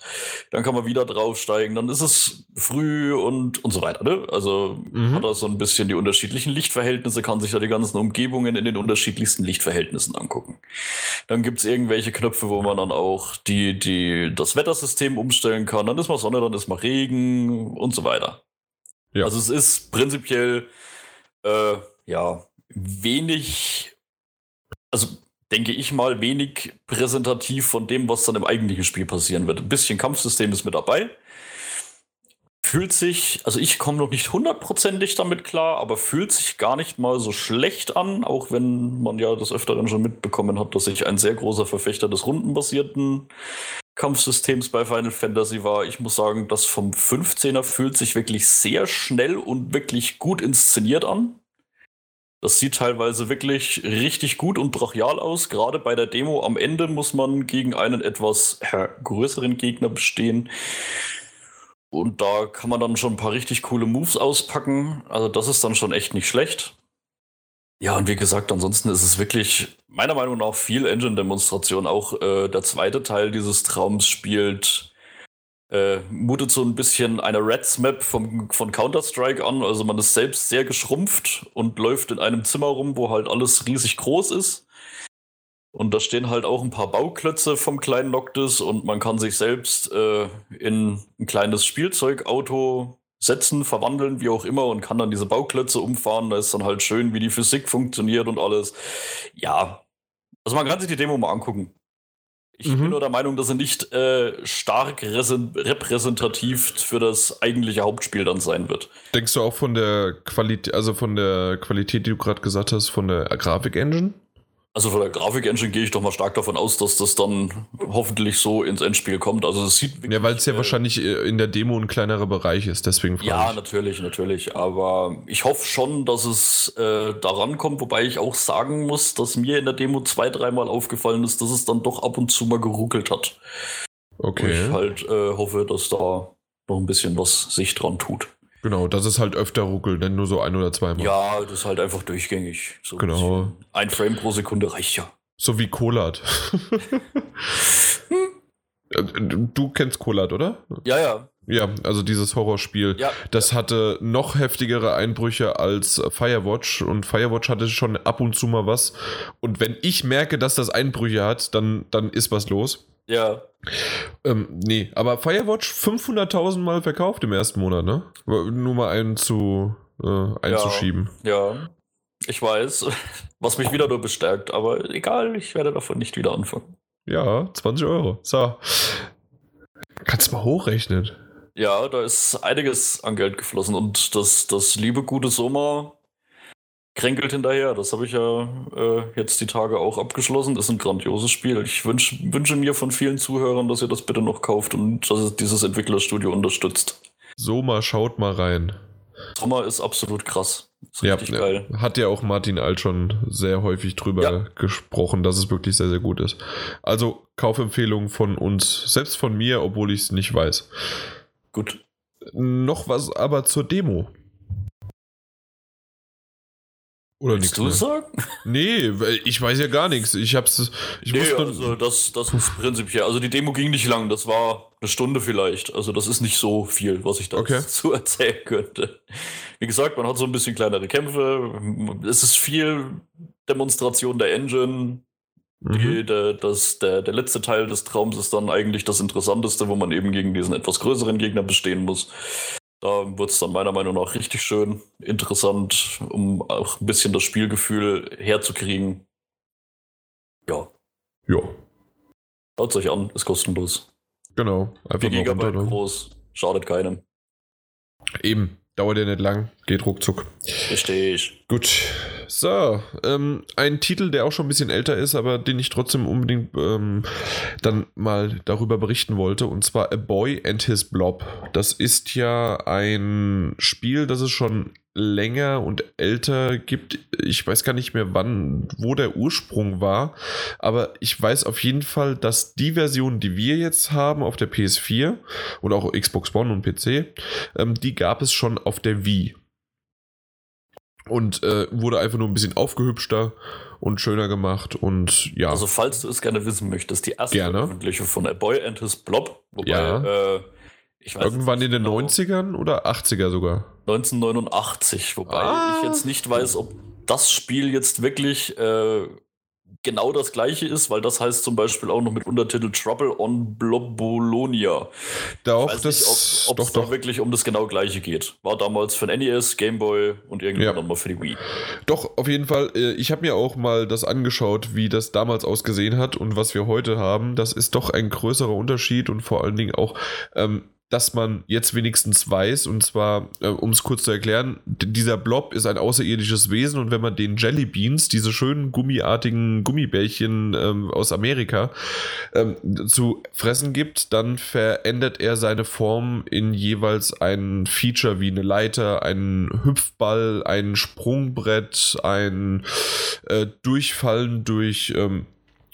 Dann kann man wieder draufsteigen, dann ist es früh und, und so weiter. Ne? Also Mhm. hat er so ein bisschen die unterschiedlichen Lichtverhältnisse, kann sich da die ganzen Umgebungen in den unterschiedlichsten Lichtverhältnissen angucken. Dann gibt es irgendwelche Knöpfe, wo man dann auch die, die, das Wettersystem umstellen kann. Dann ist mal Sonne, dann ist mal Regen und so weiter. Ja. Also es ist prinzipiell äh, ja wenig, also denke ich mal, wenig präsentativ von dem, was dann im eigentlichen Spiel passieren wird. Ein bisschen Kampfsystem ist mit dabei. Fühlt sich, also ich komme noch nicht hundertprozentig damit klar, aber fühlt sich gar nicht mal so schlecht an, auch wenn man ja des Öfteren schon mitbekommen hat, dass ich ein sehr großer Verfechter des rundenbasierten Kampfsystems bei Final Fantasy war. Ich muss sagen, das vom 15er fühlt sich wirklich sehr schnell und wirklich gut inszeniert an. Das sieht teilweise wirklich richtig gut und brachial aus. Gerade bei der Demo am Ende muss man gegen einen etwas größeren Gegner bestehen. Und da kann man dann schon ein paar richtig coole Moves auspacken. Also das ist dann schon echt nicht schlecht. Ja, und wie gesagt, ansonsten ist es wirklich meiner Meinung nach viel Engine-Demonstration. Auch äh, der zweite Teil dieses Traums spielt, äh, mutet so ein bisschen eine Reds-Map von Counter-Strike an. Also man ist selbst sehr geschrumpft und läuft in einem Zimmer rum, wo halt alles riesig groß ist. Und da stehen halt auch ein paar Bauklötze vom kleinen Noctis und man kann sich selbst äh, in ein kleines Spielzeugauto setzen, verwandeln, wie auch immer, und kann dann diese Bauklötze umfahren. Da ist dann halt schön, wie die Physik funktioniert und alles. Ja, also man kann sich die Demo mal angucken. Ich Mhm. bin nur der Meinung, dass sie nicht äh, stark repräsentativ für das eigentliche Hauptspiel dann sein wird. Denkst du auch von der Qualität, also von der Qualität, die du gerade gesagt hast, von der Grafik-Engine? Also von der Grafik-Engine gehe ich doch mal stark davon aus, dass das dann hoffentlich so ins Endspiel kommt. Also es sieht Ja, weil es ja äh, wahrscheinlich äh, in der Demo ein kleinerer Bereich ist, deswegen Ja, ich. natürlich, natürlich. Aber ich hoffe schon, dass es äh, daran kommt, wobei ich auch sagen muss, dass mir in der Demo zwei, dreimal aufgefallen ist, dass es dann doch ab und zu mal geruckelt hat. Okay. ich halt äh, hoffe, dass da noch ein bisschen was sich dran tut. Genau, das ist halt öfter ruckelt, denn nur so ein oder zweimal. Ja, das ist halt einfach durchgängig. So Genau. Ein Frame pro Sekunde reicht ja. So wie Kolat. *laughs* Äh, du kennst Kolat, oder? Ja, ja. Ja, also dieses Horrorspiel. Ja, Das hatte noch heftigere Einbrüche als Firewatch und Firewatch hatte schon ab und zu mal was. Und wenn ich merke, dass das Einbrüche hat, dann, dann ist was los. ja. Ähm, nee, aber Firewatch 500.000 Mal verkauft im ersten Monat, ne? Nur mal einen zu, äh, einzuschieben. Ja, ich weiß, *laughs* was mich wieder nur bestärkt, aber egal, ich werde davon nicht wieder anfangen. Ja, 20 Euro. So. Kannst du mal hochrechnen. Ja, da ist einiges an Geld geflossen und das, das liebe gute Soma kränkelt hinterher. Das habe ich ja äh, jetzt die Tage auch abgeschlossen. Das ist ein grandioses Spiel. Ich wünsch, wünsche mir von vielen Zuhörern, dass ihr das bitte noch kauft und dass es dieses Entwicklerstudio unterstützt. So, mal schaut mal rein. Soma ist absolut krass. Ist ja. geil. hat ja auch Martin Alt schon sehr häufig drüber Ja. gesprochen, dass es wirklich sehr, sehr gut ist. Also Kaufempfehlung von uns, selbst von mir, obwohl ich es nicht weiß. Gut. Noch was aber zur Demo. Oder nichts du sagen? Nee, ich weiß ja gar nichts. Ich hab's. Ich Nee, wusste, also das, das ist prinzipiell. Also die Demo ging nicht lang, das war eine Stunde vielleicht. Also das ist nicht so viel, was ich Okay. *laughs* dazu erzählen könnte. Wie gesagt, man hat so ein bisschen kleinere Kämpfe. Es ist viel Demonstration der Engine. Mhm. Die, der, das, der, der letzte Teil des Traums ist dann eigentlich das Interessanteste, wo man eben gegen diesen etwas größeren Gegner bestehen muss. Da wird es dann meiner Meinung nach richtig schön interessant, um auch ein bisschen das Spielgefühl herzukriegen. Ja, Ja, schaut euch an, ist kostenlos. genau. Einfach 4 mal Gigabyte runter. groß, schadet keinem. Eben, dauert ja nicht lang, geht ruckzuck. Richtig. Gut. So, ähm, ein Titel, der auch schon ein bisschen älter ist, aber den ich trotzdem unbedingt ähm, dann mal darüber berichten wollte, und zwar A Boy and His Blob. Das ist ja ein Spiel, das es schon länger und älter gibt. Ich weiß gar nicht mehr, wann, wo der Ursprung war, aber ich weiß auf jeden Fall, dass die Version, die wir jetzt haben auf der PS4 und auch Xbox One und PC, ähm, die gab es schon auf der Wii und äh, wurde einfach nur ein bisschen aufgehübschter und schöner gemacht und ja. Also, falls du es gerne wissen möchtest, die erste Gerne. Veröffentlichung von A Boy and His Blob, wobei, Ja. äh, ich weiß Irgendwann in den genau, 90ern oder 80er sogar. 1989, wobei Ah. ich jetzt nicht weiß, ob das Spiel jetzt wirklich äh, genau das gleiche ist, weil das heißt zum Beispiel auch noch mit Untertitel Trouble on Blobolonia. Doch, weiß das, nicht, ob doch, es da doch, wirklich um das genau gleiche geht. War damals für den NES, Game Boy und irgendwann Ja. dann mal für die Wii. doch, auf jeden Fall. Äh, ich habe mir auch mal das angeschaut, wie das damals ausgesehen hat und was wir heute haben. Das ist doch ein größerer Unterschied und vor allen Dingen auch, ähm, dass man jetzt wenigstens weiß, und zwar, äh, um es kurz zu erklären, dieser Blob ist ein außerirdisches Wesen und wenn man den Jelly Beans, diese schönen gummiartigen Gummibärchen ähm, aus Amerika, ähm, zu fressen gibt, dann verändert er seine Form in jeweils ein Feature wie eine Leiter, einen Hüpfball, ein Sprungbrett, ein äh, Durchfallen durch, ähm,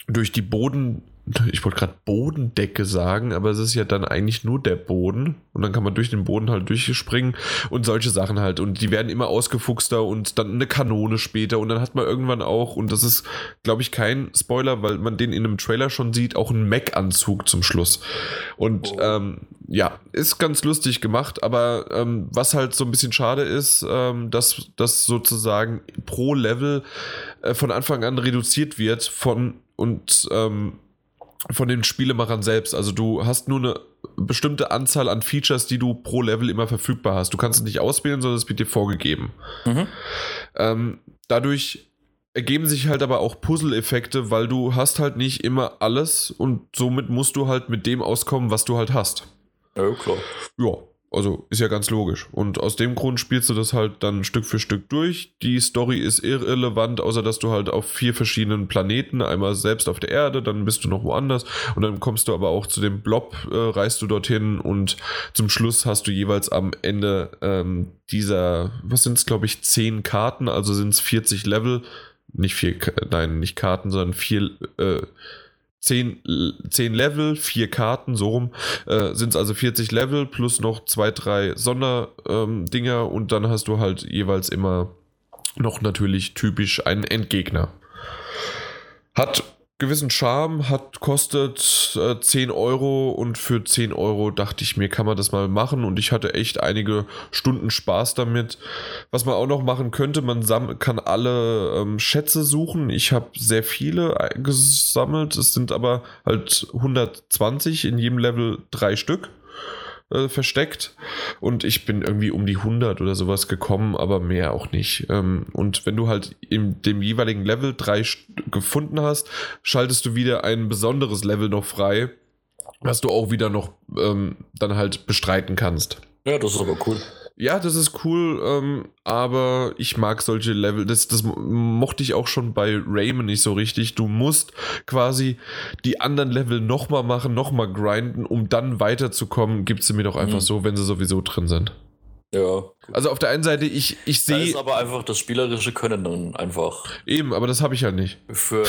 durch die Boden. Ich wollte gerade Bodendecke sagen, aber es ist ja dann eigentlich nur der Boden. Und dann kann man durch den Boden halt durchspringen und solche Sachen halt. Und die werden immer ausgefuchster und dann eine Kanone später. Und dann hat man irgendwann auch, und das ist, glaube ich, kein Spoiler, weil man den in einem Trailer schon sieht, auch einen Mac-Anzug zum Schluss. Und Oh. ähm, ja, ist ganz lustig gemacht, aber ähm, was halt so ein bisschen schade ist, ähm, dass das sozusagen pro Level äh, von Anfang an reduziert wird von und ähm, von den Spielemachern selbst. Also du hast nur eine bestimmte Anzahl an Features, die du pro Level immer verfügbar hast. Du kannst es nicht auswählen, sondern es wird dir vorgegeben. Mhm. Ähm, dadurch ergeben sich halt aber auch Puzzle-Effekte, weil du hast halt nicht immer alles und somit musst du halt mit dem auskommen, was du halt hast. Ja, klar. Ja. Also ist ja ganz logisch. Und aus dem Grund spielst du das halt dann Stück für Stück durch. Die Story ist irrelevant, außer dass du halt auf vier verschiedenen Planeten, einmal selbst auf der Erde, dann bist du noch woanders und dann kommst du aber auch zu dem Blob, äh, reist du dorthin und zum Schluss hast du jeweils am Ende ähm, dieser, was sind es, glaube ich, zehn Karten, also sind es 40 Level. Nicht vier, nein, nicht Karten, sondern vier, äh, 10, 10 Level, 4 Karten, so rum, äh, sind es also 40 Level plus noch zwei, drei Sonderdinger ähm, und dann hast du halt jeweils immer noch natürlich typisch einen Endgegner. Hat gewissen Charme, hat kostet äh, 10 Euro und für 10 Euro dachte ich mir, kann man das mal machen und ich hatte echt einige Stunden Spaß damit. Was man auch noch machen könnte, man kann alle ähm, Schätze suchen. Ich habe sehr viele gesammelt, es sind aber halt 120 in jedem Level drei Stück äh, versteckt und ich bin irgendwie um die 100 oder sowas gekommen, aber mehr auch nicht. Ähm, und wenn du halt in dem jeweiligen Level drei gefunden hast, schaltest du wieder ein besonderes Level noch frei, was du auch wieder noch ähm, dann halt bestreiten kannst. Ja, das ist aber cool. Ja, das ist cool, ähm, aber ich mag solche Level. Das, das mochte ich auch schon bei Rayman nicht so richtig. Du musst quasi die anderen Level nochmal machen, nochmal grinden, um dann weiterzukommen. Gib sie mir doch einfach mhm. so, wenn sie sowieso drin sind. Ja. Also auf der einen Seite, ich, ich sehe. Das ist aber einfach das spielerische Können dann einfach. Eben, aber das habe ich ja nicht. Für.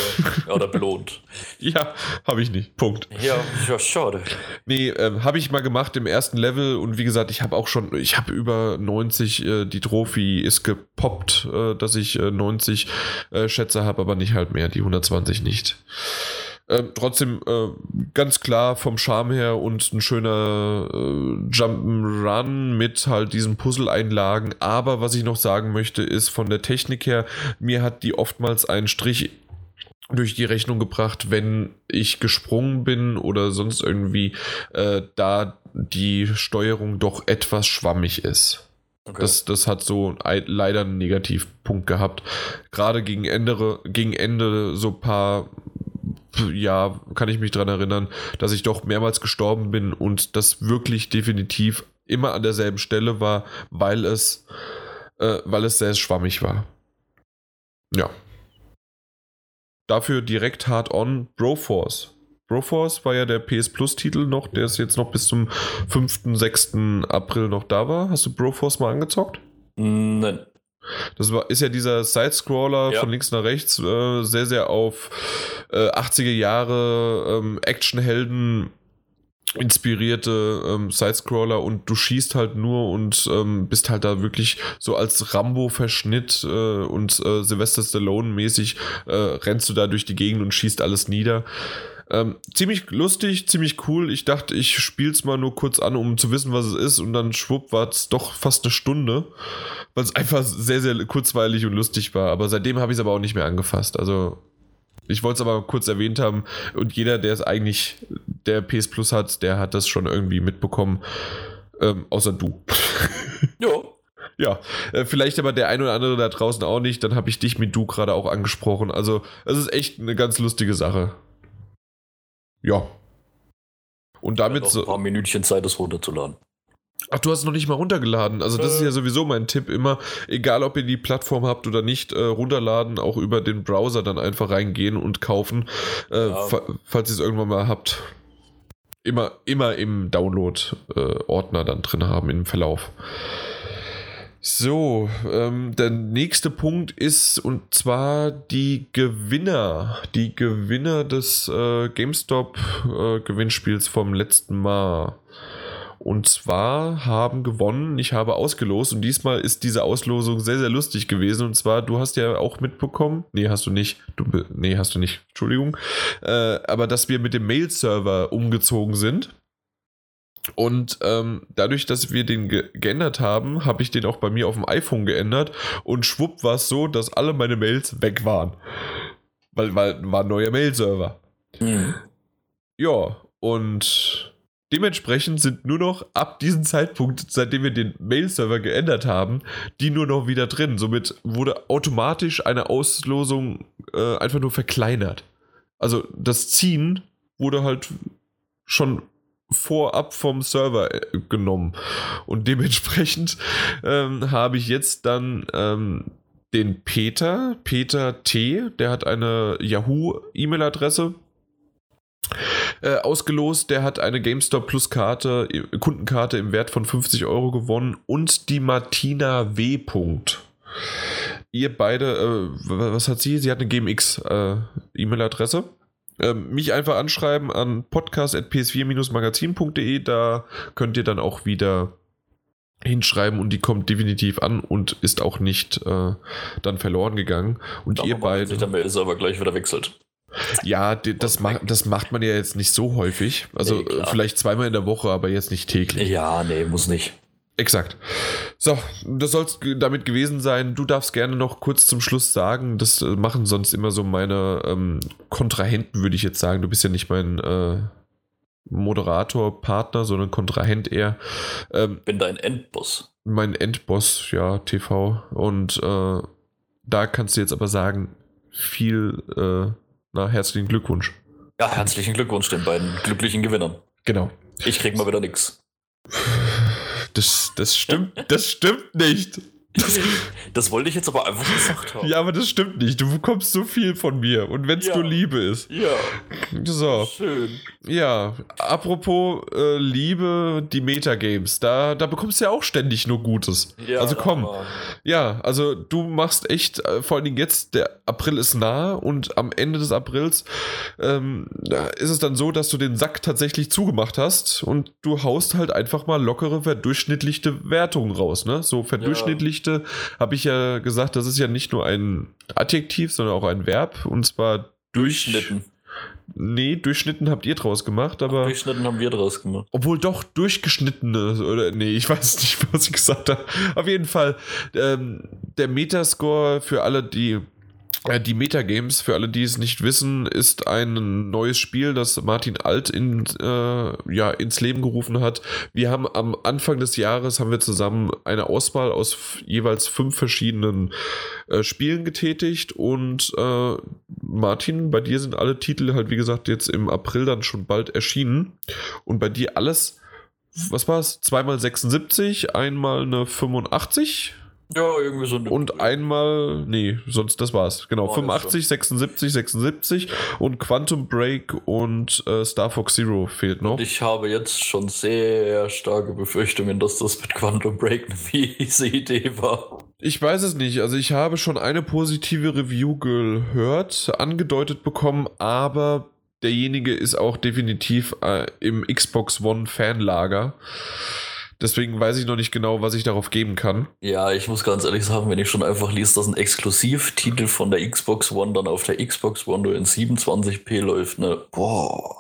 Ja, oder belohnt. *laughs* ja, habe ich nicht. Punkt. Ja, ja schade. Nee, ähm, habe ich mal gemacht im ersten Level und wie gesagt, ich habe auch schon, ich habe über 90, äh, die Trophy ist gepoppt, äh, dass ich äh, 90 äh, Schätze habe, aber nicht halt mehr, die 120 nicht. Ähm, trotzdem äh, ganz klar vom Charme her und ein schöner äh, Jump'n'Run mit halt diesen Puzzle-Einlagen. Aber was ich noch sagen möchte, ist von der Technik her, mir hat die oftmals einen Strich durch die Rechnung gebracht, wenn ich gesprungen bin oder sonst irgendwie, äh, da die Steuerung doch etwas schwammig ist. Okay. Das, das hat so leider einen Negativpunkt gehabt. Gerade gegen Ende, gegen Ende so ein paar ja, kann ich mich daran erinnern, dass ich doch mehrmals gestorben bin und das wirklich definitiv immer an derselben Stelle war, weil es, äh, weil es sehr schwammig war. Ja. Dafür direkt hard on Broforce. Broforce war ja der PS Plus Titel noch, der ist jetzt noch bis zum 5. 6. April noch da war. Hast du Broforce mal angezockt? Nein. Das war, ist ja dieser Side-Scroller ja. von links nach rechts, äh, sehr, sehr auf äh, 80er Jahre ähm, Actionhelden inspirierte ähm, Sidescroller und du schießt halt nur und ähm, bist halt da wirklich so als Rambo-Verschnitt äh, und äh, Sylvester Stallone-mäßig äh, rennst du da durch die Gegend und schießt alles nieder. Ähm, ziemlich lustig, ziemlich cool. Ich dachte, ich spiel's mal nur kurz an, um zu wissen, was es ist. Und dann schwupp war es doch fast eine Stunde, weil es einfach sehr, sehr kurzweilig und lustig war. Aber seitdem habe ich es aber auch nicht mehr angefasst. Also ich wollte es aber kurz erwähnt haben. Und jeder, der es eigentlich, der PS Plus hat, der hat das schon irgendwie mitbekommen. Ähm, außer du. *laughs* Ja. Ja, äh, vielleicht aber der ein oder andere da draußen auch nicht. Dann habe ich dich mit du gerade auch angesprochen. Also, es ist echt eine ganz lustige Sache. Ja. Und damit so. Ein paar Minütchen Zeit, das runterzuladen. Ach, du hast es noch nicht mal runtergeladen. Also, das äh. ist ja sowieso mein Tipp immer. Egal, ob ihr die Plattform habt oder nicht, äh, runterladen, auch über den Browser dann einfach reingehen und kaufen, äh, ja. fa falls ihr es irgendwann mal habt. Immer, immer im Download-Ordner dann drin haben, im Verlauf. So, ähm, der nächste Punkt ist und zwar die Gewinner. Die Gewinner des äh, GameStop-Gewinnspiels äh, vom letzten Mal. Und zwar haben gewonnen, ich habe ausgelost und diesmal ist diese Auslosung sehr, sehr lustig gewesen. Und zwar, du hast ja auch mitbekommen, nee, hast du nicht, du, nee, hast du nicht, Entschuldigung, äh, aber dass wir mit dem Mail-Server umgezogen sind. Und ähm, dadurch, dass wir den ge geändert haben, habe ich den auch bei mir auf dem iPhone geändert und schwupp war es so, dass alle meine Mails weg waren. Weil, weil war ein neuer Mail-Server. Mhm. Ja, und dementsprechend sind nur noch ab diesem Zeitpunkt, seitdem wir den Mail-Server geändert haben, die nur noch wieder drin. Somit wurde automatisch eine Auslosung äh, einfach nur verkleinert. Also das Ziehen wurde halt schon vorab vom Server äh, genommen. Und dementsprechend ähm, habe ich jetzt dann ähm, den Peter, Peter T., der hat eine Yahoo-E-Mail-Adresse äh, ausgelost. Der hat eine GameStop Plus Karte, äh, Kundenkarte im Wert von 50 Euro gewonnen und die Martina W. Ihr beide, äh, was hat sie? Sie hat eine GMX äh, E-Mail-Adresse. Ähm, mich einfach anschreiben an podcast.ps4-magazin.de. Da könnt ihr dann auch wieder hinschreiben und die kommt definitiv an und ist auch nicht äh, dann verloren gegangen. Und Doch, ihr beide. Sich dann Mail aber gleich wieder wechselt. Ja, das, macht, das macht man ja jetzt nicht so häufig. Also nee, vielleicht zweimal in der Woche, aber jetzt nicht täglich. Ja, nee, muss nicht. Exakt. So, das soll es damit gewesen sein. Du darfst gerne noch kurz zum Schluss sagen. Das äh, machen sonst immer so meine ähm, Kontrahenten, würde ich jetzt sagen. Du bist ja nicht mein äh, Moderator, Partner, sondern Kontrahent eher. Ähm, Bin dein Endboss. Mein Endboss, ja, TV. Und äh, da kannst du jetzt aber sagen, viel, äh, na, herzlichen Glückwunsch. Ja, herzlichen Glückwunsch den beiden glücklichen Gewinnern. Genau. Ich krieg mal wieder nichts. Das, das stimmt, das stimmt nicht. Das, das, wollte ich jetzt aber einfach gesagt haben. Ja, aber das stimmt nicht. Du bekommst so viel von mir. Und wenn es ja. nur Liebe ist. Ja. So. Schön. Ja. Apropos äh, Liebe, die Metagames. Da, da bekommst du ja auch ständig nur Gutes. Ja, also komm. Aber. Ja, also du machst echt, äh, vor allen Dingen jetzt, der April ist nah und am Ende des Aprils ähm, ist es dann so, dass du den Sack tatsächlich zugemacht hast und du haust halt einfach mal lockere, verdurchschnittliche Wertungen raus. Ne? So verdurchschnittlich. Ja Geschichte habe ich ja gesagt, das ist ja nicht nur ein Adjektiv, sondern auch ein Verb. Und zwar durchschnitten. Nee, durchschnitten habt ihr draus gemacht, aber. Ach, durchschnitten haben wir draus gemacht. Obwohl doch durchgeschnittene, oder nee, ich weiß nicht, *laughs* was ich gesagt habe. Auf jeden Fall, ähm, der Metascore für alle, die die Metagames, für alle, die es nicht wissen, ist ein neues Spiel, das Martin Alt in, äh, ja, ins Leben gerufen hat. Wir haben am Anfang des Jahres haben wir zusammen eine Auswahl aus jeweils fünf verschiedenen äh, Spielen getätigt und äh, Martin, bei dir sind alle Titel halt wie gesagt jetzt im April dann schon bald erschienen und bei dir alles, was war es? Zweimal 76, einmal eine 85 ja, irgendwie so. Und einmal, nee, sonst das war's. Genau, oh, 85, 76, 76 und Quantum Break und äh, Star Fox Zero fehlt noch. Und ich habe jetzt schon sehr starke Befürchtungen, dass das mit Quantum Break eine fiese Idee war. Ich weiß es nicht. Also ich habe schon eine positive Review gehört, angedeutet bekommen, aber derjenige ist auch definitiv äh, im Xbox One Fanlager. Deswegen weiß ich noch nicht genau, was ich darauf geben kann. Ja, ich muss ganz ehrlich sagen, wenn ich schon einfach liest, dass ein Exklusivtitel von der Xbox One dann auf der Xbox One nur in 27p läuft, ne? Boah.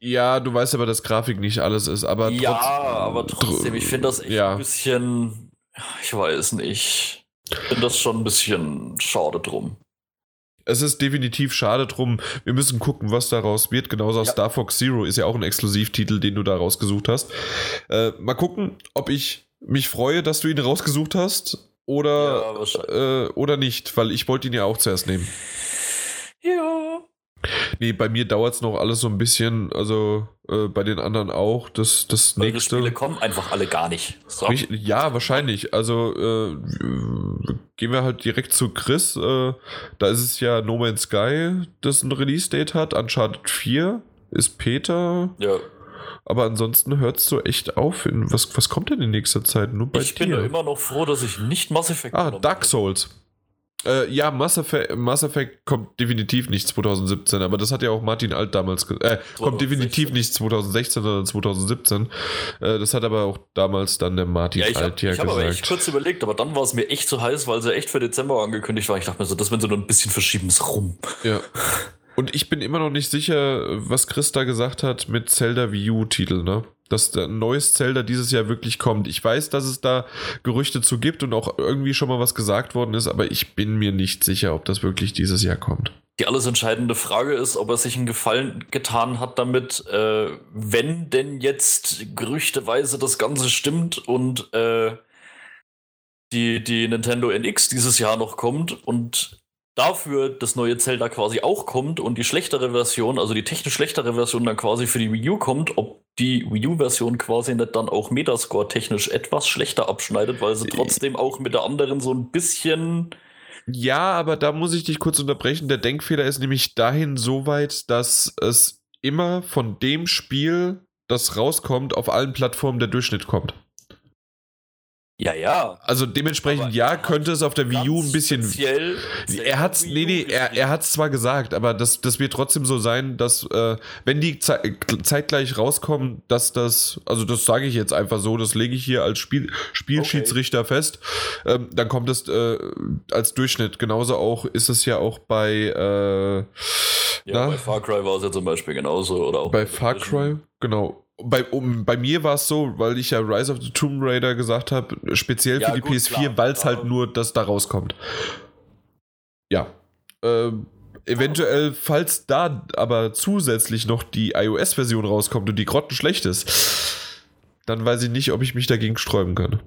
Ja, du weißt aber, dass Grafik nicht alles ist, aber Ja, aber trotzdem, ich finde das echt ja. ein bisschen, ich weiß nicht. Ich finde das schon ein bisschen schade drum es ist definitiv schade drum. Wir müssen gucken, was daraus wird. Genauso ja. Star Fox Zero ist ja auch ein Exklusivtitel, den du da rausgesucht hast. Äh, mal gucken, ob ich mich freue, dass du ihn rausgesucht hast oder, ja, äh, oder nicht, weil ich wollte ihn ja auch zuerst nehmen. Ja. Nee, bei mir dauert es noch alles so ein bisschen, also äh, bei den anderen auch. Das, das Weil nächste. Die Spiele kommen einfach alle gar nicht. So. Ja, wahrscheinlich. Also äh, gehen wir halt direkt zu Chris. Äh, da ist es ja No Man's Sky, das ein Release-Date hat. Uncharted 4 ist Peter. Ja. Aber ansonsten hört es so echt auf. Was, was kommt denn in nächster Zeit? Nur bei ich dir? bin ja immer noch froh, dass ich nicht Mass Effect Ah, Dark Souls. Äh, ja, Mass Effect, Mass Effect, kommt definitiv nicht 2017, aber das hat ja auch Martin Alt damals gesagt. Äh, kommt definitiv nicht 2016, sondern 2017. Äh, das hat aber auch damals dann der Martin ja, ich Alt hab, ja ich gesagt. Ich habe aber echt kurz überlegt, aber dann war es mir echt zu heiß, weil sie echt für Dezember angekündigt war. Ich dachte mir so, das wenn sie nur ein bisschen verschieben, ist rum. Ja. *laughs* Und ich bin immer noch nicht sicher, was Chris da gesagt hat mit Zelda Wii U-Titel, ne? Dass ein neues Zelda dieses Jahr wirklich kommt. Ich weiß, dass es da Gerüchte zu gibt und auch irgendwie schon mal was gesagt worden ist, aber ich bin mir nicht sicher, ob das wirklich dieses Jahr kommt. Die alles entscheidende Frage ist, ob er sich einen Gefallen getan hat damit, äh, wenn denn jetzt gerüchteweise das Ganze stimmt und äh, die, die Nintendo NX dieses Jahr noch kommt und dafür das neue Zelda quasi auch kommt und die schlechtere Version, also die technisch schlechtere Version dann quasi für die Wii U kommt, ob die Wii U-Version quasi nicht dann auch Metascore technisch etwas schlechter abschneidet, weil sie trotzdem auch mit der anderen so ein bisschen. Ja, aber da muss ich dich kurz unterbrechen. Der Denkfehler ist nämlich dahin so weit, dass es immer von dem Spiel, das rauskommt, auf allen Plattformen der Durchschnitt kommt. Ja, ja. Also dementsprechend, Aber ja, könnte es auf der Wii U ein bisschen. speziell Er hat's, nee, nee, er, er hat's zwar gesagt, aber das, das wird trotzdem so sein, dass, äh, wenn die ze zeitgleich rauskommen, dass das, also das sage ich jetzt einfach so, das lege ich hier als Spiel, Spielschiedsrichter fest, ähm, dann kommt es äh, als Durchschnitt. Genauso auch ist es ja auch bei, äh, Ja, na? bei Far Cry war es ja zum Beispiel genauso. Oder auch bei Far Cry, genau. Bei, um, bei mir war es so, weil ich ja Rise of the Tomb Raider gesagt habe, speziell Ja, für die gut, PS4, klar, weil es halt nur das da rauskommt. Ja. Ähm, eventuell, falls da aber zusätzlich noch die iOS-Version rauskommt und die grottenschlecht ist, dann weiß ich nicht, ob ich mich dagegen sträuben kann.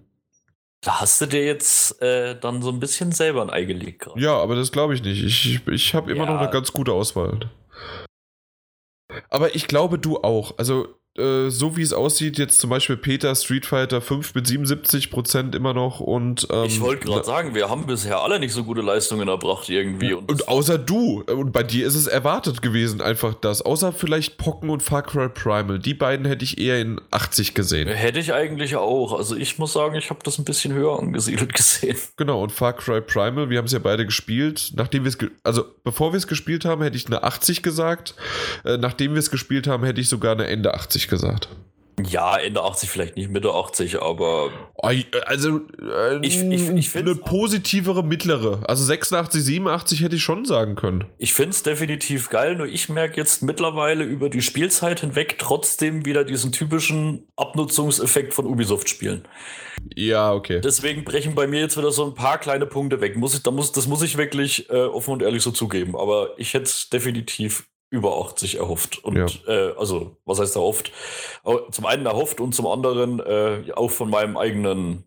Da hast du dir jetzt äh, dann so ein bisschen selber ein Ei gelegt gerade. Ja, aber das glaube ich nicht. Ich, ich, ich habe immer Ja. noch eine ganz gute Auswahl. Aber ich glaube, du auch. Also, äh, so wie es aussieht, jetzt zum Beispiel Peter Street Fighter 5 mit 77% immer noch und. Ähm, ich wollte gerade sagen, wir haben bisher alle nicht so gute Leistungen erbracht irgendwie. Und, Und außer du. Und bei dir ist es erwartet gewesen, einfach das. Außer vielleicht Pocken und Far Cry Primal. Die beiden hätte ich eher in 80 gesehen. hätte ich eigentlich auch. Also ich muss sagen, ich habe das ein bisschen höher angesiedelt *laughs* gesehen. Genau, und Far Cry Primal, wir haben es ja beide gespielt. Nachdem wir es, also bevor wir es gespielt haben, hätte ich eine 80 gesagt. Äh, nachdem wir es gespielt haben, hätte ich sogar eine Ende 80 gesagt. Ja, Ende 80 vielleicht nicht, Mitte 80, aber Also, äh, Ich- ich- ich eine positivere mittlere. Also 86, 87 hätte ich schon sagen können. ich finde es definitiv geil. Nur ich merke jetzt mittlerweile über die Spielzeit hinweg trotzdem wieder diesen typischen Abnutzungseffekt von Ubisoft-Spielen. Ja, okay. Deswegen brechen bei mir jetzt wieder so ein paar kleine Punkte weg. Muss ich, da muss, das muss ich wirklich äh, offen und ehrlich so zugeben. Aber ich hätte es definitiv über 80 erhofft. Und Ja. äh, also, was heißt erhofft? Zum einen erhofft und zum anderen äh, auch von meinem eigenen,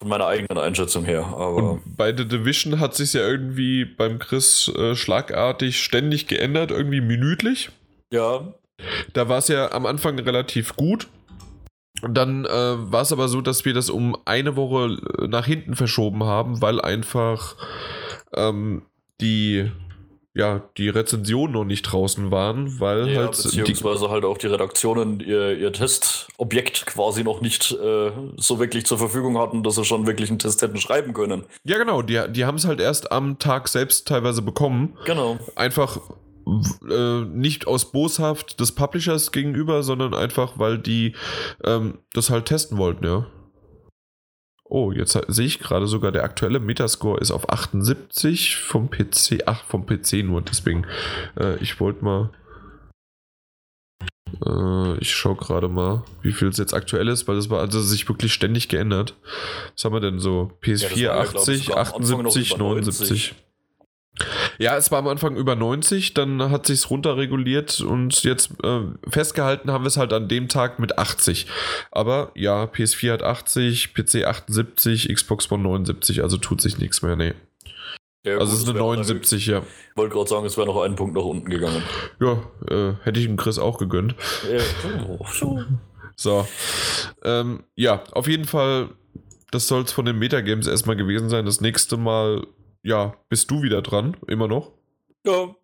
von meiner eigenen Einschätzung her. Aber Und bei The Division hat sich ja irgendwie beim Chris äh, schlagartig ständig geändert, irgendwie minütlich. ja, Da war es ja am Anfang relativ gut. Und dann äh, war es aber so, dass wir das um eine Woche äh, nach hinten verschoben haben, weil einfach ähm, die, ja, die Rezensionen noch nicht draußen waren, weil ja halt die, beziehungsweise halt auch die Redaktionen ihr, ihr Testobjekt quasi noch nicht äh, so wirklich zur Verfügung hatten, dass sie schon wirklich einen Test hätten schreiben können. ja genau, die, die haben es halt erst am Tag selbst teilweise bekommen. Genau. einfach äh, nicht aus Boshaft des Publishers gegenüber, sondern einfach, weil die ähm, das halt testen wollten, ja. Oh, jetzt sehe ich gerade sogar, der aktuelle Metascore ist auf 78 vom PC. Ach, vom PC nur, deswegen. Äh, ich wollte mal. Äh, ich schaue gerade mal, wie viel es jetzt aktuell ist, weil das war also sich wirklich ständig geändert. Was haben wir denn so? PS4 war ja, glaub ich, 80, sogar am Anfang noch 78, über 79. Ja, es war am Anfang über 90, dann hat sich's runterreguliert und jetzt äh, festgehalten haben wir es halt an dem Tag mit 80. Aber ja, PS4 hat 80, PC 78, Xbox One 79, also tut sich nichts mehr, nee. Ja, Also gut, es ist eine wär- 79, ja. Ich wollte gerade sagen, es wäre noch einen Punkt nach unten gegangen. Ja, äh, hätte ich dem Chris auch gegönnt. Ja, oh, so. So. Ähm, ja, auf jeden Fall, das soll es von den Metagames erstmal gewesen sein. Das nächste Mal, ja, bist du wieder dran, immer noch. ja,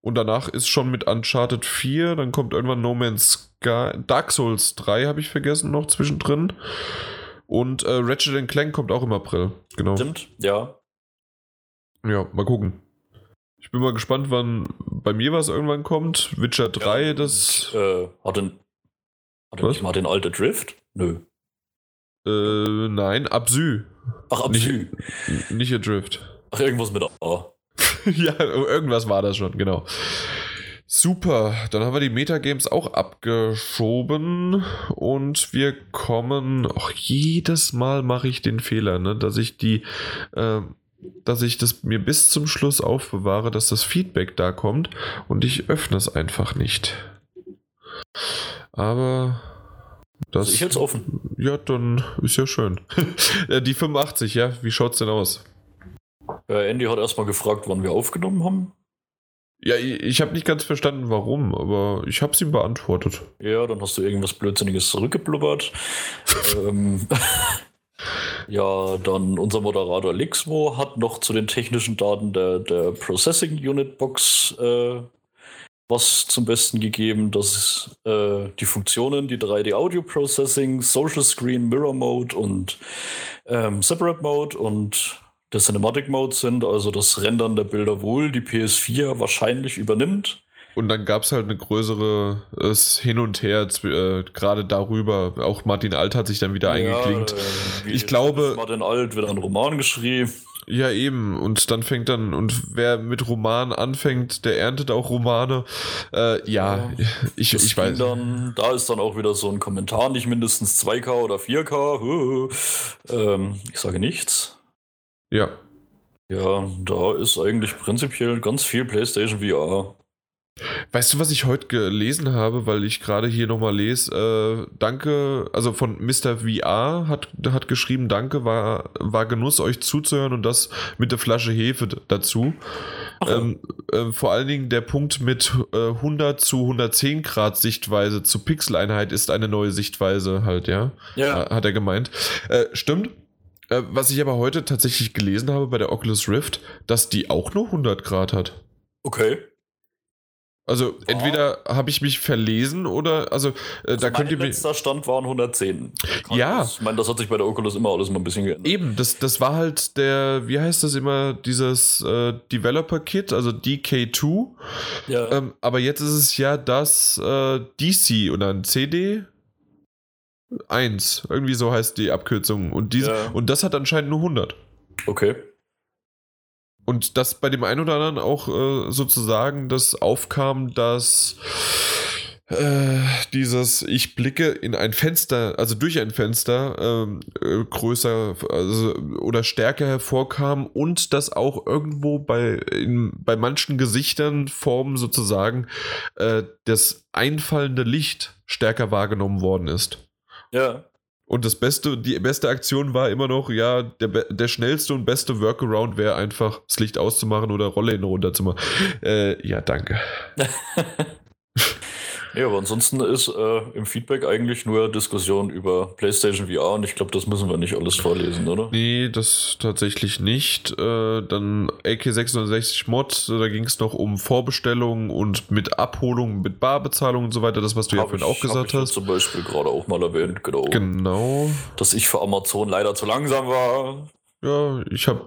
Und danach ist schon mit Uncharted 4, dann kommt irgendwann No Man's Sky. Dark Souls 3 habe ich vergessen noch zwischendrin. Und äh, Ratchet Clank kommt auch im April. Genau. stimmt, ja. Ja, mal gucken. Ich bin mal gespannt, wann bei mir was irgendwann kommt. Witcher 3, ja, das. Äh, hat denn, hat denn Was? nicht mal den alte Drift? Nö. Äh, nein, Absü. Ach, Nicht- Absü. Nicht Adrift. Ach, irgendwas mit A. *laughs* ja, irgendwas war das schon, genau. Super, dann haben wir die Metagames auch abgeschoben und wir kommen. Auch jedes Mal mache ich den Fehler, ne, dass ich die, äh, dass ich das mir bis zum Schluss aufbewahre, dass das Feedback da kommt und ich öffne es einfach nicht. Aber das. Also ich jetzt offen. Ja, dann ist ja schön. Ja, *laughs* die 85, ja, wie schaut's denn aus? Äh, Andy hat erstmal gefragt, wann wir aufgenommen haben. Ja, ich, ich habe nicht ganz verstanden, warum, aber ich habe es ihm beantwortet. Ja, dann hast du irgendwas Blödsinniges zurückgeblubbert. *laughs* ähm, *laughs* ja, dann unser Moderator Lixmo hat noch zu den technischen Daten der, der Processing Unit Box äh, was zum Besten gegeben, dass äh, die Funktionen, die 3D Audio Processing, Social Screen, Mirror Mode und ähm, Separate Mode und der Cinematic Mode sind, also das Rendern der Bilder wohl die PS4 wahrscheinlich übernimmt. Und dann gab es halt eine größere es Hin und Her, äh, gerade darüber. Auch Martin Alt hat sich dann wieder ja, eingeklinkt. Äh, ich glaube. Martin Alt wird einen Roman geschrieben. Ja, eben. Und dann fängt dann, und wer mit Roman anfängt, der erntet auch Romane. Äh, ja, ja, ich, ich weiß. Dann, da ist dann auch wieder so ein Kommentar, nicht mindestens 2K oder 4K. *laughs* ähm, ich sage nichts. Ja. Ja, da ist eigentlich prinzipiell ganz viel PlayStation VR. Weißt du, was ich heute gelesen habe, weil ich gerade hier nochmal lese? Äh, danke, also von Mr. VR hat, hat geschrieben, danke, war, war Genuss, euch zuzuhören und das mit der Flasche Hefe dazu. Ähm, äh, vor allen Dingen der Punkt mit äh, 100 zu 110 Grad Sichtweise zu Pixeleinheit ist eine neue Sichtweise halt, ja? Ja. Hat er gemeint. Äh, stimmt. Äh, was ich aber heute tatsächlich gelesen habe bei der Oculus Rift, dass die auch nur 100 Grad hat. Okay. Also oh. entweder habe ich mich verlesen oder also, äh, also da könnt ihr mir. letzter Stand waren 110. Ja. Das, ich meine, das hat sich bei der Oculus immer alles mal ein bisschen geändert. Eben, das, das war halt der, wie heißt das immer, dieses äh, Developer Kit, also DK2. Ja. Ähm, aber jetzt ist es ja das äh, DC oder ein CD. 1, irgendwie so heißt die Abkürzung. Und, diese, ja. und das hat anscheinend nur 100. Okay. Und dass bei dem einen oder anderen auch äh, sozusagen das aufkam, dass äh, dieses ich blicke in ein Fenster, also durch ein Fenster ähm, äh, größer also, oder stärker hervorkam und dass auch irgendwo bei, in, bei manchen Gesichtern, Formen sozusagen, äh, das einfallende Licht stärker wahrgenommen worden ist. Ja. Und das beste, die beste Aktion war immer noch, ja, der, der schnellste und beste Workaround wäre einfach, das Licht auszumachen oder Rolle runterzumachen. Äh, ja, danke. *laughs* Ja, aber ansonsten ist äh, im Feedback eigentlich nur Diskussion über PlayStation VR und ich glaube, das müssen wir nicht alles vorlesen, oder? Nee, das tatsächlich nicht. Äh, dann AK660 Mod, da ging es noch um Vorbestellungen und mit Abholung, mit Barbezahlung und so weiter, das, was du hab ja vorhin auch gesagt hast. zum Beispiel gerade auch mal erwähnt, genau. Genau. Dass ich für Amazon leider zu langsam war. Ja, ich habe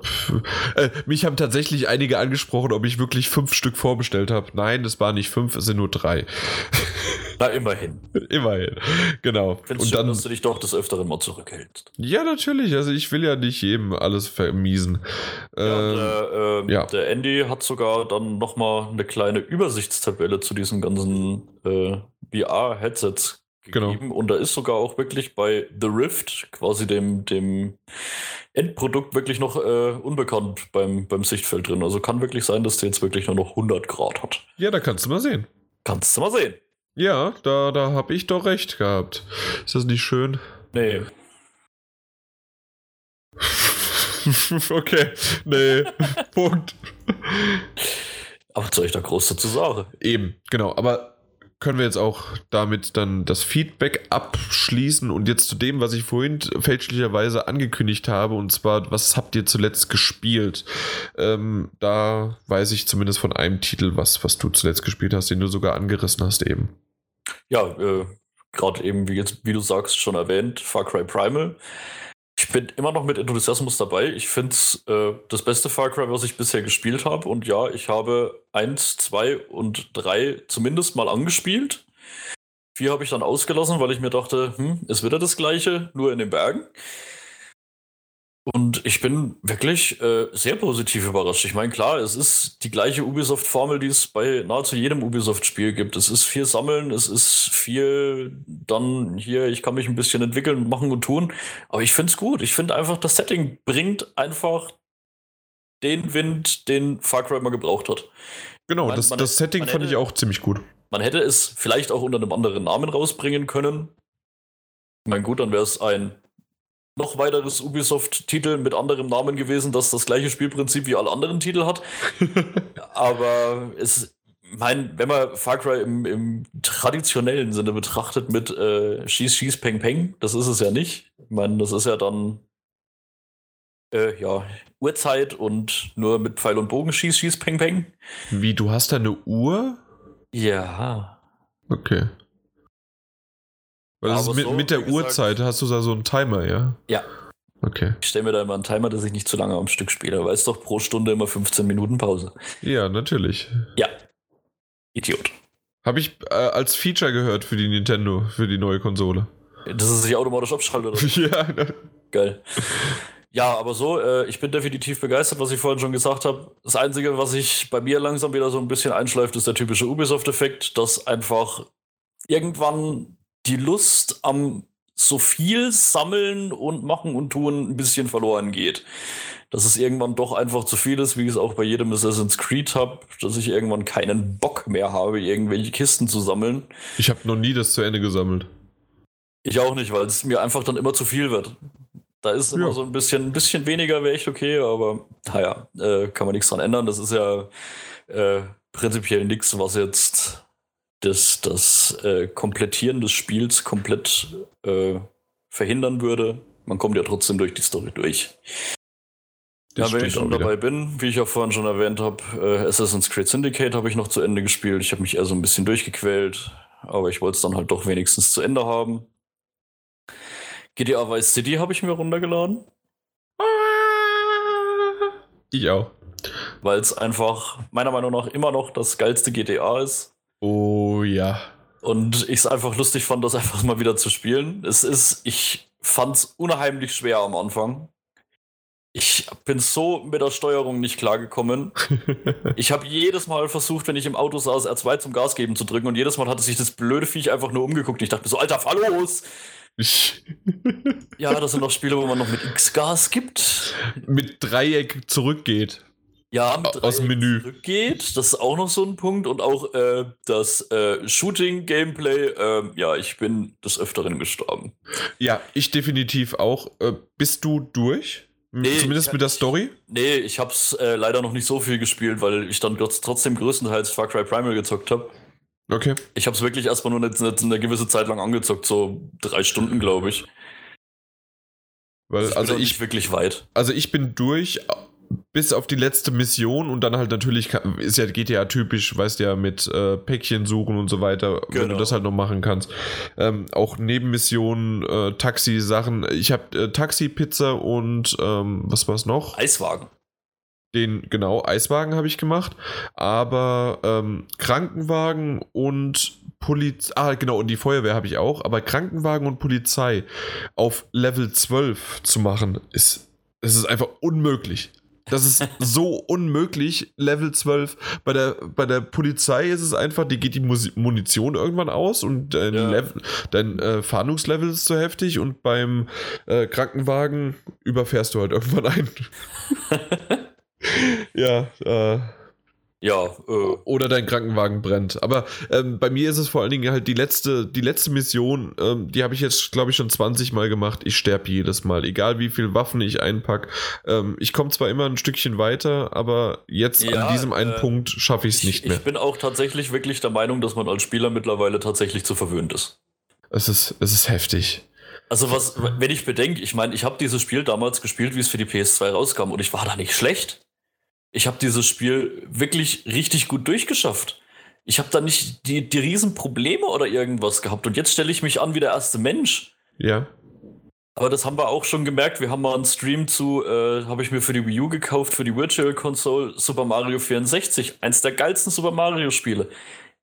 äh, mich haben tatsächlich einige angesprochen, ob ich wirklich fünf Stück vorbestellt habe. Nein, es waren nicht fünf, es sind nur drei. *laughs* Na, immerhin. immerhin, genau. Findest Und schön, dann, dass du dich doch des Öfteren mal zurückhältst. Ja, natürlich. Also ich will ja nicht jedem alles vermiesen. Ja, der, äh, ja. der, Andy hat sogar dann nochmal eine kleine Übersichtstabelle zu diesen ganzen äh, VR-Headsets Genau. gegeben. Genau. Und da ist sogar auch wirklich bei The Rift, quasi dem, dem Endprodukt, wirklich noch äh, unbekannt beim, beim Sichtfeld drin. Also kann wirklich sein, dass der jetzt wirklich nur noch 100 Grad hat. Ja, da kannst du mal sehen. Kannst du mal sehen. Ja, da, da habe ich doch recht gehabt. Ist das nicht schön? Nee. *laughs* okay, nee, *laughs* Punkt. Aber soll ich da groß dazu sagen? Eben, genau. Aber können wir jetzt auch damit dann das Feedback abschließen und jetzt zu dem, was ich vorhin fälschlicherweise angekündigt habe, und zwar, was habt ihr zuletzt gespielt? Ähm, da weiß ich zumindest von einem Titel, was, was du zuletzt gespielt hast, den du sogar angerissen hast eben. Ja, äh, gerade eben, wie, jetzt, wie du sagst, schon erwähnt, Far Cry Primal. Ich bin immer noch mit Enthusiasmus dabei. Ich finde es äh, das beste Far Cry, was ich bisher gespielt habe. Und ja, ich habe eins, zwei und drei zumindest mal angespielt. Vier habe ich dann ausgelassen, weil ich mir dachte, hm, es wird ja das gleiche, nur in den Bergen. Und ich bin wirklich äh, sehr positiv überrascht. Ich meine, klar, es ist die gleiche Ubisoft-Formel, die es bei nahezu jedem Ubisoft-Spiel gibt. Es ist viel Sammeln, es ist viel dann hier, ich kann mich ein bisschen entwickeln, machen und tun. Aber ich finde es gut. Ich finde einfach, das Setting bringt einfach den Wind, den Far Cry mal gebraucht hat. Genau, man, das, man, das Setting fand hätte, ich auch ziemlich gut. Man hätte es vielleicht auch unter einem anderen Namen rausbringen können. Ich meine, gut, dann wäre es ein noch weiteres Ubisoft-Titel mit anderem Namen gewesen, das das gleiche Spielprinzip wie alle anderen Titel hat. *laughs* Aber es, mein, wenn man Far Cry im, im traditionellen Sinne betrachtet mit äh, Schieß, Schieß, Peng, Peng, das ist es ja nicht. Ich meine, das ist ja dann äh, ja, Uhrzeit und nur mit Pfeil und Bogen Schieß, Schieß, Peng, Peng. Wie, du hast da eine Uhr? Ja. Okay. Weil mit, so, mit der Uhrzeit hast du da so einen Timer, ja? Ja. Okay. Ich stelle mir da immer einen Timer, dass ich nicht zu lange am Stück spiele, weil es doch pro Stunde immer 15 Minuten Pause. Ja, natürlich. Ja. Idiot. Habe ich äh, als Feature gehört für die Nintendo, für die neue Konsole. Dass es sich automatisch abschaltet, oder? *laughs* ja. Ne. Geil. Ja, aber so, äh, ich bin definitiv begeistert, was ich vorhin schon gesagt habe. Das Einzige, was sich bei mir langsam wieder so ein bisschen einschleift, ist der typische Ubisoft-Effekt, dass einfach irgendwann die Lust am so viel sammeln und machen und tun ein bisschen verloren geht. Dass es irgendwann doch einfach zu viel ist, wie ich es auch bei jedem Assassin's Creed habe, dass ich irgendwann keinen Bock mehr habe, irgendwelche Kisten zu sammeln. Ich habe noch nie das zu Ende gesammelt. Ich auch nicht, weil es mir einfach dann immer zu viel wird. Da ist immer ja. so ein bisschen, ein bisschen weniger wäre echt okay, aber naja, äh, kann man nichts dran ändern. Das ist ja äh, prinzipiell nichts, was jetzt das, das äh, Komplettieren des Spiels komplett äh, verhindern würde. Man kommt ja trotzdem durch die Story durch. ja, wenn ich schon dabei bin, wie ich ja vorhin schon erwähnt habe, äh, Assassin's Creed Syndicate habe ich noch zu Ende gespielt. Ich habe mich eher so ein bisschen durchgequält, aber ich wollte es dann halt doch wenigstens zu Ende haben. GTA Vice City habe ich mir runtergeladen. Ich auch. Weil es einfach meiner Meinung nach immer noch das geilste GTA ist. Oh ja. Und ich es einfach lustig fand, das einfach mal wieder zu spielen. Es ist, ich fand es unheimlich schwer am Anfang. Ich bin so mit der Steuerung nicht klargekommen. *laughs* ich habe jedes Mal versucht, wenn ich im Auto saß, R2 zum Gas geben zu drücken und jedes Mal hatte sich das blöde Viech einfach nur umgeguckt. Ich dachte mir so, Alter, fahr los! *laughs* ja, das sind noch Spiele, wo man noch mit X-Gas gibt. Mit Dreieck zurückgeht. Ja, aus dem Menü. Zurückgeht, das ist auch noch so ein Punkt. Und auch äh, das äh, Shooting-Gameplay, äh, ja, ich bin des Öfteren gestorben. Ja, ich definitiv auch. Äh, bist du durch? Nee, Zumindest mit der Story? Nee, ich hab's äh, leider noch nicht so viel gespielt, weil ich dann trotzdem größtenteils Far Cry Primal gezockt habe. Okay. Ich habe es wirklich erstmal nur eine, eine, gewisse Zeit lang angezockt, so drei Stunden, glaube ich. Weil, ich also ich wirklich weit. Also ich bin durch bis auf die letzte Mission und dann halt natürlich ist ja GTA typisch, weißt ja, mit äh, Päckchen suchen und so weiter, genau. wenn du genau. das halt noch machen kannst. Ähm, auch Nebenmissionen, äh, Taxi-Sachen. Ich habe äh, Taxi, Pizza und ähm, was war's noch? Eiswagen. Den, genau, Eiswagen habe ich gemacht, aber ähm, Krankenwagen und Polizei, ah genau, und die Feuerwehr habe ich auch, aber Krankenwagen und Polizei auf Level 12 zu machen, ist, es ist einfach unmöglich. Das ist so unmöglich, Level 12. Bei der, bei der Polizei ist es einfach, die geht die Munition irgendwann aus und dein, ja. Level, dein äh, Fahndungslevel ist zu heftig und beim äh, Krankenwagen überfährst du halt *laughs* irgendwann ein. *laughs* ja, äh, ja, äh. Oder dein Krankenwagen brennt. Aber ähm, bei mir ist es vor allen Dingen halt die letzte, die letzte Mission, ähm, die habe ich jetzt, glaube ich, schon 20 Mal gemacht. Ich sterbe jedes Mal, egal wie viel Waffen ich einpacke. Ähm, ich komme zwar immer ein Stückchen weiter, aber jetzt ja, an diesem einen äh, Punkt schaffe ich es nicht mehr. Ich bin auch tatsächlich wirklich der Meinung, dass man als Spieler mittlerweile tatsächlich zu verwöhnt ist. Es ist, es ist heftig. Also was, wenn ich bedenke, ich meine, ich habe dieses Spiel damals gespielt, wie es für die PS2 rauskam und ich war da nicht schlecht ich habe dieses Spiel wirklich richtig gut durchgeschafft. Ich habe da nicht die, die Riesenprobleme oder irgendwas gehabt. Und jetzt stelle ich mich an wie der erste Mensch. Ja. Aber das haben wir auch schon gemerkt. Wir haben mal einen Stream zu, äh, habe ich mir für die Wii U gekauft, für die Virtual Console Super Mario 64. Eins der geilsten Super Mario Spiele.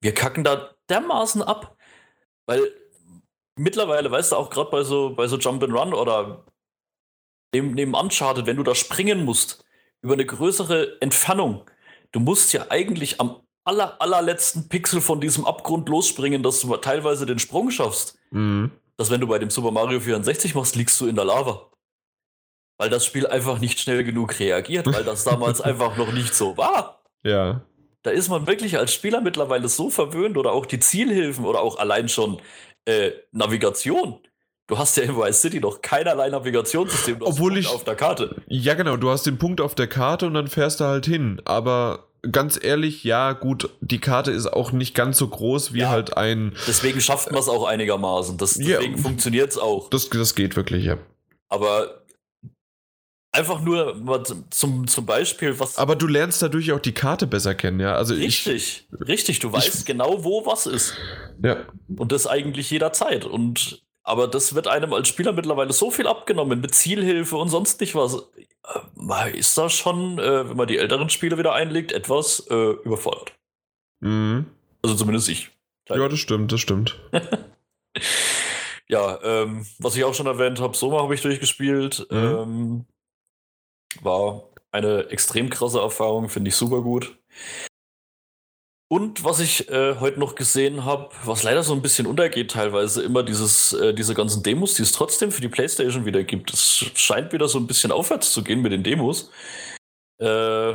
Wir kacken da dermaßen ab. Weil mittlerweile, weißt du, auch gerade bei so, bei so Jump and Run oder neben, neben Uncharted, wenn du da springen musst, über eine größere Entfernung. Du musst ja eigentlich am aller, allerletzten Pixel von diesem Abgrund losspringen, dass du teilweise den Sprung schaffst. Mhm. Dass wenn du bei dem Super Mario 64 machst, liegst du in der Lava. Weil das Spiel einfach nicht schnell genug reagiert, weil das damals *laughs* einfach noch nicht so war. Ja. Da ist man wirklich als Spieler mittlerweile so verwöhnt oder auch die Zielhilfen oder auch allein schon äh, Navigation. Du hast ja in Vice City noch keinerlei Navigationssystem, du Obwohl ich, auf der Karte. Ja, genau, du hast den Punkt auf der Karte und dann fährst du halt hin. Aber ganz ehrlich, ja, gut, die Karte ist auch nicht ganz so groß wie ja, halt ein. Deswegen schafft man es auch einigermaßen. Das, deswegen ja, funktioniert es auch. Das, das geht wirklich, ja. Aber einfach nur zum, zum Beispiel, was. Aber du lernst dadurch auch die Karte besser kennen, ja. Also richtig, ich, richtig. Du weißt ich, genau, wo was ist. Ja. Und das eigentlich jederzeit. Und aber das wird einem als Spieler mittlerweile so viel abgenommen mit Zielhilfe und sonst nicht was. Äh, ist das schon, äh, wenn man die älteren Spiele wieder einlegt, etwas äh, überfordert. Mhm. Also zumindest ich. Ja, das stimmt, das stimmt. *laughs* ja, ähm, was ich auch schon erwähnt habe, Soma habe ich durchgespielt. Mhm. Ähm, war eine extrem krasse Erfahrung, finde ich super gut. Und was ich äh, heute noch gesehen habe, was leider so ein bisschen untergeht teilweise, immer dieses, äh, diese ganzen Demos, die es trotzdem für die PlayStation wieder gibt. Es scheint wieder so ein bisschen aufwärts zu gehen mit den Demos. Äh,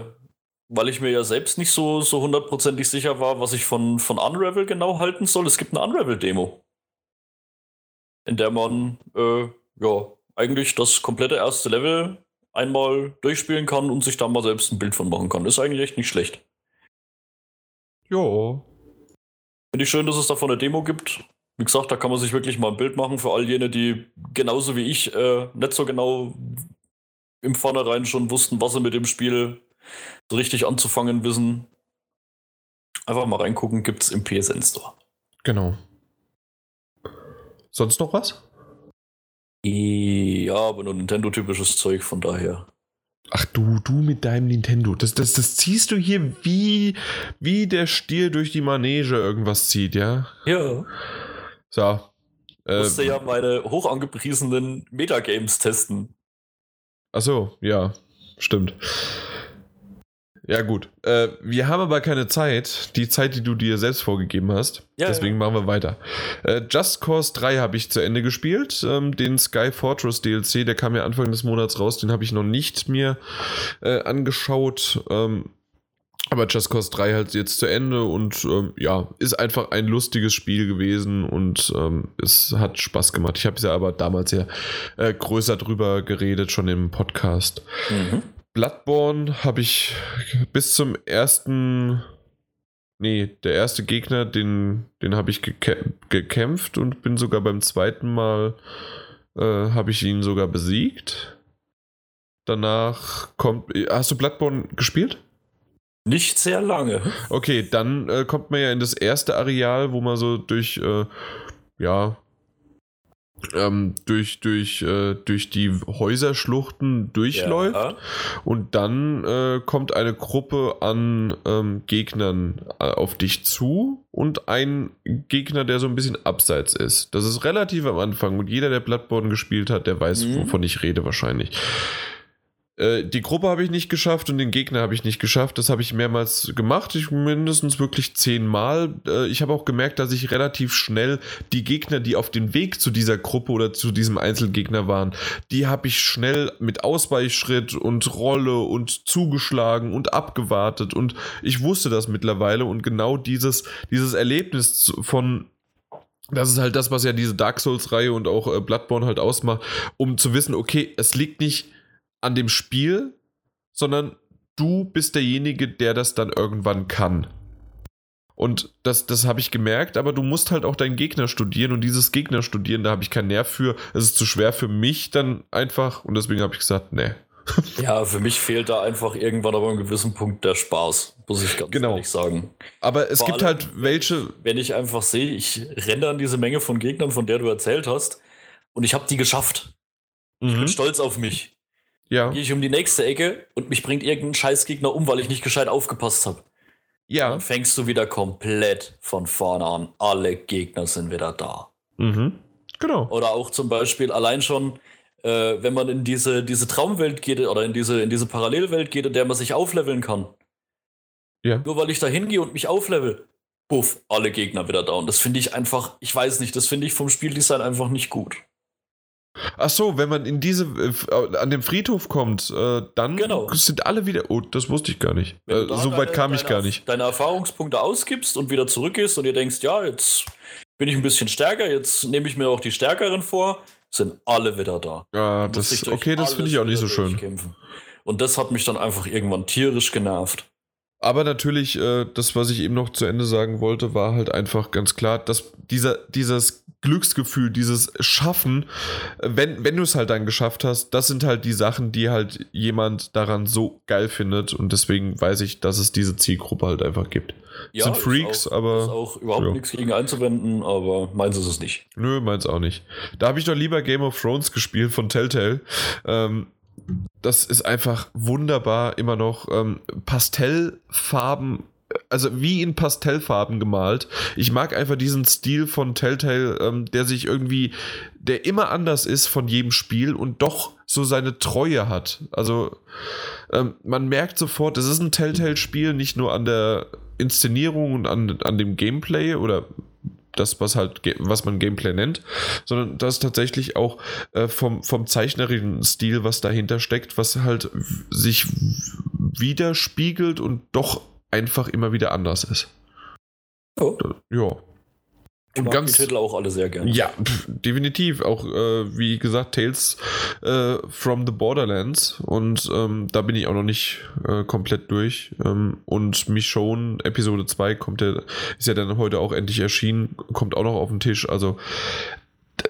weil ich mir ja selbst nicht so, so hundertprozentig sicher war, was ich von, von Unravel genau halten soll. Es gibt eine Unravel-Demo. In der man, äh, ja, eigentlich das komplette erste Level einmal durchspielen kann und sich da mal selbst ein Bild von machen kann. Ist eigentlich echt nicht schlecht. Jo. Finde ich schön, dass es davon eine Demo gibt. Wie gesagt, da kann man sich wirklich mal ein Bild machen für all jene, die genauso wie ich äh, nicht so genau im Vornherein schon wussten, was sie mit dem Spiel so richtig anzufangen wissen. Einfach mal reingucken, gibt es im PSN Store. Genau. Sonst noch was? Ja, aber nur Nintendo-typisches Zeug, von daher. Ach du, du mit deinem Nintendo. Das, das, das ziehst du hier wie, wie der Stier durch die Manege irgendwas zieht, ja? Ja. So. Ich musste äh, ja meine hoch angepriesenen Metagames testen. Ach so, ja, stimmt. Ja, gut. Äh, wir haben aber keine Zeit. Die Zeit, die du dir selbst vorgegeben hast. Ja, Deswegen ja. machen wir weiter. Äh, Just Cause 3 habe ich zu Ende gespielt. Ähm, den Sky Fortress DLC, der kam ja Anfang des Monats raus. Den habe ich noch nicht mir äh, angeschaut. Ähm, aber Just Cause 3 halt jetzt zu Ende und ähm, ja, ist einfach ein lustiges Spiel gewesen und ähm, es hat Spaß gemacht. Ich habe es ja aber damals ja äh, größer drüber geredet, schon im Podcast. Mhm. Bloodborne habe ich bis zum ersten. Nee, der erste Gegner, den, den habe ich gekämpft und bin sogar beim zweiten Mal, äh, habe ich ihn sogar besiegt. Danach kommt. Hast du Bloodborne gespielt? Nicht sehr lange. Okay, dann äh, kommt man ja in das erste Areal, wo man so durch, äh, ja, ähm, durch, durch, äh, durch die Häuserschluchten durchläuft. Ja. Und dann äh, kommt eine Gruppe an ähm, Gegnern äh, auf dich zu und ein Gegner, der so ein bisschen abseits ist. Das ist relativ am Anfang und jeder, der Bloodborne gespielt hat, der weiß, mhm. wovon ich rede wahrscheinlich. Äh, die Gruppe habe ich nicht geschafft und den Gegner habe ich nicht geschafft. Das habe ich mehrmals gemacht. Ich mindestens wirklich zehnmal. Äh, ich habe auch gemerkt, dass ich relativ schnell die Gegner, die auf dem Weg zu dieser Gruppe oder zu diesem Einzelgegner waren, die habe ich schnell mit Ausweichschritt und Rolle und zugeschlagen und abgewartet. Und ich wusste das mittlerweile und genau dieses, dieses Erlebnis von das ist halt das, was ja diese Dark Souls-Reihe und auch äh, Bloodborne halt ausmacht, um zu wissen, okay, es liegt nicht an dem Spiel, sondern du bist derjenige, der das dann irgendwann kann. Und das, das habe ich gemerkt, aber du musst halt auch deinen Gegner studieren und dieses Gegner studieren, da habe ich keinen Nerv für. Es ist zu schwer für mich dann einfach und deswegen habe ich gesagt, nee. *laughs* Ja, für mich fehlt da einfach irgendwann aber einem gewissen Punkt der Spaß, muss ich ganz genau. ehrlich sagen. Aber es Vor gibt allem, halt welche. Wenn ich einfach sehe, ich renne an diese Menge von Gegnern, von der du erzählt hast, und ich habe die geschafft. Mhm. Ich bin mhm. stolz auf mich. Ja. Gehe ich um die nächste Ecke und mich bringt irgendein Scheißgegner um, weil ich nicht gescheit aufgepasst habe. Ja. Dann fängst du wieder komplett von vorne an. Alle Gegner sind wieder da. Mhm. Genau. Oder auch zum Beispiel allein schon, äh, wenn man in diese, diese Traumwelt geht oder in diese, in diese Parallelwelt geht, in der man sich aufleveln kann. Ja. Nur weil ich da hingehe und mich auflevel, puff, alle Gegner wieder da. Und das finde ich einfach, ich weiß nicht, das finde ich vom Spieldesign einfach nicht gut. Ach so, wenn man in diese äh, an dem Friedhof kommt, äh, dann genau. sind alle wieder. Oh, das wusste ich gar nicht. Äh, so deine, weit kam deine, ich gar nicht. Deine Erfahrungspunkte ausgibst und wieder zurückgehst und ihr denkst, ja, jetzt bin ich ein bisschen stärker, jetzt nehme ich mir auch die stärkeren vor, sind alle wieder da. Ja, das, okay, das finde ich auch nicht so schön. Und das hat mich dann einfach irgendwann tierisch genervt. Aber natürlich, äh, das, was ich eben noch zu Ende sagen wollte, war halt einfach ganz klar, dass dieser, dieses Glücksgefühl, dieses Schaffen, wenn, wenn du es halt dann geschafft hast, das sind halt die Sachen, die halt jemand daran so geil findet. Und deswegen weiß ich, dass es diese Zielgruppe halt einfach gibt. Ja, sind Freaks, auch, aber. Ist auch überhaupt ja. nichts gegen einzuwenden, aber meins ist es nicht. Nö, meins auch nicht. Da habe ich doch lieber Game of Thrones gespielt von Telltale. Ähm, das ist einfach wunderbar immer noch. Ähm, Pastellfarben, also wie in Pastellfarben gemalt. Ich mag einfach diesen Stil von Telltale, ähm, der sich irgendwie, der immer anders ist von jedem Spiel und doch so seine Treue hat. Also ähm, man merkt sofort, es ist ein Telltale-Spiel, nicht nur an der Inszenierung und an, an dem Gameplay oder das, was halt, was man Gameplay nennt, sondern das tatsächlich auch äh, vom, vom zeichnerischen Stil, was dahinter steckt, was halt sich widerspiegelt und doch einfach immer wieder anders ist. Oh. Ja. Ich und mag ganz, die Titel auch alle sehr gerne. Ja, pf, definitiv. Auch äh, wie gesagt, Tales äh, from the Borderlands. Und ähm, da bin ich auch noch nicht äh, komplett durch. Ähm, und Michonne Episode 2 kommt ja, ist ja dann heute auch endlich erschienen, kommt auch noch auf den Tisch. Also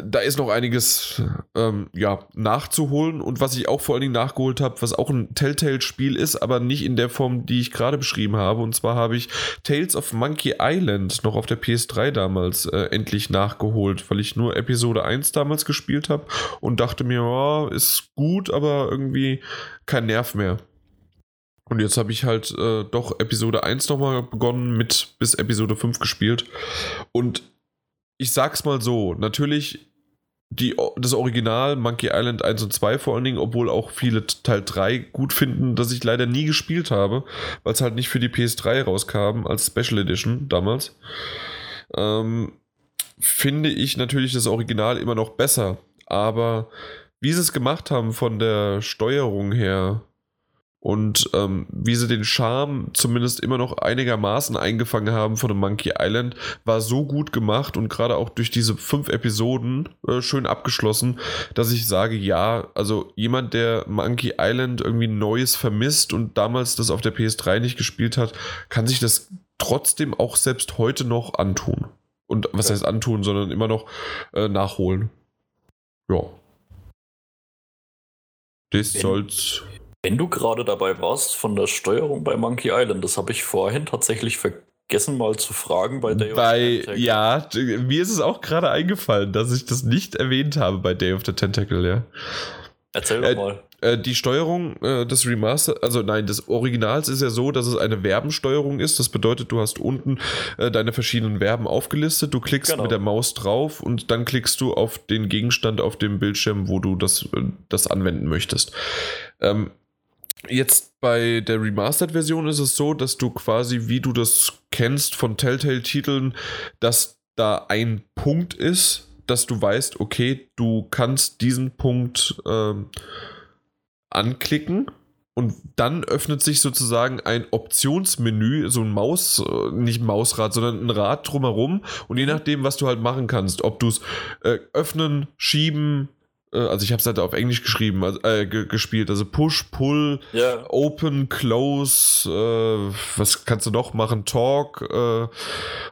da ist noch einiges ähm, ja, nachzuholen und was ich auch vor allen Dingen nachgeholt habe, was auch ein Telltale-Spiel ist, aber nicht in der Form, die ich gerade beschrieben habe. Und zwar habe ich Tales of Monkey Island noch auf der PS3 damals äh, endlich nachgeholt, weil ich nur Episode 1 damals gespielt habe und dachte mir, oh, ist gut, aber irgendwie kein Nerv mehr. Und jetzt habe ich halt äh, doch Episode 1 nochmal begonnen, mit bis Episode 5 gespielt. Und ich sag's mal so, natürlich die, das Original Monkey Island 1 und 2 vor allen Dingen, obwohl auch viele Teil 3 gut finden, das ich leider nie gespielt habe, weil es halt nicht für die PS3 rauskam als Special Edition damals. Ähm, finde ich natürlich das Original immer noch besser. Aber wie sie es gemacht haben von der Steuerung her, und ähm, wie sie den Charme zumindest immer noch einigermaßen eingefangen haben von dem Monkey Island, war so gut gemacht und gerade auch durch diese fünf Episoden äh, schön abgeschlossen, dass ich sage, ja, also jemand, der Monkey Island irgendwie Neues vermisst und damals das auf der PS3 nicht gespielt hat, kann sich das trotzdem auch selbst heute noch antun. Und was heißt antun, sondern immer noch äh, nachholen. Ja. Das soll's wenn du gerade dabei warst von der Steuerung bei Monkey Island, das habe ich vorhin tatsächlich vergessen mal zu fragen bei Day bei, of the Tentacle. Ja, mir ist es auch gerade eingefallen, dass ich das nicht erwähnt habe bei Day of the Tentacle, ja. Erzähl doch äh, mal. Äh, die Steuerung äh, des Remaster, also nein, des Originals ist ja so, dass es eine Verbensteuerung ist. Das bedeutet, du hast unten äh, deine verschiedenen Verben aufgelistet, du klickst genau. mit der Maus drauf und dann klickst du auf den Gegenstand auf dem Bildschirm, wo du das, äh, das anwenden möchtest. Ähm, Jetzt bei der Remastered-Version ist es so, dass du quasi, wie du das kennst von Telltale-Titeln, dass da ein Punkt ist, dass du weißt, okay, du kannst diesen Punkt ähm, anklicken und dann öffnet sich sozusagen ein Optionsmenü, so ein Maus, äh, nicht ein Mausrad, sondern ein Rad drumherum. Und je nachdem, was du halt machen kannst, ob du es äh, öffnen, schieben, also ich habe es halt auf Englisch geschrieben, also, äh, gespielt. Also Push, Pull, yeah. Open, Close, äh, was kannst du noch machen? Talk äh,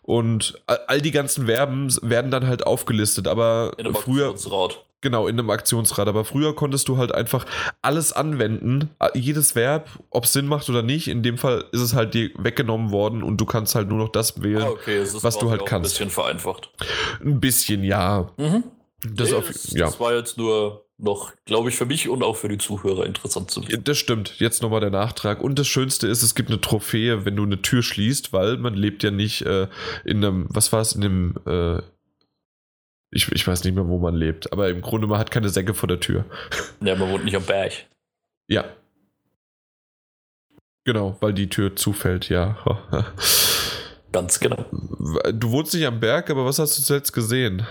und all, all, die ganzen Verben werden dann halt aufgelistet. Aber in einem früher Aktionsrad. Genau, in einem Aktionsrad. Aber früher konntest du halt einfach alles anwenden. Jedes Verb, ob es Sinn macht oder nicht. In dem Fall ist es halt dir weggenommen worden und du kannst halt nur noch das wählen, ah, okay. was du halt kannst. Ein bisschen vereinfacht. Ein bisschen, ja. Mhm. Das, nee, auf, das, ja. das war jetzt nur noch, glaube ich, für mich und auch für die Zuhörer interessant zu wissen. Das stimmt. Jetzt nochmal der Nachtrag. Und das Schönste ist, es gibt eine Trophäe, wenn du eine Tür schließt, weil man lebt ja nicht äh, in einem, was war es, in einem, äh, ich, ich weiß nicht mehr, wo man lebt, aber im Grunde, man hat keine Säcke vor der Tür. *laughs* Ja, man wohnt nicht am Berg. Ja. Genau, weil die Tür zufällt, ja. *laughs* Ganz genau. Du wohnst nicht am Berg, aber was hast du zuletzt gesehen?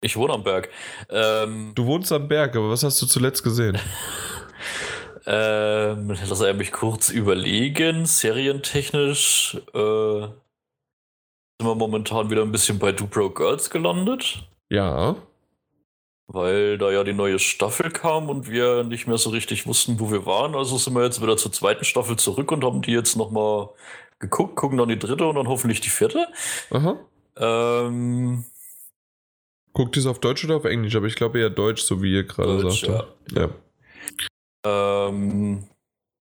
Ich wohne am Berg. Ähm, du wohnst am Berg, aber was hast du zuletzt gesehen? *laughs* ähm, lass er mich kurz überlegen. Serientechnisch äh, sind wir momentan wieder ein bisschen bei Do Pro Girls gelandet. Ja. weil da ja die neue Staffel kam und wir nicht mehr so richtig wussten, wo wir waren. Also sind wir jetzt wieder zur zweiten Staffel zurück und haben die jetzt nochmal geguckt, gucken dann die dritte und dann hoffentlich die vierte. Aha. Ähm, Guckt ihr es auf Deutsch oder auf Englisch? Aber ich glaube eher Deutsch, so wie ihr gerade Deutsch, sagte. Ja. ähm,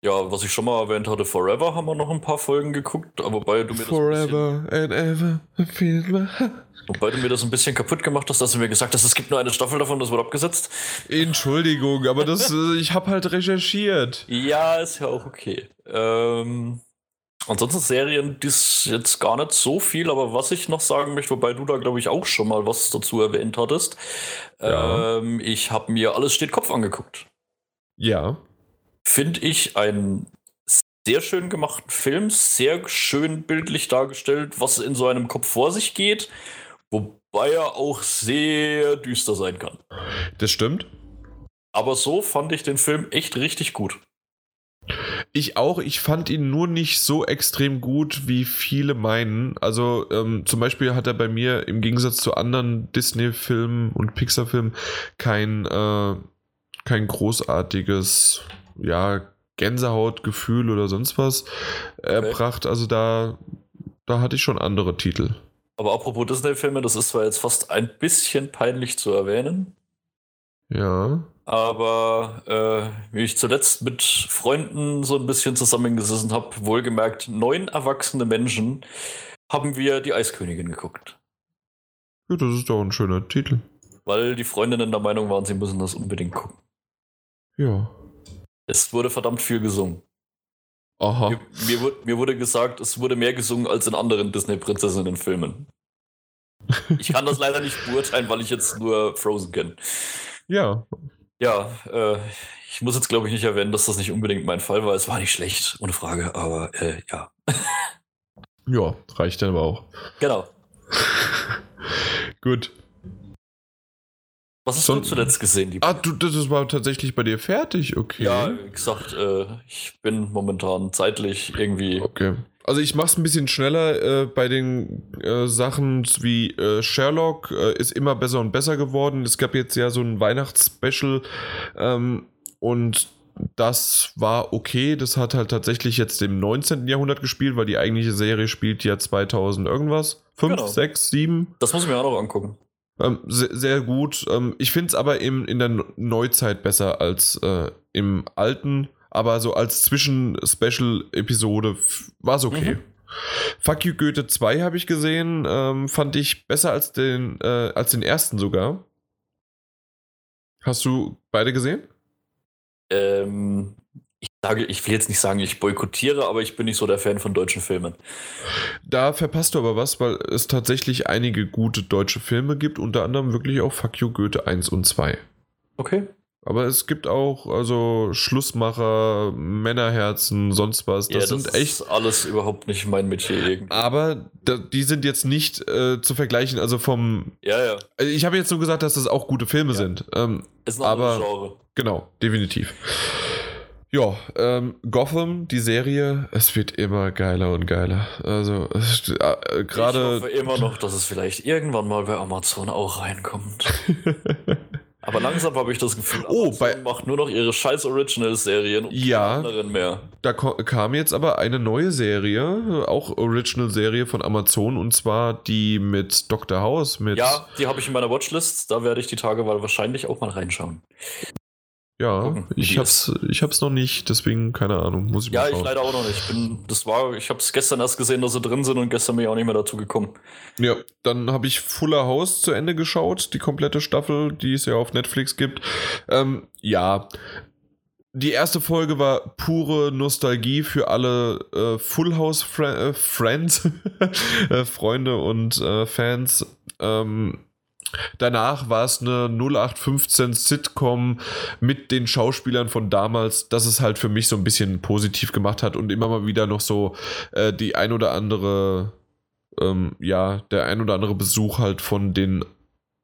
ja, was ich schon mal erwähnt hatte, Forever haben wir noch ein paar Folgen geguckt, aber wobei du mir das ein bisschen, Forever and ever. Wobei du mir das ein bisschen kaputt gemacht hast, dass du mir gesagt hast, es gibt nur eine Staffel davon, das wird abgesetzt. Entschuldigung, aber das, *laughs* äh, ich habe halt recherchiert. Ja, ist ja auch okay. Ähm, ansonsten Serien, die ist jetzt gar nicht so viel, aber was ich noch sagen möchte, wobei du da, glaube ich, auch schon mal was dazu erwähnt hattest, Ja. ähm, ich habe mir Alles steht Kopf angeguckt. Ja. Finde ich einen sehr schön gemachten Film, sehr schön bildlich dargestellt, was in so einem Kopf vor sich geht, wobei er auch sehr düster sein kann. Das stimmt. Aber so fand ich den Film echt richtig gut. Ich auch, ich fand ihn nur nicht so extrem gut, wie viele meinen. Also ähm, zum Beispiel hat er bei mir im Gegensatz zu anderen Disney-Filmen und Pixar-Filmen kein, äh, kein großartiges, ja, Gänsehautgefühl oder sonst was erbracht. Also da, da hatte ich schon andere Titel. Aber apropos Disney-Filme, das ist zwar jetzt fast ein bisschen peinlich zu erwähnen, Ja. aber äh, wie ich zuletzt mit Freunden so ein bisschen zusammengesessen habe, wohlgemerkt neun erwachsene Menschen, haben wir die Eiskönigin geguckt. Ja, das ist doch ein schöner Titel. Weil die Freundinnen der Meinung waren, sie müssen das unbedingt gucken. Ja. Es wurde verdammt viel gesungen. Aha. Mir, mir, wurde, mir wurde gesagt, es wurde mehr gesungen als in anderen Disney-Prinzessinnen-Filmen. Ich kann das leider nicht beurteilen, weil ich jetzt nur Frozen kenne. Ja. Ja, äh, ich muss jetzt glaube ich nicht erwähnen, dass das nicht unbedingt mein Fall war. Es war nicht schlecht, ohne Frage, aber äh, ja. *laughs* Ja, reicht dann aber auch. Genau. *laughs* Gut. Was hast So- du zuletzt gesehen? Die Ah, du, das war tatsächlich bei dir fertig, okay. Ja, wie gesagt, äh, ich bin momentan zeitlich irgendwie. Okay. Also ich mach's ein bisschen schneller äh, bei den äh, Sachen wie äh, Sherlock äh, ist immer besser und besser geworden. Es gab jetzt ja so ein Weihnachtsspecial ähm, und das war okay. Das hat halt tatsächlich jetzt im 19. Jahrhundert gespielt, weil die eigentliche Serie spielt ja 2000 irgendwas. 5, Genau. 6, 7. Das muss ich mir auch noch angucken. Ähm, sehr, sehr gut. Ähm, ich finde es aber im, in der Neuzeit besser als äh, im alten. Aber so als Zwischen-Special-Episode war es okay. Mhm. Fuck You Goethe 2 habe ich gesehen. Ähm, fand ich besser als den, äh, als den ersten sogar. Hast du beide gesehen? Ähm, ich sage, ich will jetzt nicht sagen, ich boykottiere, aber ich bin nicht so der Fan von deutschen Filmen. Da verpasst du aber was, weil es tatsächlich einige gute deutsche Filme gibt, unter anderem wirklich auch Fuck You Goethe 1 und 2. Okay. Aber es gibt auch also Schlussmacher, Männerherzen, sonst was. Das, sind echt. ist alles überhaupt nicht mein Metier irgendwie. Aber da, die sind jetzt nicht äh, zu vergleichen. Also vom. Ja, ja. Also ich habe jetzt nur gesagt, dass das auch gute Filme Ja. sind. Ähm, Ist ein Aber- Genre. genau, definitiv. Ja, ähm, Gotham, die Serie, es wird immer geiler und geiler. Also äh, äh, ich gerade. hoffe immer noch, dass es vielleicht irgendwann mal bei Amazon auch reinkommt. *laughs* Aber langsam habe ich das Gefühl, Oh, Amazon bei- macht nur noch ihre scheiß Original-Serien und Ja. anderen mehr. Da kam jetzt aber eine neue Serie, auch Original-Serie von Amazon, und zwar die mit Dr. House, mit. Ja, die habe ich in meiner Watchlist. Da werde ich die Tage wahrscheinlich auch mal reinschauen. Ja, gucken, ich hab's, ich hab's noch nicht, deswegen keine Ahnung, muss ich Ja, mal ich schauen. leider auch noch nicht. Ich bin, das war, ich habe es gestern erst gesehen, dass sie drin sind und gestern bin ich auch nicht mehr dazu gekommen. Ja, dann habe ich Fuller House zu Ende geschaut, die komplette Staffel, die es ja auf Netflix gibt. Ähm, ja, die erste Folge war pure Nostalgie für alle äh, Full House Fri äh, Friends, *laughs* äh, Freunde und äh, Fans. Ähm, Danach war es eine 0815 Sitcom mit den Schauspielern von damals, dass es halt für mich so ein bisschen positiv gemacht hat und immer mal wieder noch so äh, die ein oder andere, ähm, ja, der ein oder andere Besuch halt von den,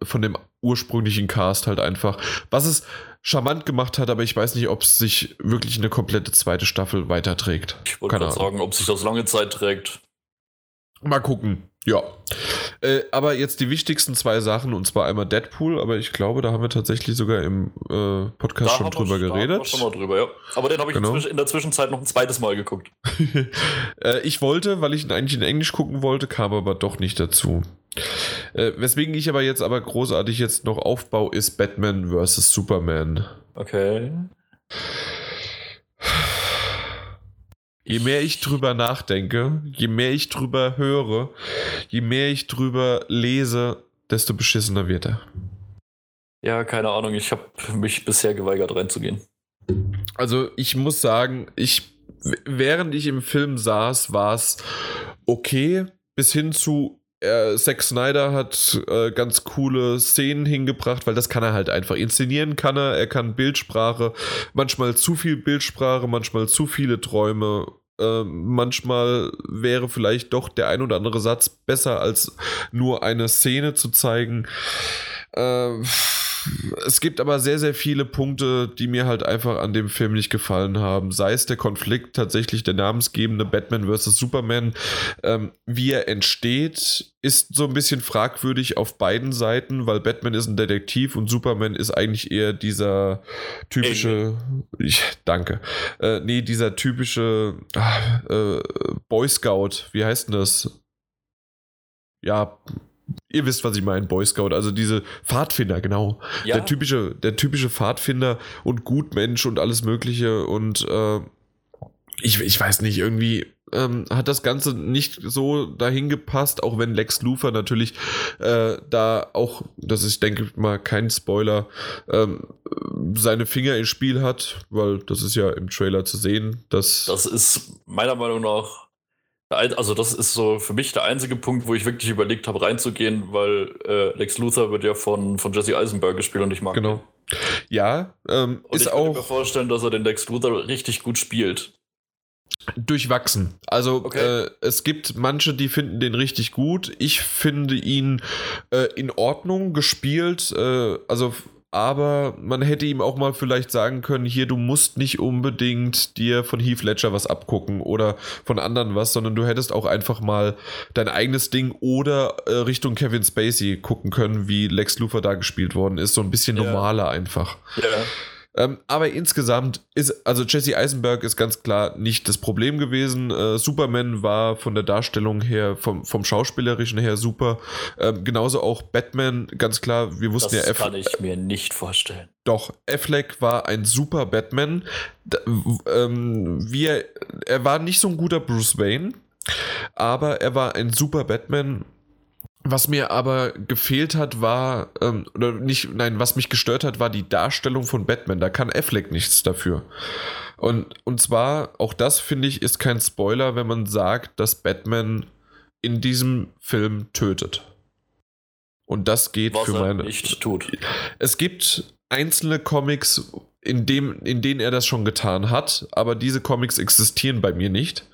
von dem ursprünglichen Cast halt einfach, was es charmant gemacht hat, aber ich weiß nicht, ob es sich wirklich eine komplette zweite Staffel weiterträgt. Ich wollte gerade sagen, ob sich das lange Zeit trägt. Mal gucken. Ja. Äh, aber jetzt die wichtigsten zwei Sachen, und zwar einmal Deadpool, aber ich glaube, da haben wir tatsächlich sogar im äh, Podcast Da schon drüber wir, Da haben wir geredet. schon mal drüber, ja. Aber den habe ich Genau. in der Zwischenzeit noch ein zweites Mal geguckt. *laughs* äh, ich wollte, weil ich ihn eigentlich in Englisch gucken wollte, kam aber doch nicht dazu. Äh, weswegen ich aber jetzt aber großartig jetzt noch aufbau, ist Batman vs. Superman. Okay. Je mehr ich drüber nachdenke, je mehr ich drüber höre, je mehr ich drüber lese, desto beschissener wird er. Ja, keine Ahnung. Ich habe mich bisher geweigert reinzugehen. Also ich muss sagen, ich während ich im Film saß, war es okay, bis hin zu äh, Zack Snyder hat äh, ganz coole Szenen hingebracht, weil das kann er halt einfach inszenieren kann er, er kann Bildsprache, manchmal zu viel Bildsprache, manchmal zu viele Träume. Äh, manchmal wäre vielleicht doch der ein oder andere Satz besser als nur eine Szene zu zeigen. Äh, es gibt aber sehr, sehr viele Punkte, die mir halt einfach an dem Film nicht gefallen haben. Sei es der Konflikt, tatsächlich der namensgebende Batman vs. Superman. Ähm, wie er entsteht, ist so ein bisschen fragwürdig auf beiden Seiten, weil Batman ist ein Detektiv und Superman ist eigentlich eher dieser typische. Ich, danke. Äh, nee, dieser typische ah, äh, Boy Scout. Wie heißt denn das? Ja, ihr wisst, was ich meine, Boy Scout, also diese Pfadfinder, genau. Ja, Der typische, der typische Pfadfinder und Gutmensch und alles Mögliche und äh, ich, ich weiß nicht, irgendwie ähm, hat das Ganze nicht so dahin gepasst, auch wenn Lex Luthor natürlich äh, da auch, das ist, denke ich mal, kein Spoiler, ähm, seine Finger im Spiel hat, weil das ist ja im Trailer zu sehen, dass das ist meiner Meinung nach. Also, das ist so für mich der einzige Punkt, wo ich wirklich überlegt habe, reinzugehen, weil äh, Lex Luthor wird ja von, von Jesse Eisenberg gespielt und ich mag genau. Ja, ähm, Und ist ich könnte mir auch vorstellen, dass er den Lex Luthor richtig gut spielt. durchwachsen. Also Okay. äh, es gibt manche, die finden den richtig gut. Ich finde ihn äh, in Ordnung gespielt. Äh, also aber man hätte ihm auch mal vielleicht sagen können, hier, du musst nicht unbedingt dir von Heath Ledger was abgucken oder von anderen was, sondern du hättest auch einfach mal dein eigenes Ding oder äh, Richtung Kevin Spacey gucken können, wie Lex Luthor da gespielt worden ist. So ein bisschen Ja. normaler einfach. Ja. Ähm, aber insgesamt ist, also Jesse Eisenberg ist ganz klar nicht das Problem gewesen. Äh, Superman war von der Darstellung her, vom, vom Schauspielerischen her super. Ähm, genauso auch Batman, ganz klar, wir wussten Das ja, Aff kann ich mir nicht vorstellen. doch, Affleck war ein super Batman. Da, ähm, wie er, er war nicht so ein guter Bruce Wayne, aber er war ein super Batman. Was mir aber gefehlt hat, war, ähm, oder nicht, nein, was mich gestört hat, war die Darstellung von Batman. Da kann Affleck nichts dafür. Und, und zwar, auch das finde ich, ist kein Spoiler, wenn man sagt, dass Batman in diesem Film tötet. Und das geht Was für er meine. nicht tut. Es gibt einzelne Comics, in, dem, in denen er das schon getan hat, aber diese Comics existieren bei mir nicht.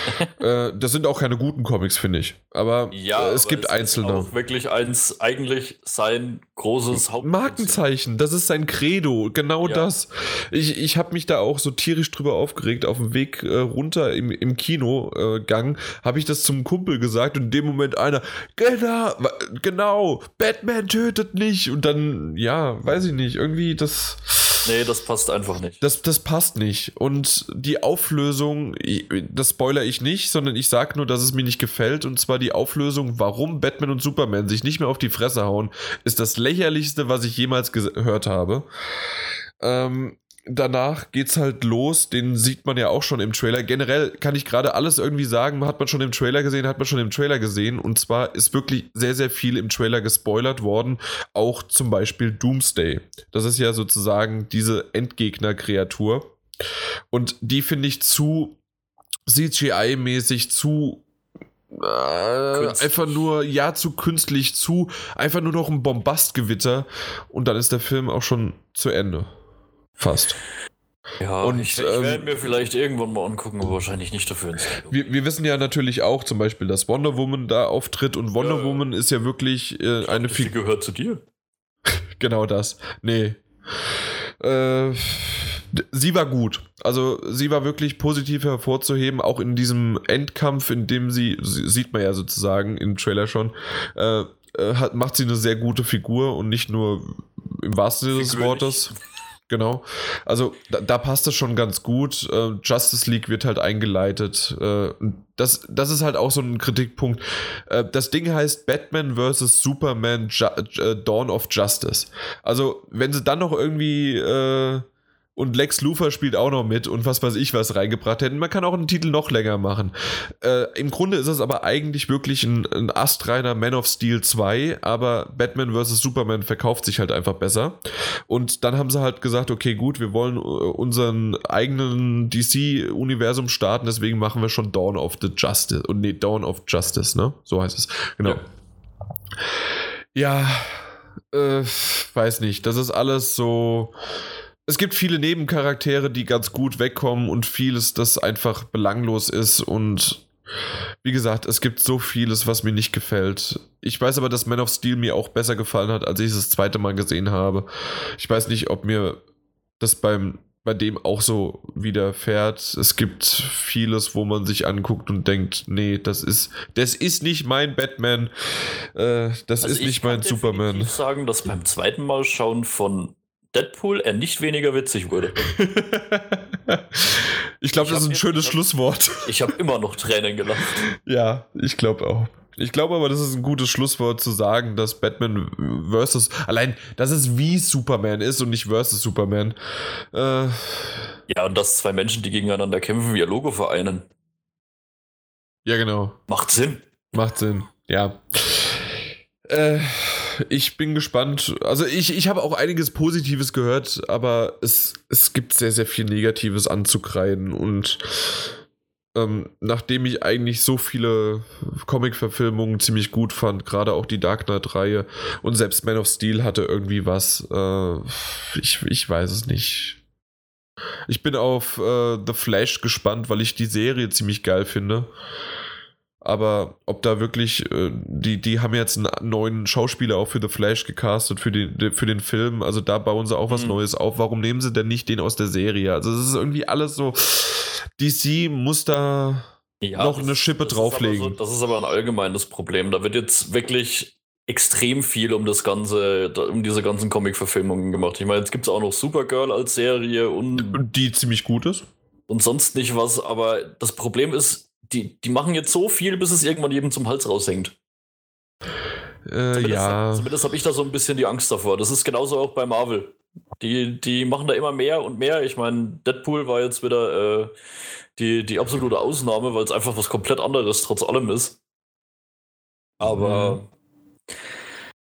*laughs* äh, das sind auch keine guten Comics, finde ich. Aber Ja, äh, es aber gibt ist einzelne. Auch wirklich eins, eigentlich sein großes Haupt. Markenzeichen, das ist sein Credo, genau Ja. das. Ich, ich habe mich da auch so tierisch drüber aufgeregt. Auf dem Weg äh, runter im, im Kinogang habe ich das zum Kumpel gesagt und in dem Moment einer, genau, genau, Batman tötet nicht. Und dann, ja, weiß ich nicht, irgendwie das. Nee, das passt einfach nicht. Das, das passt nicht. Und die Auflösung, das spoiler ich nicht, sondern ich sage nur, dass es mir nicht gefällt. Und zwar die Auflösung, warum Batman und Superman sich nicht mehr auf die Fresse hauen, ist das lächerlichste, was ich jemals gehört habe. Ähm, danach geht's halt los. Den sieht man ja auch schon im Trailer. Generell kann ich gerade alles irgendwie sagen. Hat man schon im Trailer gesehen, hat man schon im Trailer gesehen. Und zwar ist wirklich sehr, sehr viel im Trailer gespoilert worden. Auch zum Beispiel Doomsday. Das ist ja sozusagen diese Endgegner-Kreatur. Und die finde ich zu CGI-mäßig, zu äh, Künstlich. einfach nur, ja, zu künstlich, zu einfach nur noch ein Bombastgewitter. Und dann ist der Film auch schon zu Ende. Fast. Ja, Und, ich, ich ähm, werde mir vielleicht irgendwann mal angucken, aber wahrscheinlich nicht dafür ins. Wir, wir wissen ja natürlich auch zum Beispiel, dass Wonder Woman da auftritt und Wonder Ja. Woman ist ja wirklich äh, eine Die Figur. gehört zu dir. *laughs* Genau das. Nee. Äh, sie war gut. Also sie war wirklich positiv hervorzuheben, auch in diesem Endkampf, in dem sie, sieht man ja sozusagen im Trailer schon, äh, äh, hat, macht sie eine sehr gute Figur und nicht nur im wahrsten Sinne des Wortes. Genau. Also da, da, passt es schon ganz gut. Äh, Justice League wird halt eingeleitet. Äh, das, das ist halt auch so ein Kritikpunkt. Äh, das Ding heißt Batman vs. Superman Ju äh, Dawn of Justice. Also, wenn sie dann noch irgendwie und Lex Luthor spielt auch noch mit und was weiß ich was reingebracht hätten. Man kann auch einen Titel noch länger machen. Äh, Im Grunde ist es aber eigentlich wirklich ein, ein astreiner Man of Steel 2, aber Batman vs. Superman verkauft sich halt einfach besser. Und dann haben sie halt gesagt, okay, gut, wir wollen äh, unseren eigenen DC-Universum starten, deswegen machen wir schon Dawn of the Justice. Und nee, Dawn of Justice, ne? So heißt es. Genau. Ja, ja äh, weiß nicht. Das ist alles so es gibt viele Nebencharaktere, die ganz gut wegkommen und vieles, das einfach belanglos ist und wie gesagt, es gibt so vieles, was mir nicht gefällt. Ich weiß aber, dass Man of Steel mir auch besser gefallen hat, als ich es das zweite Mal gesehen habe. Ich weiß nicht, ob mir das beim bei dem auch so widerfährt. Es gibt vieles, wo man sich anguckt und denkt, nee, das ist, das ist nicht mein Batman, äh, das also ist nicht mein Superman. Ich sagen, dass beim zweiten Mal schauen von Deadpool er nicht weniger witzig wurde. *laughs* ich glaube, das ist ein schönes noch, Schlusswort. Ich habe immer noch Tränen gelacht. *laughs* Ja, ich glaube auch. Ich glaube aber, das ist ein gutes Schlusswort zu sagen, dass Batman versus allein, dass es wie Superman ist und nicht versus Superman. Äh, ja, und dass zwei Menschen, die gegeneinander kämpfen, ihr Logo vereinen. Ja, genau. Macht Sinn. Macht Sinn, ja. Äh, ich bin gespannt. Also ich, ich habe auch einiges Positives gehört, aber es, es gibt sehr, sehr viel Negatives anzukreiden. Und ähm, nachdem ich eigentlich so viele Comic-Verfilmungen ziemlich gut fand, gerade auch die Dark Knight-Reihe und selbst Man of Steel hatte irgendwie was, äh, ich, ich weiß es nicht. Ich bin auf äh, The Flash gespannt, weil ich die Serie ziemlich geil finde aber ob da wirklich, äh, die, die haben jetzt einen neuen Schauspieler auch für The Flash gecastet, für den, für den Film, also da bauen sie auch was mhm. Neues auf. Warum nehmen sie denn nicht den aus der Serie? Also es ist irgendwie alles so, DC muss da ja, noch das, eine Schippe das drauflegen. Ist so, das ist aber ein allgemeines Problem. Da wird jetzt wirklich extrem viel um das ganze, um diese ganzen Comic-Verfilmungen gemacht. Ich meine, jetzt gibt es auch noch Supergirl als Serie und. Die ziemlich gut ist. Und sonst nicht was, aber das Problem ist, die, die machen jetzt so viel, bis es irgendwann jedem zum Hals raushängt. Äh, zumindest, ja. Zumindest habe ich da so ein bisschen die Angst davor. Das ist genauso auch bei Marvel. Die, die machen da immer mehr und mehr. Ich meine, Deadpool war jetzt wieder äh, die, die absolute Ausnahme, weil es einfach was komplett anderes trotz allem ist. Aber mhm.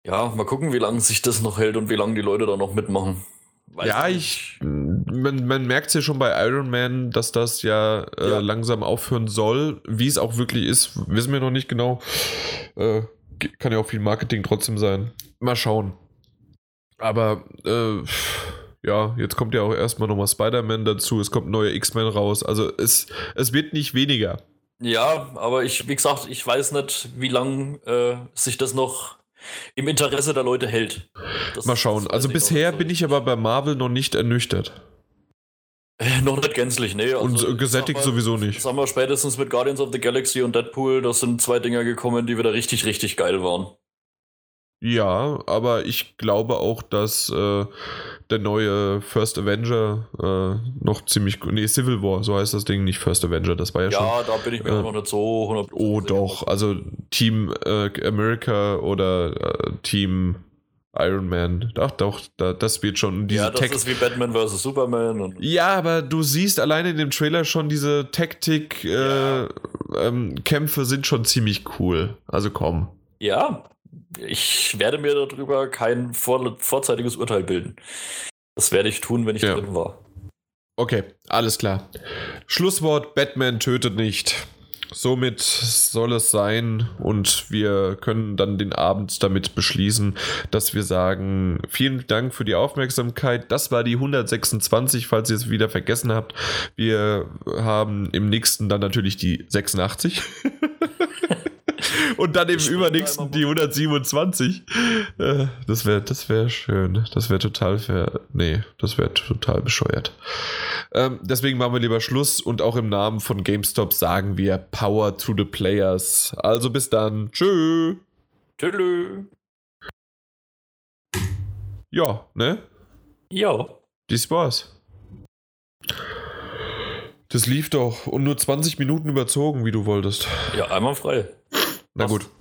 ja, mal gucken, wie lange sich das noch hält und wie lange die Leute da noch mitmachen. Ja, ich, man, man merkt es ja schon bei Iron Man, dass das ja, äh, ja, langsam aufhören soll. Wie es auch wirklich ist, wissen wir noch nicht genau. Äh, kann ja auch viel Marketing trotzdem sein. Mal schauen. Aber äh, ja, jetzt kommt ja auch erstmal nochmal Spider-Man dazu. Es kommt ein neuer X-Men raus. Also es, es wird nicht weniger. Ja, aber ich, wie gesagt, ich weiß nicht, wie lange äh, sich das noch im Interesse der Leute hält. Das, Mal schauen. Also bisher bin ich aber bei Marvel noch nicht ernüchtert. Äh, noch nicht gänzlich, nee. Also, und gesättigt mal, sowieso nicht. Sagen wir spätestens mit Guardians of the Galaxy und Deadpool, das sind zwei Dinger gekommen, die wieder richtig, richtig geil waren. Ja, aber ich glaube auch, dass äh, der neue First Avenger äh, noch ziemlich. Nee, Civil War, so heißt das Ding, nicht First Avenger, das war ja, ja schon. Ja, da bin ich mir äh, noch nicht so 100% Oh, doch, also Team äh, America oder äh, Team Iron Man. Doch, doch, da, das wird schon. Diese ja, das Tech ist wie Batman vs. Superman. ja, aber du siehst alleine in dem Trailer schon diese Taktik-Kämpfe äh, ähm, sind schon ziemlich cool. Also komm. Ja, ich werde mir darüber kein vor, vorzeitiges Urteil bilden. Das werde ich tun, wenn ich ja. drin war. Okay, alles klar. Schlusswort: Batman tötet nicht. Somit soll es sein und wir können dann den Abend damit beschließen, dass wir sagen, vielen Dank für die Aufmerksamkeit. Das war die 126, falls ihr es wieder vergessen habt. Wir haben im nächsten dann natürlich die 86. *laughs* Und dann im übernächsten die 127. Äh, Das wäre das wär schön. Das wäre total fair. Nee, das wäre total bescheuert. Ähm, deswegen machen wir lieber Schluss und auch im Namen von GameStop sagen wir Power to the Players. Also bis dann. Tschö. Tschüss. Ja, ne? Ja. Das war's. Das lief doch und nur 20 Minuten überzogen, wie du wolltest. Ja, einmal frei. Na gut.